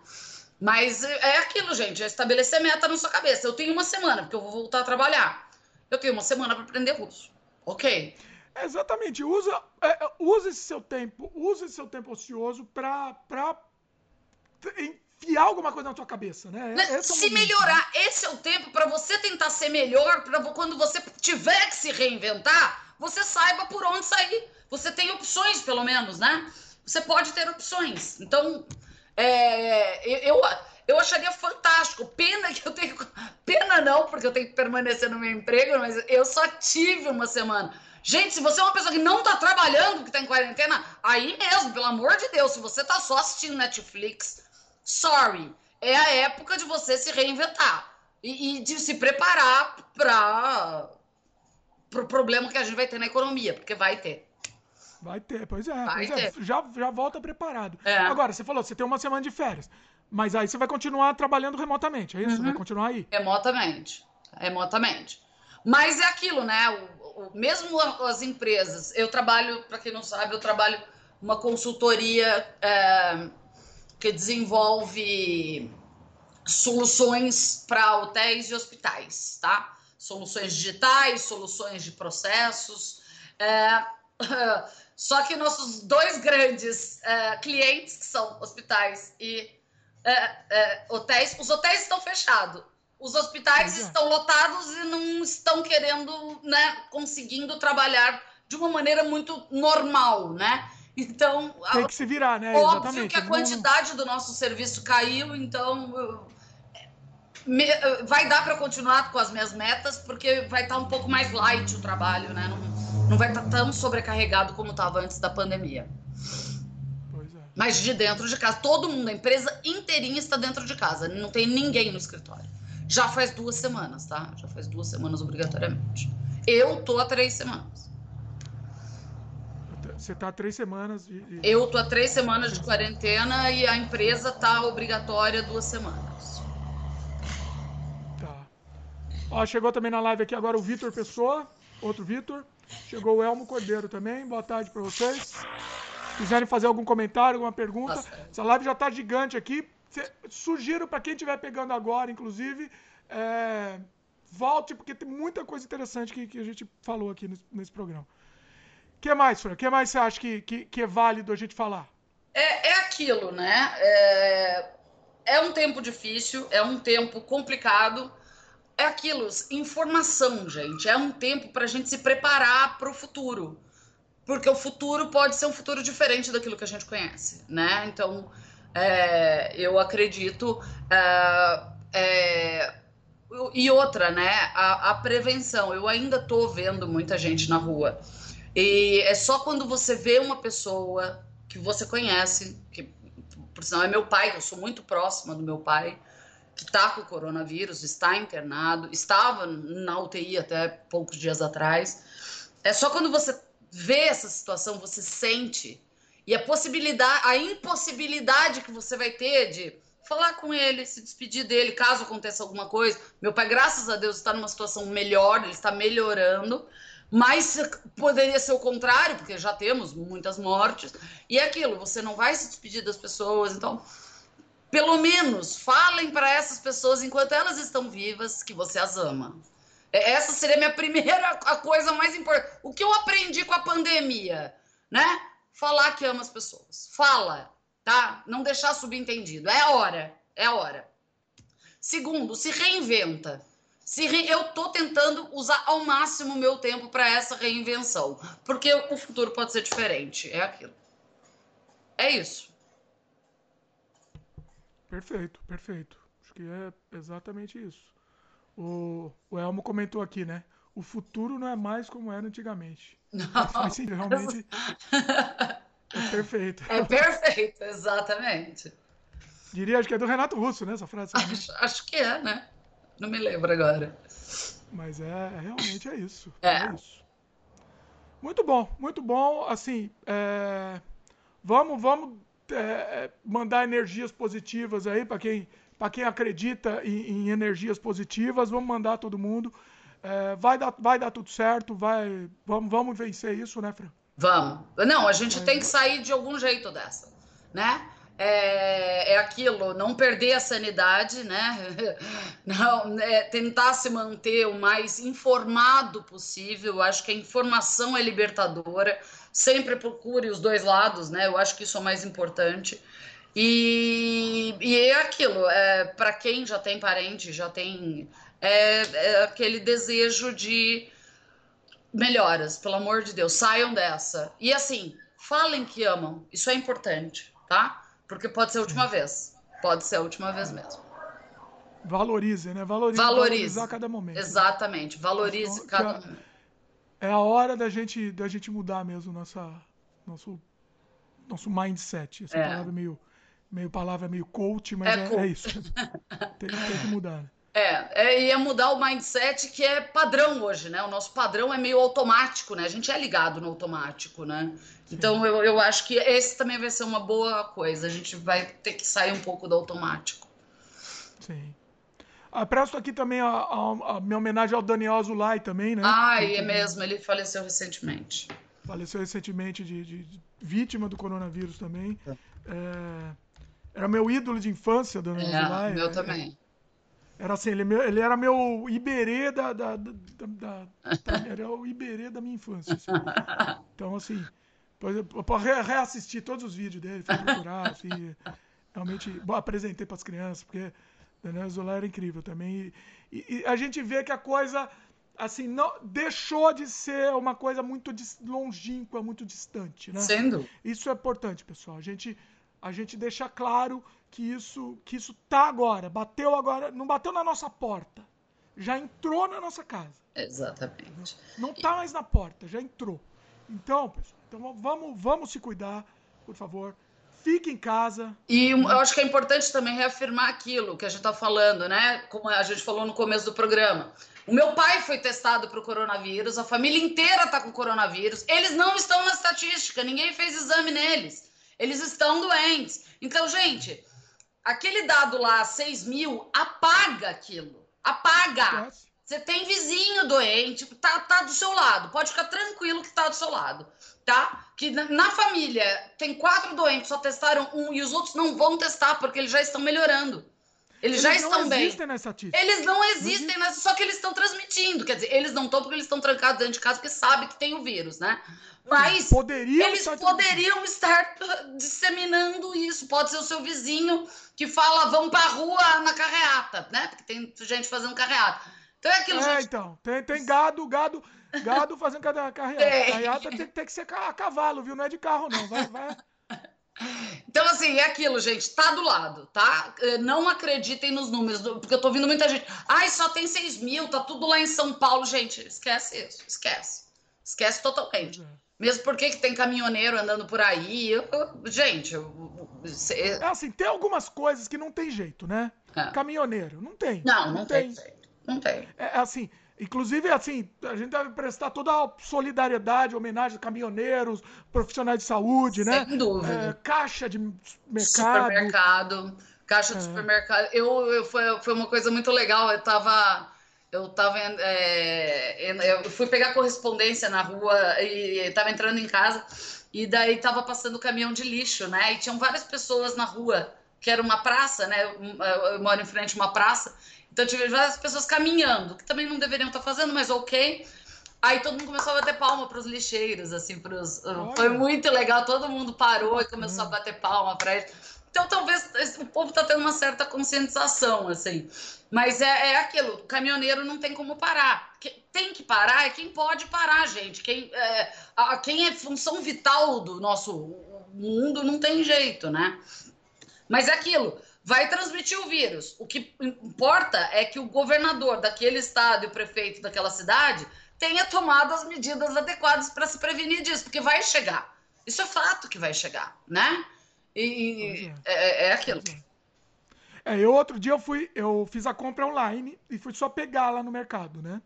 Mas é aquilo, gente, é estabelecer meta na sua cabeça. Eu tenho uma semana, porque eu vou voltar a trabalhar. Eu tenho uma semana para aprender russo. Ok? Exatamente. Usa, é, é usa esse seu tempo, usa esse seu tempo ocioso para enfiar alguma coisa na tua cabeça, né? né? É se melhorar, esse é o tempo para você tentar ser melhor, para quando você tiver que se reinventar, você saiba por onde sair. Você tem opções, pelo menos, né? Você pode ter opções. Então, é, eu, eu acharia fantástico. Pena que eu tenho. Pena não, porque eu tenho que permanecer no meu emprego, mas eu só tive uma semana. Gente, se você é uma pessoa que não tá trabalhando, que tá em quarentena, aí mesmo, pelo amor de Deus, se você tá só assistindo Netflix, sorry, é a época de você se reinventar e, e de se preparar para o pro problema que a gente vai ter na economia, porque vai ter. Vai ter, pois é. Pois é. ter. É. Já, já volta preparado. É. Agora, você falou, você tem uma semana de férias. Mas aí você vai continuar trabalhando remotamente, é isso? Uhum. Vai continuar aí? Remotamente. Remotamente. Mas é aquilo, né? O, o, mesmo as empresas. Eu trabalho, para quem não sabe, eu trabalho uma consultoria é, que desenvolve soluções para hotéis e hospitais, tá? Soluções digitais, soluções de processos. É, (laughs) só que nossos dois grandes é, clientes, que são hospitais e é, é hotéis, os hotéis estão fechados. Os hospitais estão lotados e não estão querendo, né, conseguindo trabalhar de uma maneira muito normal, né? Então. Tem que se virar, né? Óbvio Exatamente. que a quantidade do nosso serviço caiu, então. Me, vai dar para continuar com as minhas metas, porque vai estar tá um pouco mais light o trabalho, né? Não, não vai estar tá tão sobrecarregado como estava antes da pandemia. Pois é. Mas de dentro de casa, todo mundo, a empresa inteirinha está dentro de casa, não tem ninguém no escritório. Já faz duas semanas, tá? Já faz duas semanas obrigatoriamente. Eu tô há três semanas. Você tá há três semanas. De, Eu tô há três semanas de quarentena e a empresa tá obrigatória duas semanas. Tá. Ó, chegou também na live aqui agora o Vitor Pessoa, outro Vitor. Chegou o Elmo Cordeiro também. Boa tarde para vocês. Se quiserem fazer algum comentário, alguma pergunta, Nossa. essa live já tá gigante aqui. Sugiro para quem estiver pegando agora, inclusive, é, volte, porque tem muita coisa interessante que, que a gente falou aqui nesse, nesse programa. O que mais, Fran? O que mais você acha que, que, que é válido a gente falar? É, é aquilo, né? É, é um tempo difícil, é um tempo complicado. É aquilo, informação, gente. É um tempo para a gente se preparar para o futuro. Porque o futuro pode ser um futuro diferente daquilo que a gente conhece, né? Então, é, eu acredito. é, é, e outra, né? A, a prevenção. Eu ainda tô vendo muita gente na rua. E é só quando você vê uma pessoa que você conhece, que por sinal é meu pai, eu sou muito próxima do meu pai, que está com o coronavírus, está internado, estava na UTI até poucos dias atrás. É só quando você vê essa situação, você sente e a possibilidade, a impossibilidade que você vai ter de falar com ele, se despedir dele, caso aconteça alguma coisa. Meu pai, graças a Deus, está numa situação melhor, ele está melhorando. Mas poderia ser o contrário, porque já temos muitas mortes. E é aquilo, você não vai se despedir das pessoas. Então, pelo menos, falem para essas pessoas, enquanto elas estão vivas, que você as ama. É, Essa seria a minha (laughs) primeira a coisa mais importante. O que eu aprendi com a pandemia, né? Falar que ama as pessoas. Fala, tá? Não deixar subentendido. É hora, é hora. Segundo, se reinventa. Se re... Eu tô tentando usar ao máximo o meu tempo para essa reinvenção, porque o futuro pode ser diferente. É aquilo. É isso. Perfeito, perfeito. Acho que é exatamente isso. O, o Elmo comentou aqui, né? O futuro não é mais como era antigamente. Faz sentido, realmente (laughs) é perfeito. É perfeito, exatamente. Diria, acho que é do Renato Russo, né? Essa frase. né? Acho, acho que é, né? Não me lembro agora. Mas é, é realmente é isso. É. É isso. Muito bom, muito bom. Assim, é, vamos, vamos é, é, mandar energias positivas aí para quem, para quem acredita em, em energias positivas. Vamos mandar todo mundo. É, vai, dar, vai dar tudo certo. Vai, vamos, vamos vencer isso, né, Fran? Vamos. Não, a gente tem que sair de algum jeito dessa, né? É, é aquilo, não perder a sanidade, né? (laughs) Não, é, tentar se manter o mais informado possível. Acho que a informação é libertadora. Sempre procure os dois lados, né? Eu acho que isso é o mais importante. E, e é aquilo, é, para quem já tem parente, já tem é, é aquele desejo de melhoras, pelo amor de Deus, saiam dessa. E assim, falem que amam, isso é importante, tá? Porque pode ser a última vez. Pode ser a última vez mesmo. Valorize, né? Valorize, Valorize. valorizar cada momento. Exatamente. Valorize Então, cada momento. É a hora da gente, da gente mudar mesmo nossa, nosso, nosso mindset. Essa É. palavra é meio, meio palavra meio coach, mas É é, é isso. (laughs) Tem, tem que mudar. né? É, é, ia mudar o mindset que é padrão hoje, né? O nosso padrão é meio automático, né? A gente é ligado no automático, né? Então eu, eu acho que esse também vai ser uma boa coisa. A gente vai ter que sair um pouco do automático. Sim. Ah, presto aqui também a, a- a minha homenagem ao Daniel Azulay também, né? Ai, Que- é mesmo, ele faleceu recentemente. Faleceu recentemente de, de- de vítima do coronavírus também. É, era meu ídolo de infância, Daniel É, Azulay. meu É, também. Era assim, ele, é ele era meu Iberê da, da, da- da- da- (laughs) Era o Iberê da minha infância. assim. Então, assim, depois eu, eu re- reassisti todos os vídeos dele, fui procurar, assim, realmente bom, apresentei para as crianças, porque Daniel Zola era incrível também. E, e- e a gente vê que a coisa, assim, não deixou de ser uma coisa muito longínqua, muito distante, né? Sendo. Isso é importante, pessoal. A gente, a gente deixa claro que isso, que isso tá agora, bateu agora, não bateu na nossa porta, já entrou na nossa casa. Exatamente. Não tá mais na porta, já entrou. Então, pessoal, então vamos, vamos se cuidar, por favor. Fique em casa. E eu acho que é importante também reafirmar aquilo que a gente está falando, né? Como a gente falou no começo do programa. O meu pai foi testado para o coronavírus, a família inteira está com coronavírus. Eles não estão na estatística, ninguém fez exame neles. Eles estão doentes. Então, gente, aquele dado lá, 6 mil, apaga aquilo. Apaga. Você tem vizinho doente, tá, tá do seu lado. Pode ficar tranquilo que tá do seu lado, tá? Que na família tem quatro doentes, só testaram um e os outros não vão testar porque eles já estão melhorando. Eles, eles já estão bem. Eles não existem Eles não existem, não só que eles estão transmitindo. Quer dizer, eles não estão porque eles estão trancados dentro de casa porque sabem que tem o vírus, né? Mas poderiam eles estar poderiam estar (laughs) disseminando isso. Pode ser o seu vizinho que fala, vamos pra rua na carreata, né? Porque tem gente fazendo carreata. Então é aquilo, é, gente... então. Tem, tem gado, gado, gado fazendo carreata. Carreata tem, tem que ser a cavalo, viu? Não é de carro, não. Vai, vai. Então, assim, é aquilo, gente, tá do lado, tá? É, não acreditem nos números, porque eu tô ouvindo muita gente. Ai, só tem 6 mil, tá tudo lá em São Paulo. Gente, esquece isso, esquece. Esquece totalmente. Mesmo porque que tem caminhoneiro andando por aí. Eu, gente, eu, é assim, tem algumas coisas que não tem jeito, né? É. Caminhoneiro, não tem. Não, não, não tem. tem. Não tem. É assim, Inclusive, assim, a gente deve prestar toda a solidariedade, homenagem a caminhoneiros, profissionais de saúde, né? Sem dúvida. É, caixa de mercado. Supermercado. Caixa de é. supermercado. Eu, eu, foi, foi uma coisa muito legal. Eu tava. Eu tava. É, eu fui pegar correspondência na rua e tava entrando em casa. E daí tava passando caminhão de lixo, né? E tinham várias pessoas na rua, que era uma praça, né? Eu, eu moro em frente a uma praça. Então, tive várias pessoas caminhando, que também não deveriam estar fazendo, mas ok. Aí todo mundo começou a bater palma para os lixeiros, assim, pros... foi muito legal. Todo mundo parou e começou a bater palma para eles. Então, talvez o povo está tendo uma certa conscientização, assim. Mas é, é aquilo, o caminhoneiro não tem como parar. Quem tem que parar é quem pode parar, gente. Quem é, a, quem é função vital do nosso mundo não tem jeito, né? Mas é aquilo vai transmitir o vírus. O que importa é que o governador daquele estado e o prefeito daquela cidade tenha tomado as medidas adequadas para se prevenir disso, porque vai chegar. Isso é fato que vai chegar, né? E é. É, é, aquilo. É, eu outro dia eu fui, eu fiz a compra online e fui só pegar lá no mercado, né?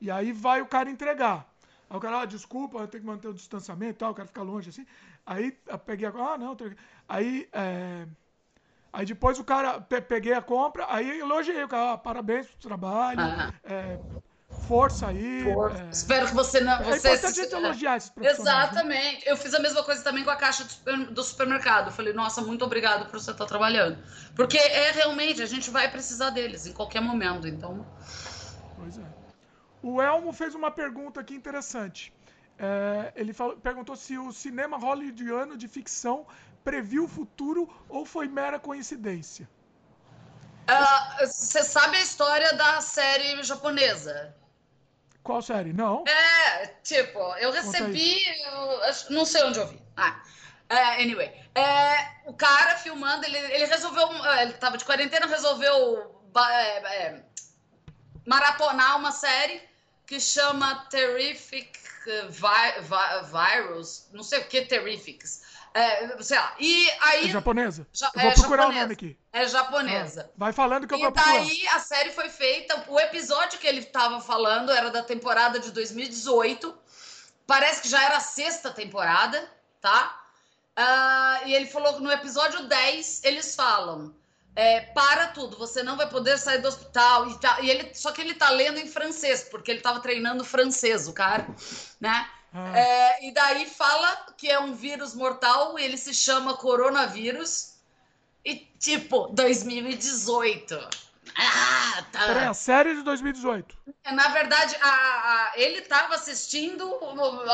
E aí vai o cara entregar. Aí o cara, ah, desculpa, eu tenho que manter o distanciamento e tal, eu quero ficar longe assim. Aí eu peguei, ah, não, aí é, Aí depois o cara, peguei a compra, aí elogiei o cara, ah, parabéns pelo trabalho, ah. é, força aí. Força. É... Espero que você não. É você é importante se... elogiar esses né? Exatamente. Eu fiz a mesma coisa também com a caixa do supermercado. Eu falei, nossa, muito obrigado por você estar trabalhando. Porque é realmente, a gente vai precisar deles em qualquer momento, então. Pois é. O Elmo fez uma pergunta aqui interessante. É, ele falou, perguntou se o cinema hollywoodiano de previu o futuro ou foi mera coincidência? Ah, você uh, sabe a história da série japonesa? Qual série? Não. É, tipo, eu recebi. Eu, não sei onde eu vi. Ah, uh, anyway. É, o cara filmando, ele, ele resolveu. Ele tava de quarentena, resolveu é, é, maratonar uma série que chama Terrific vi, vi, Virus, não sei o que, Terrifics. É, sei lá. E aí. É japonesa? Ja, eu vou é procurar japonesa. o nome aqui. É japonesa. Ah, vai falando que eu vou procurar. E daí a série foi feita. O episódio que ele estava falando era da temporada de 2018. Parece que já era a sexta temporada, tá? Uh, e ele falou que no episódio 10 eles falam é, para tudo, você não vai poder sair do hospital e, tá, e ele só que ele tá lendo em francês porque ele tava treinando francês, o cara, né? Ah. É, e daí fala que é um vírus mortal, ele se chama coronavírus e tipo 2018. Ah, tá. Peraí, a série de 2018. É, na verdade, a, a, ele tava assistindo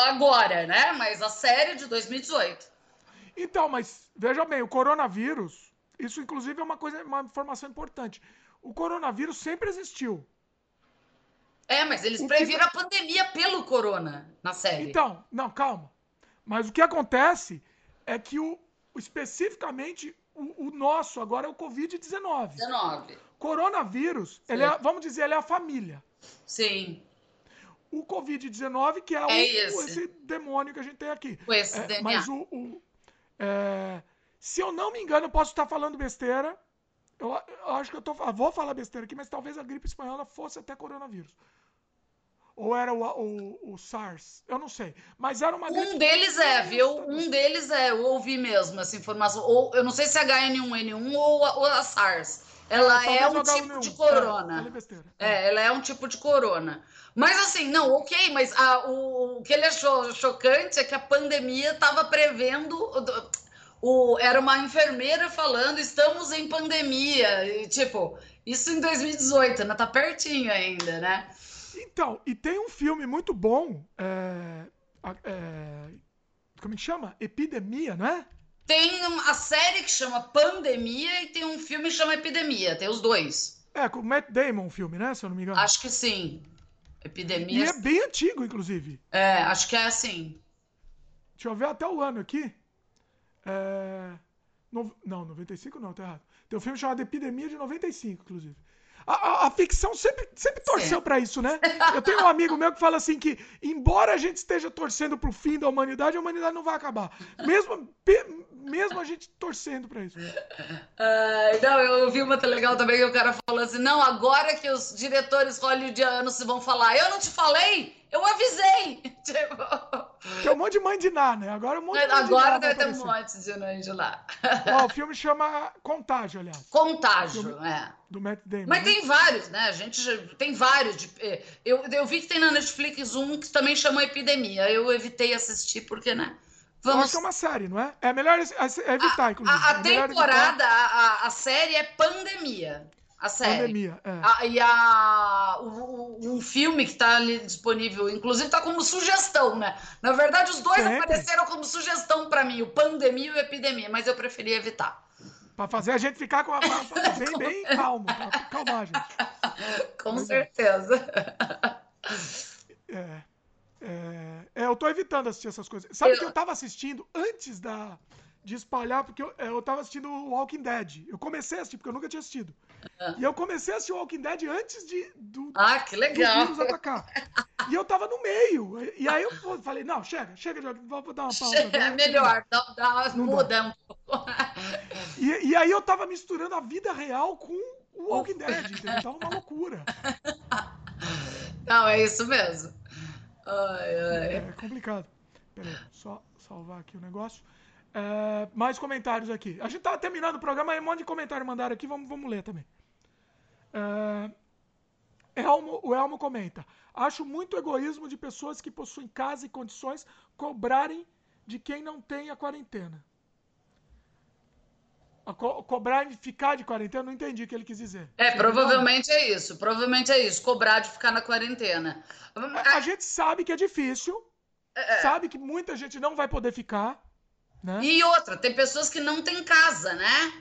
agora, né? Mas a série de 2018. Então, mas veja bem, o coronavírus isso, inclusive, é uma coisa, uma informação importante. O coronavírus sempre existiu. É, mas eles o previram que... a pandemia pelo corona na série. Então, não, calma. Mas o que acontece é que o, especificamente o, o nosso agora é o Covid-19. 19. Coronavírus, ele é, vamos dizer, ele é a família. Sim. O Covid-19, que é, é o, esse. esse. demônio que a gente tem aqui. Com esse é, DNA. Mas o, o é, Se eu não me engano, eu posso estar falando besteira. Eu, eu acho que eu tô, vou falar besteira aqui, mas talvez a gripe espanhola fosse até coronavírus. Ou era o, o, o, SARS? Eu não sei. Mas era uma. Um deles é, viu? Um deles é. Eu ouvi mesmo essa informação. Ou eu não sei se é H1N1 ou a, ou a SARS. Ela é, é um tipo de corona. É, é, ela é um tipo de corona. Mas assim, não, ok, mas a, o, o que ele achou chocante é que a pandemia estava prevendo. O, era uma enfermeira falando, estamos em pandemia. E, tipo, isso em 2018, né? Tá pertinho ainda, né? Então, e tem um filme muito bom. É, é, como é que chama? Epidemia, não é? Tem a série que chama Pandemia e tem um filme que chama Epidemia. Tem os dois. É, com o Matt Damon o filme, né? Se eu não me engano. Acho que sim. Epidemia. E é bem antigo, inclusive. É, acho que é assim. Deixa eu ver até o ano aqui. É... No... Não, 95 não, tá errado. Tem um filme chamado Epidemia de 95, inclusive. A, a, a, ficção sempre, sempre torceu para isso, né? Eu tenho um amigo meu que fala assim que, embora a gente esteja torcendo pro fim da humanidade, a humanidade não vai acabar. Mesmo, mesmo a gente torcendo para isso. Uh, não, eu ouvi uma legal também que o cara falou assim: não, agora que os diretores hollywoodianos se vão falar, eu não te falei, eu avisei. (laughs) Tipo... Que é um monte de mãe de Ná, né? Agora um monte de mãe Agora deve ter um monte de mãe de lá. Ó, o (laughs) filme chama Contágio, aliás. Contágio, filme... é. Do Matt Damon. Mas né? tem vários, né? A gente já... tem vários. De... É, eu, eu vi que tem na Netflix um que também chama Epidemia. Eu evitei assistir porque, né? Vamos... acho que é uma série, não é? É melhor evitar, inclusive. A, a, a é temporada, a, a, série é Pandemia. A série. Pandemia, é. A, e a, o, o, filme que está ali disponível, inclusive está como sugestão, né? Na verdade, os dois Sempre. apareceram como sugestão para mim, o Pandemia e o Epidemia, mas eu preferi evitar. Para fazer a gente ficar com a, (laughs) bem, bem calmo, pra calmar a gente. Com é. certeza. É. É, é, eu tô evitando assistir essas coisas. Sabe eu... que eu tava assistindo antes da, de espalhar, porque eu, é, eu tava assistindo Walking Dead. Eu comecei a assistir, porque eu nunca tinha assistido. Uhum. E eu comecei a assistir Walking Dead antes de, do, ah, que legal. do vírus atacar. e eu tava no meio. E aí eu falei, não, chega, chega, vou dar uma pausa. É melhor, dá, dá uma muda um pouco. E, e aí eu tava misturando a vida real com o Walking Dead, entendeu? Tava uma loucura. Não, é isso mesmo. Ai, ai. É complicado. Peraí, só salvar aqui o negócio. É, mais comentários aqui. A gente tava terminando o programa, aí um monte de comentário mandaram aqui, vamos, vamos ler também. É, Elmo, o Elmo comenta: Acho muito egoísmo de pessoas que possuem casa e condições cobrarem de quem não tem a quarentena. Co cobrar e ficar de quarentena, não entendi o que ele quis dizer. É, provavelmente é isso. Provavelmente é isso. Cobrar de ficar na quarentena. A, a gente sabe que é difícil. É, é. Sabe que muita gente não vai poder ficar. Né? E outra, tem pessoas que não têm casa, né?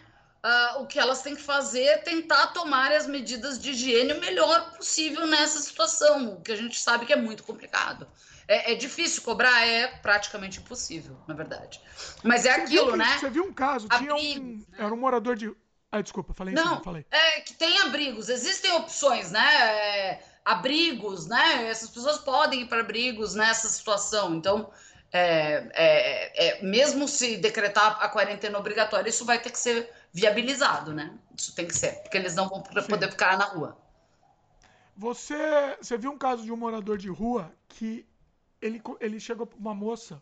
Uh, o que elas têm que fazer é tentar tomar as medidas de higiene o melhor possível nessa situação, que a gente sabe que é muito complicado. É, é, difícil cobrar, é praticamente impossível, na verdade. Mas é você aquilo, né? Você viu um caso, tinha um, né? era um morador de. Ah, desculpa, falei Não, cima, falei. É que tem abrigos, existem opções, né? É, abrigos, né? Essas pessoas podem ir para abrigos nessa situação. Então, é, é, é, mesmo se decretar a quarentena obrigatória, isso vai ter que ser viabilizado, né? Isso tem que ser, porque eles não vão poder Sim. ficar na rua. Você, você viu um caso de um morador de rua que ele, ele chegou para uma moça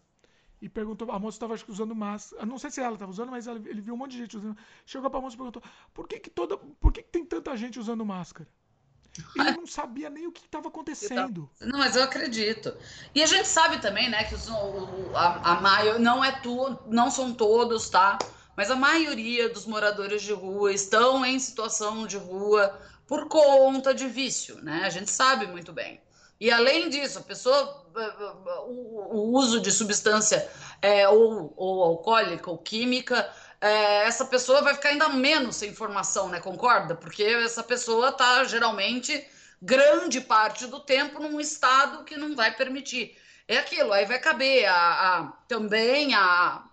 e perguntou, a moça estava usando máscara, não sei se ela estava usando, mas ela, ele viu um monte de gente usando. Chegou para a moça e perguntou: "Por que que toda, por que, que tem tanta gente usando máscara?" Ele não sabia nem o que estava (laughs) acontecendo. Não, mas eu acredito. E a gente sabe também, né, que os, a, a maior, não é tu, não são todos, tá? Mas a maioria dos moradores de rua estão em situação de rua por conta de vício, né? A gente sabe muito bem. E além disso, a pessoa, o, o uso de substância é, ou, ou alcoólica ou química, é, essa pessoa vai ficar ainda menos sem informação, né? Concorda? Porque essa pessoa está geralmente grande parte do tempo num estado que não vai permitir. É aquilo, aí vai caber a, a também a,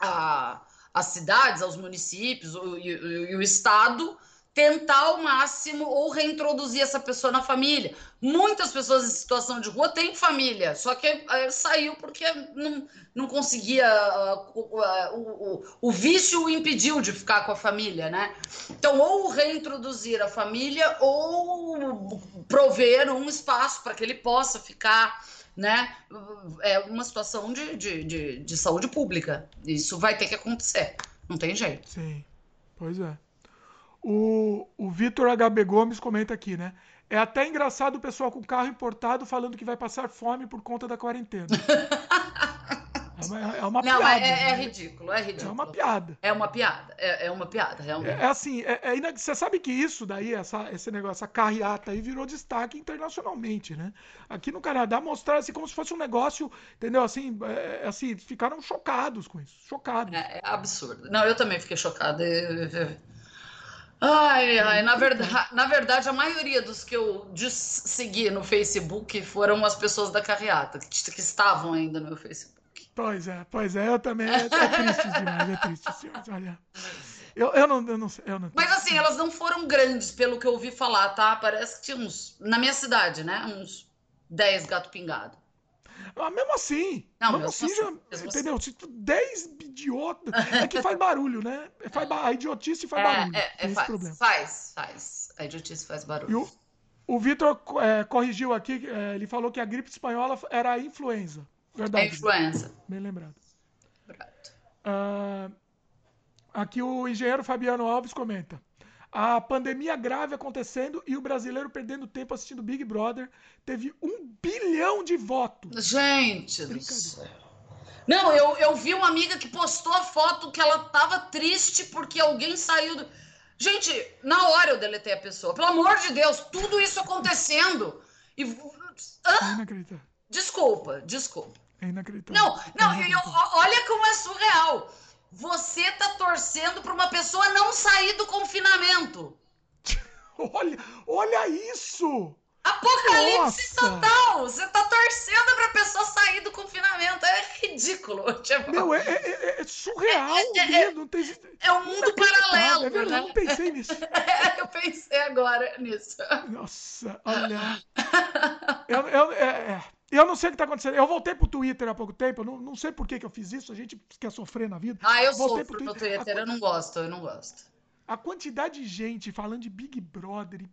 a, as cidades, aos municípios o, e, e o estado tentar ao máximo ou reintroduzir essa pessoa na família. Muitas pessoas em situação de rua têm família, só que uh, saiu porque não, não conseguia, uh, uh, o, o, vício o impediu de ficar com a família, né? Então, ou reintroduzir a família ou prover um espaço para que ele possa ficar, né? É uma situação de, de, de, de saúde pública. Isso vai ter que acontecer, não tem jeito. Sim, pois é. O, o Vitor HB Gomes comenta aqui, né? É até engraçado o pessoal com carro importado falando que vai passar fome por conta da quarentena. (laughs) É uma, é uma não, piada. É, é, né? ridículo, é ridículo. É uma piada. É uma piada, é, é uma piada, realmente. É, é assim, é, é você sabe que isso daí, essa, esse negócio, essa carreata aí virou destaque internacionalmente, né? Aqui no Canadá mostraram assim como se fosse um negócio, entendeu? Assim, é, assim ficaram chocados com isso, chocados. É, absurdo. Não, eu também fiquei chocada. Ai, ai, na verdade, na verdade, a maioria dos que eu segui no Facebook foram as pessoas da carreata, que, que estavam ainda no meu Facebook. Pois é, pois é, eu também. É, é triste demais, é triste, senhores, olha. Eu, eu, não, eu, não, eu não. Mas assim, elas não foram grandes, pelo que eu ouvi falar, tá? Parece que tinha uns. Na minha cidade, né? Uns 10 gato pingado. Ah, mesmo assim. Não, mesmo assim, assim, já, mesmo entendeu? Assim. 10 idiotas. É que faz barulho, né? Faz, a idiotice faz é, barulho. É, é, faz, problema. faz, faz. A idiotice faz barulho. E o, o Vitor é, corrigiu aqui, é, ele falou que a gripe espanhola era a influenza. Verdade. É influenza. Bem lembrado. Uh, aqui o engenheiro Fabiano Alves comenta. A pandemia grave acontecendo e o brasileiro perdendo tempo assistindo Big Brother teve um bilhão de votos. Gente do céu. Não, eu, eu vi uma amiga que postou a foto que ela tava triste porque alguém saiu do. Gente, na hora eu deletei a pessoa. Pelo amor de Deus, tudo isso acontecendo. E. Ah, Inacreditável. Desculpa, desculpa. É inacreditável. Não, não, é eu, olha como é surreal. Você tá torcendo para uma pessoa não sair do confinamento. (laughs) olha, olha isso! Apocalipse Nossa. total! Você tá torcendo pra pessoa sair do confinamento. É ridículo. Tipo... Meu, é, é, é, é surreal. É, é, é não tem... é um mundo paralelo. É verdade, né? eu não pensei nisso. (laughs) eu pensei agora nisso. Nossa, olha. eu, eu, é, eu não sei o que está acontecendo. Eu voltei pro Twitter há pouco tempo. Eu não, não sei por que, que eu fiz isso. A gente quer sofrer na vida. Ah, eu voltei sofro pro Twitter. no Twitter. Eu não gosto, eu não gosto. A quantidade de gente falando de Big Brother e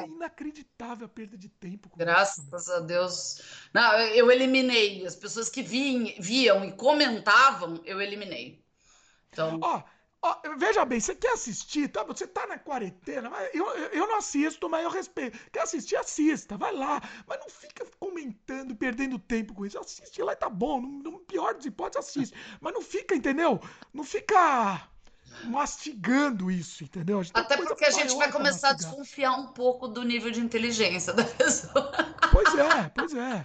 é inacreditável a perda de tempo. Graças isso, a Deus. Não, eu eliminei. As pessoas que vi, viam e comentavam, eu eliminei. Então. Ó, veja bem, você quer assistir, tá? Você tá na quarentena, mas eu, eu não assisto, mas eu respeito. Quer assistir, assista, vai lá. Mas não fica comentando, perdendo tempo com isso. Assiste lá e tá bom. No, no pior dos hipóteses, assiste. (laughs) Mas não fica, entendeu? Não fica mastigando isso, entendeu? Até porque a gente vai começar a desconfiar um pouco do nível de inteligência da pessoa. Pois é, (laughs) pois é.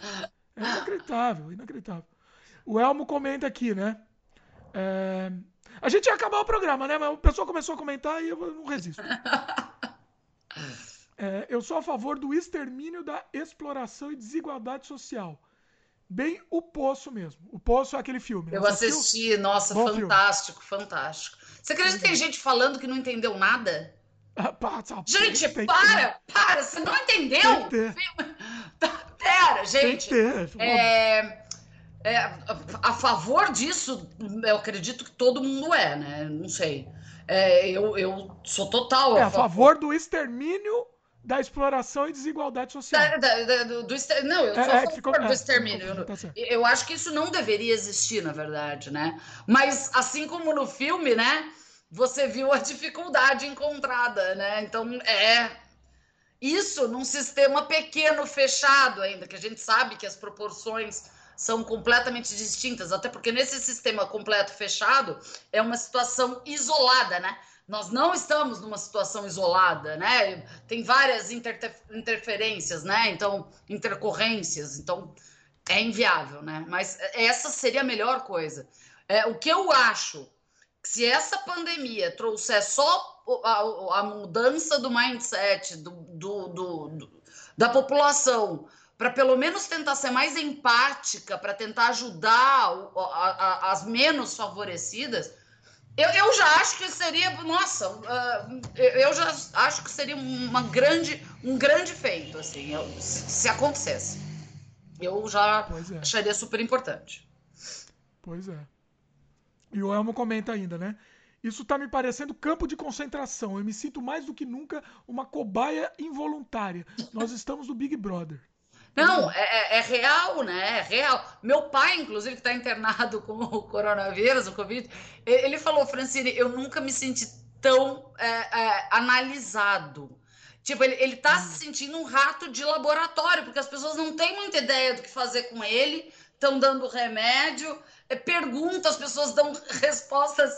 É inacreditável, inacreditável. O Elmo comenta aqui, né? É... A gente ia acabar o programa, né? Mas o pessoal começou a comentar e eu não resisto. (laughs) É, eu sou a favor do extermínio da exploração e desigualdade social. Bem o Poço mesmo. O Poço é aquele filme. Né? Eu assisti, nossa, Bom fantástico, filme. fantástico. Você acredita que tem gente falando que não entendeu nada? Ah, pá, tá, gente, para, para, você não entendeu? Tem que ter. Pera, gente. Tem que ter. É, é, a favor disso, eu acredito que todo mundo é, né? Não sei. É, eu, eu sou total. É a favor do extermínio da exploração e desigualdade social. Da, da, da, do, do, não, eu é, sou é, a favor ficou, do é, extermínio. Tá eu acho que isso não deveria existir, na verdade, né? Mas assim como no filme, né? Você viu a dificuldade encontrada, né? Então é isso num sistema pequeno, fechado ainda, que a gente sabe que as proporções são completamente distintas, até porque nesse sistema completo fechado é uma situação isolada, né? Nós não estamos numa situação isolada, né? Tem várias interferências, né? Então, intercorrências, então é inviável, né? Mas essa seria a melhor coisa. É, o que eu acho que se essa pandemia trouxer só a, a mudança do mindset do, do, do da população para pelo menos tentar ser mais empática, para tentar ajudar o, a, a, as menos favorecidas, Eu, eu já acho que seria, nossa, uh, eu já acho que seria uma grande, um grande feito, assim, eu, se, se, acontecesse. Eu já é. acharia super importante. Pois é. E o Elmo comenta ainda, né? Isso tá me parecendo campo de concentração. Eu me sinto mais do que nunca uma cobaia involuntária. Nós estamos no Big Brother. Não, é, é, é, real, né? É real. Meu pai, inclusive, que está internado com o coronavírus, o Covid, ele falou, Francine, eu nunca me senti tão é, é, analisado. Tipo, ele, ele tá se sentindo um rato de laboratório, porque as pessoas não têm muita ideia do que fazer com ele, estão dando remédio, é, pergunta, as pessoas dão (laughs) respostas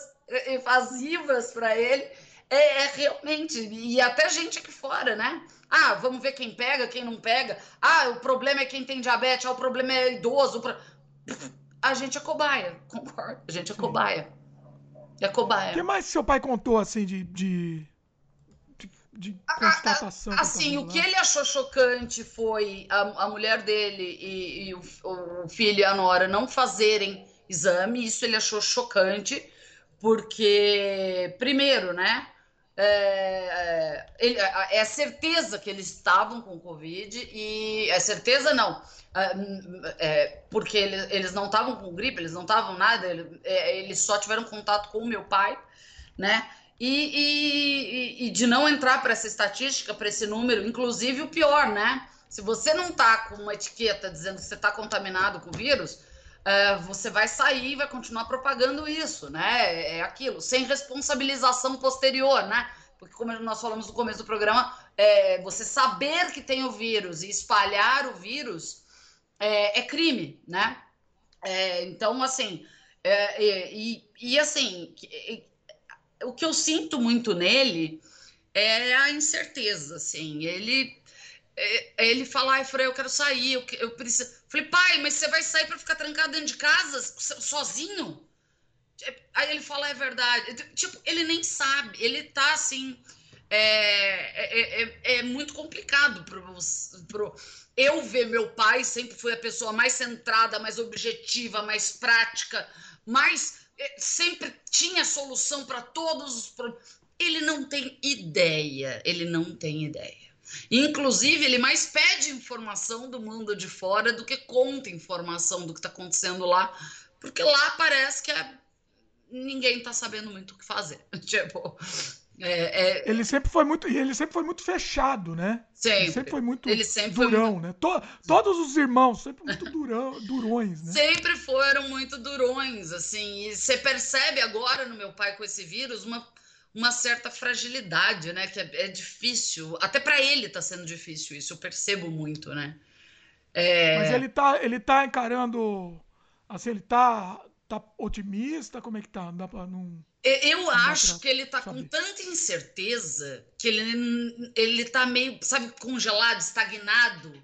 evasivas para ele. É, é, realmente, e até gente aqui fora, né? Ah, vamos ver quem pega, quem não pega. Ah, o problema é quem tem diabetes, ah, o problema é idoso. Pro... A gente é cobaia, (laughs) concordo. A gente é cobaia. É cobaia. O que mais seu pai contou, assim, de, de, de, constatação? assim, o que ele achou chocante foi a, a mulher dele e, e o, o filho e a nora não fazerem exame. Isso ele achou chocante, porque, primeiro, né? É, ele, é certeza que eles estavam com Covid e é certeza não, é, é porque eles, eles não estavam com gripe, eles não estavam nada, ele, é, eles só tiveram contato com o meu pai, né? E, e, e de não entrar para essa estatística, para esse número, inclusive o pior, né? Se você não tá com uma etiqueta dizendo que você está contaminado com o vírus, é, você vai sair e vai continuar propagando isso, né? É, é aquilo, sem responsabilização posterior, né? Porque, como nós falamos no começo do programa, é, você saber que tem o vírus e espalhar o vírus é, é crime, né? É, então, assim, é, e, e, assim, o que eu sinto muito nele é a incerteza, assim, ele ele fala, ai, Frei, eu quero sair, eu, eu preciso. Falei, pai, mas você vai sair para ficar trancado dentro de casa, sozinho? Aí ele fala, é verdade. Tipo, ele nem sabe, ele tá assim. É, é, é, é muito complicado pro, pro. Eu ver meu pai, sempre fui a pessoa mais centrada, mais objetiva, mais prática, mais. É, sempre tinha solução para todos os problemas. Ele não tem ideia, ele não tem ideia. Inclusive, ele mais pede informação do mundo de fora do que conta informação do que está acontecendo lá, porque lá parece que é... ninguém está sabendo muito o que fazer. (laughs) tipo, é, é... Ele sempre foi muito, ele sempre foi muito fechado, né? Sempre. Ele sempre foi muito ele sempre durão, muito... né? To, todos os irmãos sempre muito durão, durões, né? Sempre foram muito durões, assim. E você percebe agora no meu pai com esse vírus uma uma certa fragilidade, né? Que é, é difícil. Até para ele está sendo difícil isso, eu percebo muito, né? É... Mas ele tá, ele tá encarando. Assim, ele tá, tá otimista? Como é que tá? Não dá pra, não, eu não acho que ele tá saber. com tanta incerteza que ele, ele tá meio, sabe, congelado, estagnado.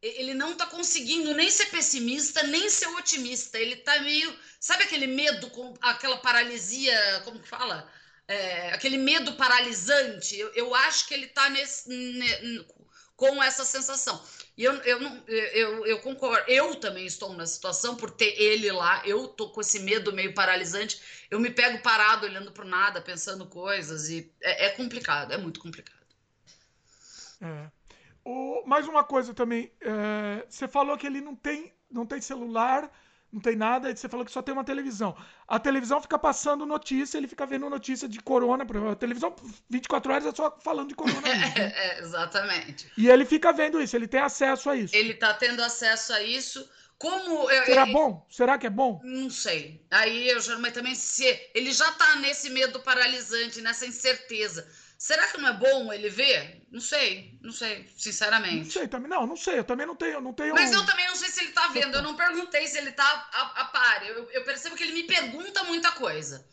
Ele não tá conseguindo nem ser pessimista, nem ser otimista. Ele tá meio. Sabe aquele medo, com aquela paralisia, como que fala? É, aquele medo paralisante, eu, eu acho que ele está nesse, ne, com essa sensação. E eu, eu, não, eu, eu concordo, eu também estou na situação por ter ele lá, eu tô com esse medo meio paralisante, eu me pego parado olhando para nada, pensando coisas, e é, é complicado, é muito complicado. É. O, mais uma coisa também, é, você falou que ele não tem, não tem celular, não tem nada, e você falou que só tem uma televisão. A televisão fica passando notícia, ele fica vendo notícia de corona. A televisão 24 horas é só falando de corona. (laughs) é, exatamente. E ele fica vendo isso, ele tem acesso a isso. Ele tá tendo acesso a isso. Como eu, Será bom? Será que é bom? Não sei. Aí eu já, mas também se ele já tá nesse medo paralisante, nessa incerteza. Será que não é bom ele ver? Não sei, não sei, sinceramente. Não sei também, não, não sei, eu também não tenho, não tenho. Mas eu também não sei se ele tá vendo, eu não perguntei se ele tá a, a par. Eu, eu percebo que ele me pergunta muita coisa.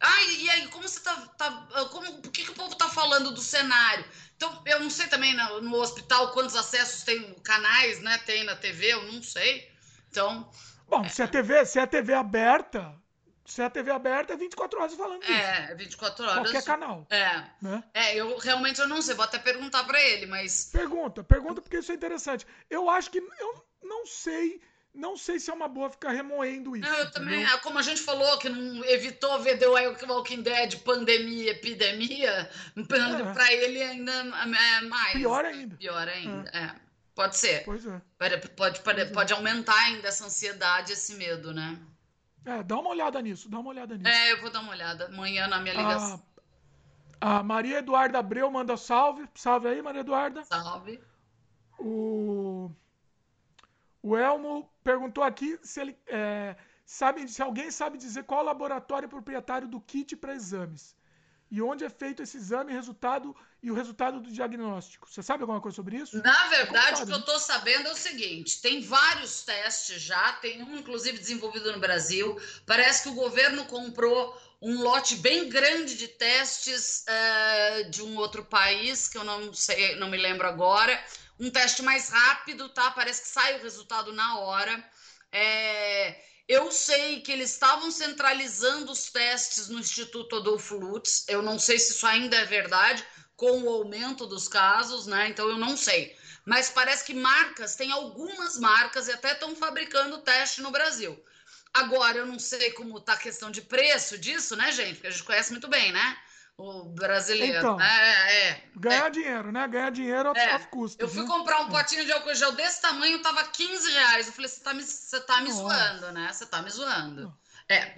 Ai, e aí, como você tá. tá como, por que, que o povo tá falando do cenário? Então, eu não sei também no, no hospital quantos acessos tem canais, né? Tem na TV, eu não sei. Então. Bom, é... se a TV, se a TV aberta, se a TV aberta, é 24 horas falando disso. É, 24 horas. Qualquer canal. É. Né? É, eu realmente eu não sei, vou até perguntar para ele, mas. Pergunta, pergunta porque isso é interessante. Eu acho que. Eu não sei não sei se é uma boa ficar remoendo isso. Não, eu também, ah, como a gente falou, que não evitou ver The Walking Dead, pandemia, epidemia, é. para ele ainda é mais. Pior ainda. Pior ainda, é. é. Pode ser. Pois é. Pode, pode, pode, pode aumentar ainda essa ansiedade, esse medo, né? É, dá uma olhada nisso, dá uma olhada nisso. É, eu vou dar uma olhada amanhã na minha ligação. A, a Maria Eduarda Abreu manda salve. Salve aí, Maria Eduarda. Salve. O, o Elmo perguntou aqui se ele é, sabe, se alguém sabe dizer qual laboratório é proprietário do kit para exames e onde é feito esse exame, resultado e o resultado do diagnóstico. Você sabe alguma coisa sobre isso? Na verdade, é o que eu estou sabendo é o seguinte: tem vários testes já, tem um inclusive desenvolvido no Brasil. Parece que o governo comprou um lote bem grande de testes uh, de um outro país que eu não sei, não me lembro agora. Um teste mais rápido, tá? Parece que sai o resultado na hora. É, eu sei que eles estavam centralizando os testes no Instituto Adolfo Lutz. Eu não sei se isso ainda é verdade, com o aumento dos casos, né? Então eu não sei. Mas parece que marcas, tem algumas marcas e até estão fabricando teste no Brasil. Agora, eu não sei como está a questão de preço disso, né, gente? Porque a gente conhece muito bem, né? O brasileiro. Então, é, é, ganhar é. dinheiro, né? Ganhar dinheiro é. a custo. Eu fui né? comprar um é. potinho de álcool gel desse tamanho, tava 15 reais. Eu falei, você tá me, você tá me zoando, né? Você tá me zoando. É.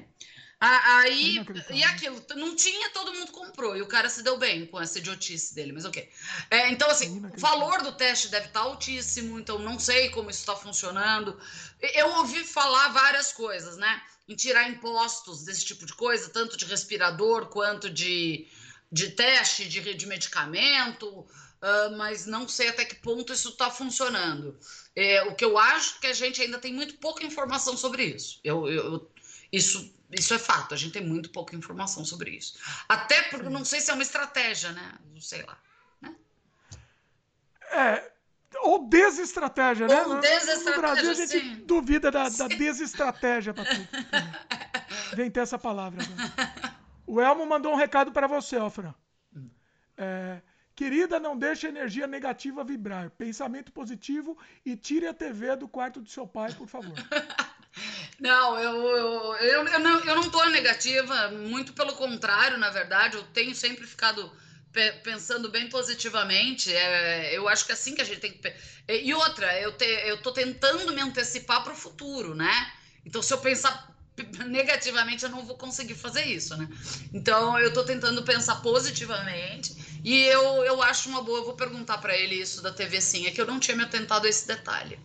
Aí, e aquilo, não tinha, todo mundo comprou. E o cara se deu bem com essa idiotice dele, mas ok. É, então, assim, o valor do teste deve estar tá altíssimo, então não sei como isso está funcionando. Eu ouvi falar várias coisas, né? Em tirar impostos desse tipo de coisa, tanto de respirador quanto de, de teste de, de medicamento, uh, mas não sei até que ponto isso está funcionando. É, o que eu acho que a gente ainda tem muito pouca informação sobre isso. Eu, eu, isso, isso é fato, a gente tem muito pouca informação sobre isso. Até porque não sei se é uma estratégia, né? Não sei lá. Né? É, ou desestratégia, né? Ou desestratégia, no Brasil a gente sim. duvida da, da desestratégia pra tudo. (laughs) Vem ter essa palavra. Agora. O Elmo mandou um recado para você, ó, Fran. É, querida, não deixe a energia negativa vibrar. Pensamento positivo e tire a TV do quarto do seu pai, por favor. (laughs) Não, eu, eu, eu, eu, não, eu não tô negativa, muito pelo contrário, na verdade, eu tenho sempre ficado pensando bem positivamente, é, eu acho que é assim que a gente tem que. E outra, eu, te, eu tô tentando me antecipar para o futuro, né? Então, se eu pensar (laughs) negativamente, eu não vou conseguir fazer isso, né? Então, eu tô tentando pensar positivamente e eu, eu acho uma boa. Eu vou perguntar para ele isso da TV Sim, é que eu não tinha me atentado a esse detalhe,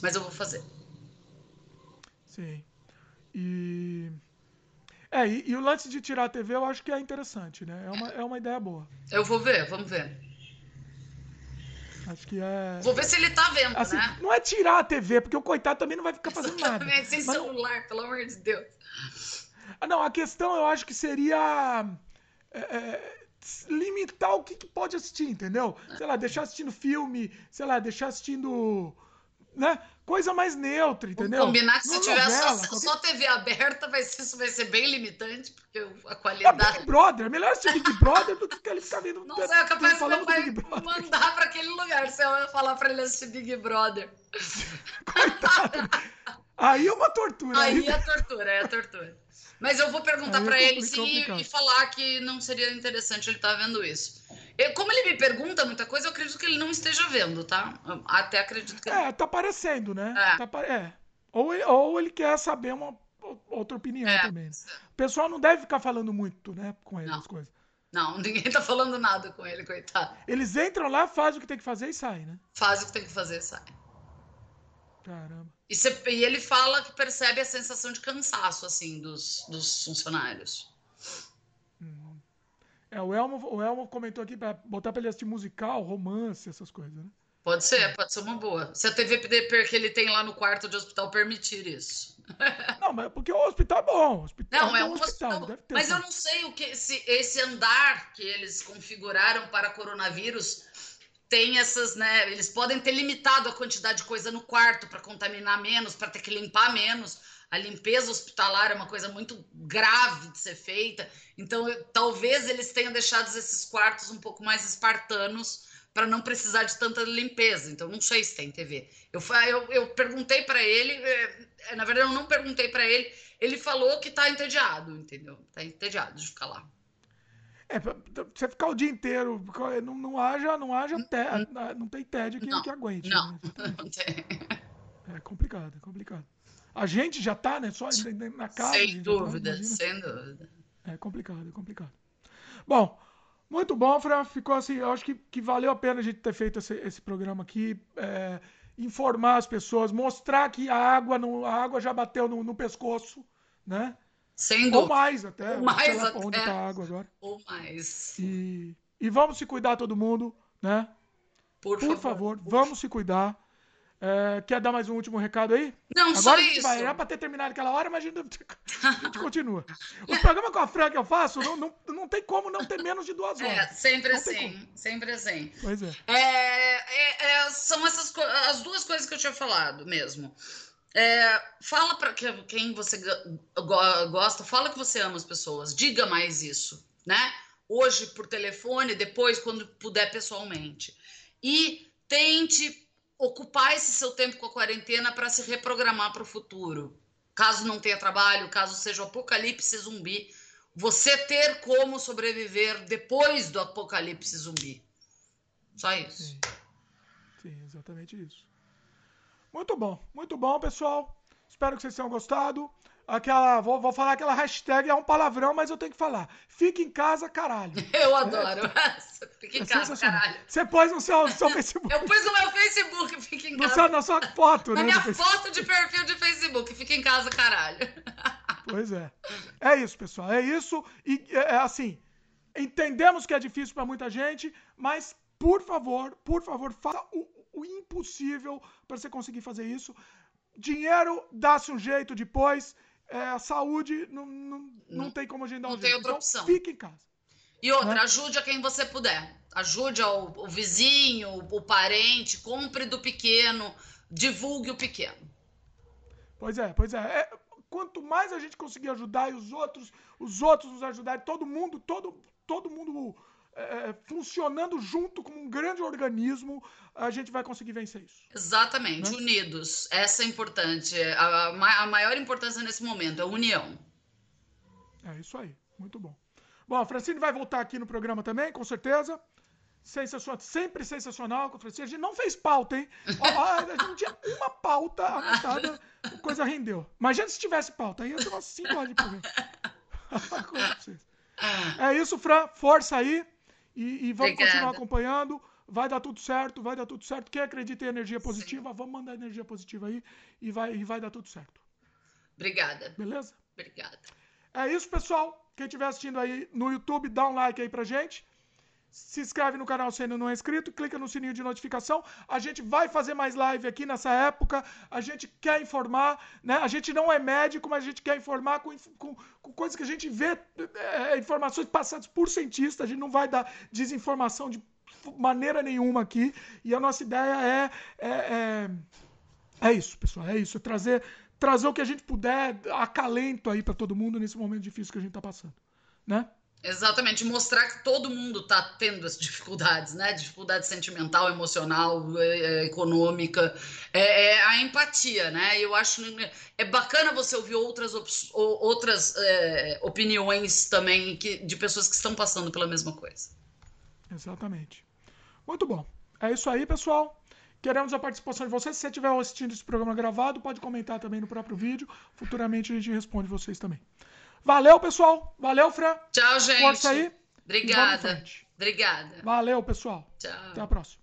mas eu vou fazer. Sim. E. É, e, e, o lance de tirar a TV eu acho que é interessante, né? É uma, é uma ideia boa. Eu vou ver, vamos ver. Acho que é. Vou ver se ele tá vendo, assim, né? Não é tirar a TV, porque o coitado também não vai ficar fazendo (laughs) nada. sem Mas... celular, pelo amor de Deus. Ah, não, a questão eu acho que seria. É, é, limitar o que, que, pode assistir, entendeu? Sei lá, deixar assistindo filme, sei lá, deixar assistindo né? Coisa mais neutra, entendeu? Vamos combinar que se tiver novela, só, qualquer... só, TV aberta, vai ser, isso vai ser bem limitante, porque a qualidade. É Big Brother, é melhor assistir Big Brother do que ele ficar vendo. Não sei, é capaz que meu pai mandar para aquele lugar se eu falar para ele assistir Big Brother. (laughs) Coitado. Aí é uma tortura. Aí, aí é tortura, é tortura. Mas eu vou perguntar para ele sim e falar que não seria interessante ele estar tá vendo isso. Eu, como ele me pergunta muita coisa, eu acredito que ele não esteja vendo, tá? Até acredito que. É, tá parecendo, né? É. Tá, é. Ou, ele, ou ele quer saber uma outra opinião é. também. Né? O pessoal não deve ficar falando muito, né, com ele, não. as coisas. Não, (laughs) ninguém tá falando nada com ele, coitado. Eles entram lá, fazem o que tem que fazer e saem, né? Fazem o que tem que fazer e saem. Caramba. E, você, e, ele fala que percebe a sensação de cansaço, assim, dos, dos funcionários. É, o Elmo, o Elmo comentou aqui para botar para ele assistir musical, romance, essas coisas, né? Pode ser, pode ser uma boa. Se a TV que ele tem lá no quarto de hospital permitir isso. (laughs) Não, mas porque o hospital é bom. Hospital não, é, é um hospital. hospital mas eu não sei o que se esse andar que eles configuraram para coronavírus tem essas, né? Eles podem ter limitado a quantidade de coisa no quarto para contaminar menos, para ter que limpar menos a limpeza hospitalar é uma coisa muito grave de ser feita. Então, eu, talvez eles tenham deixado esses quartos um pouco mais espartanos para não precisar de tanta limpeza. Então, não sei se tem TV. Eu, eu, eu perguntei para ele, é, na verdade, eu não perguntei para ele, ele falou que está entediado, entendeu? Está entediado de ficar lá. É, você ficar o dia inteiro, não, não haja, não haja te, não tem TED que, não, que aguente. Não, né? (laughs) não tem. É complicado, é complicado. A gente já tá, né? Só na casa. Sem tá, dúvida, tá, sem dúvida. É complicado, é complicado. Bom, muito bom, Fran. Ficou assim, eu acho que, que valeu a pena a gente ter feito esse, esse programa aqui. É, informar as pessoas, mostrar que a água, no, a água já bateu no, no pescoço, né? Sem dúvida. Ou mais até. Ou mais até. Onde tá a água agora. Ou mais. E, e vamos se cuidar todo mundo, né? Por, Por favor, favor, vamos se cuidar. É, quer dar mais um último recado aí? Não, Agora só isso. vai. Era pra ter terminado aquela hora, mas a gente, (laughs) a gente continua. O programa com a Fran que eu faço, não, não, não tem como não ter menos de duas horas. É, sempre assim, sempre assim. Pois é. É, é, é, são essas as duas coisas que eu tinha falado mesmo. É, fala para quem você gosta, fala que você ama as pessoas, diga mais isso, né? Hoje por telefone, depois quando puder pessoalmente. E tente ocupar esse seu tempo com a quarentena para se reprogramar para o futuro. Caso não tenha trabalho, caso seja o apocalipse zumbi, você ter como sobreviver depois do apocalipse zumbi. Só isso. Sim, Sim exatamente isso. Muito bom, muito bom, pessoal. Espero que vocês tenham gostado. Aquela, vou, vou falar aquela hashtag, é um palavrão, mas eu tenho que falar. Fique em casa, caralho. (laughs) Eu adoro essa. Fique em é casa, caralho. Você pôs no seu, seu (laughs) Facebook. Eu pus no meu Facebook, fique em casa. Seu, na sua foto, na né? Na minha foto de perfil de Facebook, fique em casa, caralho. (laughs) Pois é. É isso, pessoal. É isso. E, é, é assim, entendemos que é difícil para muita gente, mas, por favor, por favor, faça o, o impossível para você conseguir fazer isso. Dinheiro dá-se um jeito depois é, a saúde não, não, não, não, tem como a gente dar um Não tem jeito. outra então, opção. Fique em casa. E outra, né? ajude a quem você puder. Ajude ao, o vizinho, o parente, compre do pequeno, divulgue o pequeno. Pois é, pois é. é. Quanto mais a gente conseguir ajudar e os outros, os outros nos ajudarem, todo mundo, todo, todo mundo é, funcionando junto como um grande organismo, a gente vai conseguir vencer isso. Exatamente, né? unidos. Essa é importante. A, a, maior importância nesse momento é a união. É isso aí, muito bom. Bom, a Francine vai voltar aqui no programa também, com certeza. Sensacional, sempre sensacional com a Francine. A gente não fez pauta, hein? (laughs) a gente não tinha uma pauta anotada, a coisa rendeu. Imagina se tivesse pauta, aí ia ser umas 5 horas de programa. (laughs) (laughs) é isso, Fran, força aí. E, e vamos Obrigada. continuar acompanhando. Vai dar tudo certo, vai dar tudo certo. Quem acredita em energia positiva, Sim. vamos mandar energia positiva aí e vai, e vai dar tudo certo. Obrigada. Beleza? Obrigada. É isso, pessoal. Quem estiver assistindo aí no YouTube, dá um like aí pra gente. Se inscreve no canal se ainda não é inscrito, clica no sininho de notificação. A gente vai fazer mais live aqui nessa época. A gente quer informar, né? A gente não é médico, mas a gente quer informar com, com, com coisas que a gente vê, é, informações passadas por cientistas. A gente não vai dar desinformação de maneira nenhuma aqui. E a nossa ideia é, é, é, é isso, pessoal. É isso. É trazer, trazer o que a gente puder, acalento aí para todo mundo nesse momento difícil que a gente está passando, né? Exatamente, mostrar que todo mundo está tendo as dificuldades, né? Dificuldade sentimental, emocional, é, é, econômica, é, é, a empatia, né? Eu acho é bacana você ouvir outras, outras opiniões também que, de pessoas que estão passando pela mesma coisa. Exatamente. Muito bom. É isso aí, pessoal. Queremos a participação de vocês. Se você estiver assistindo esse programa gravado, pode comentar também no próprio vídeo. Futuramente a gente responde vocês também. Valeu, pessoal. Valeu, Fran. Tchau, gente. Força aí. Obrigada. Obrigada. Valeu, pessoal. Tchau. Até a próxima.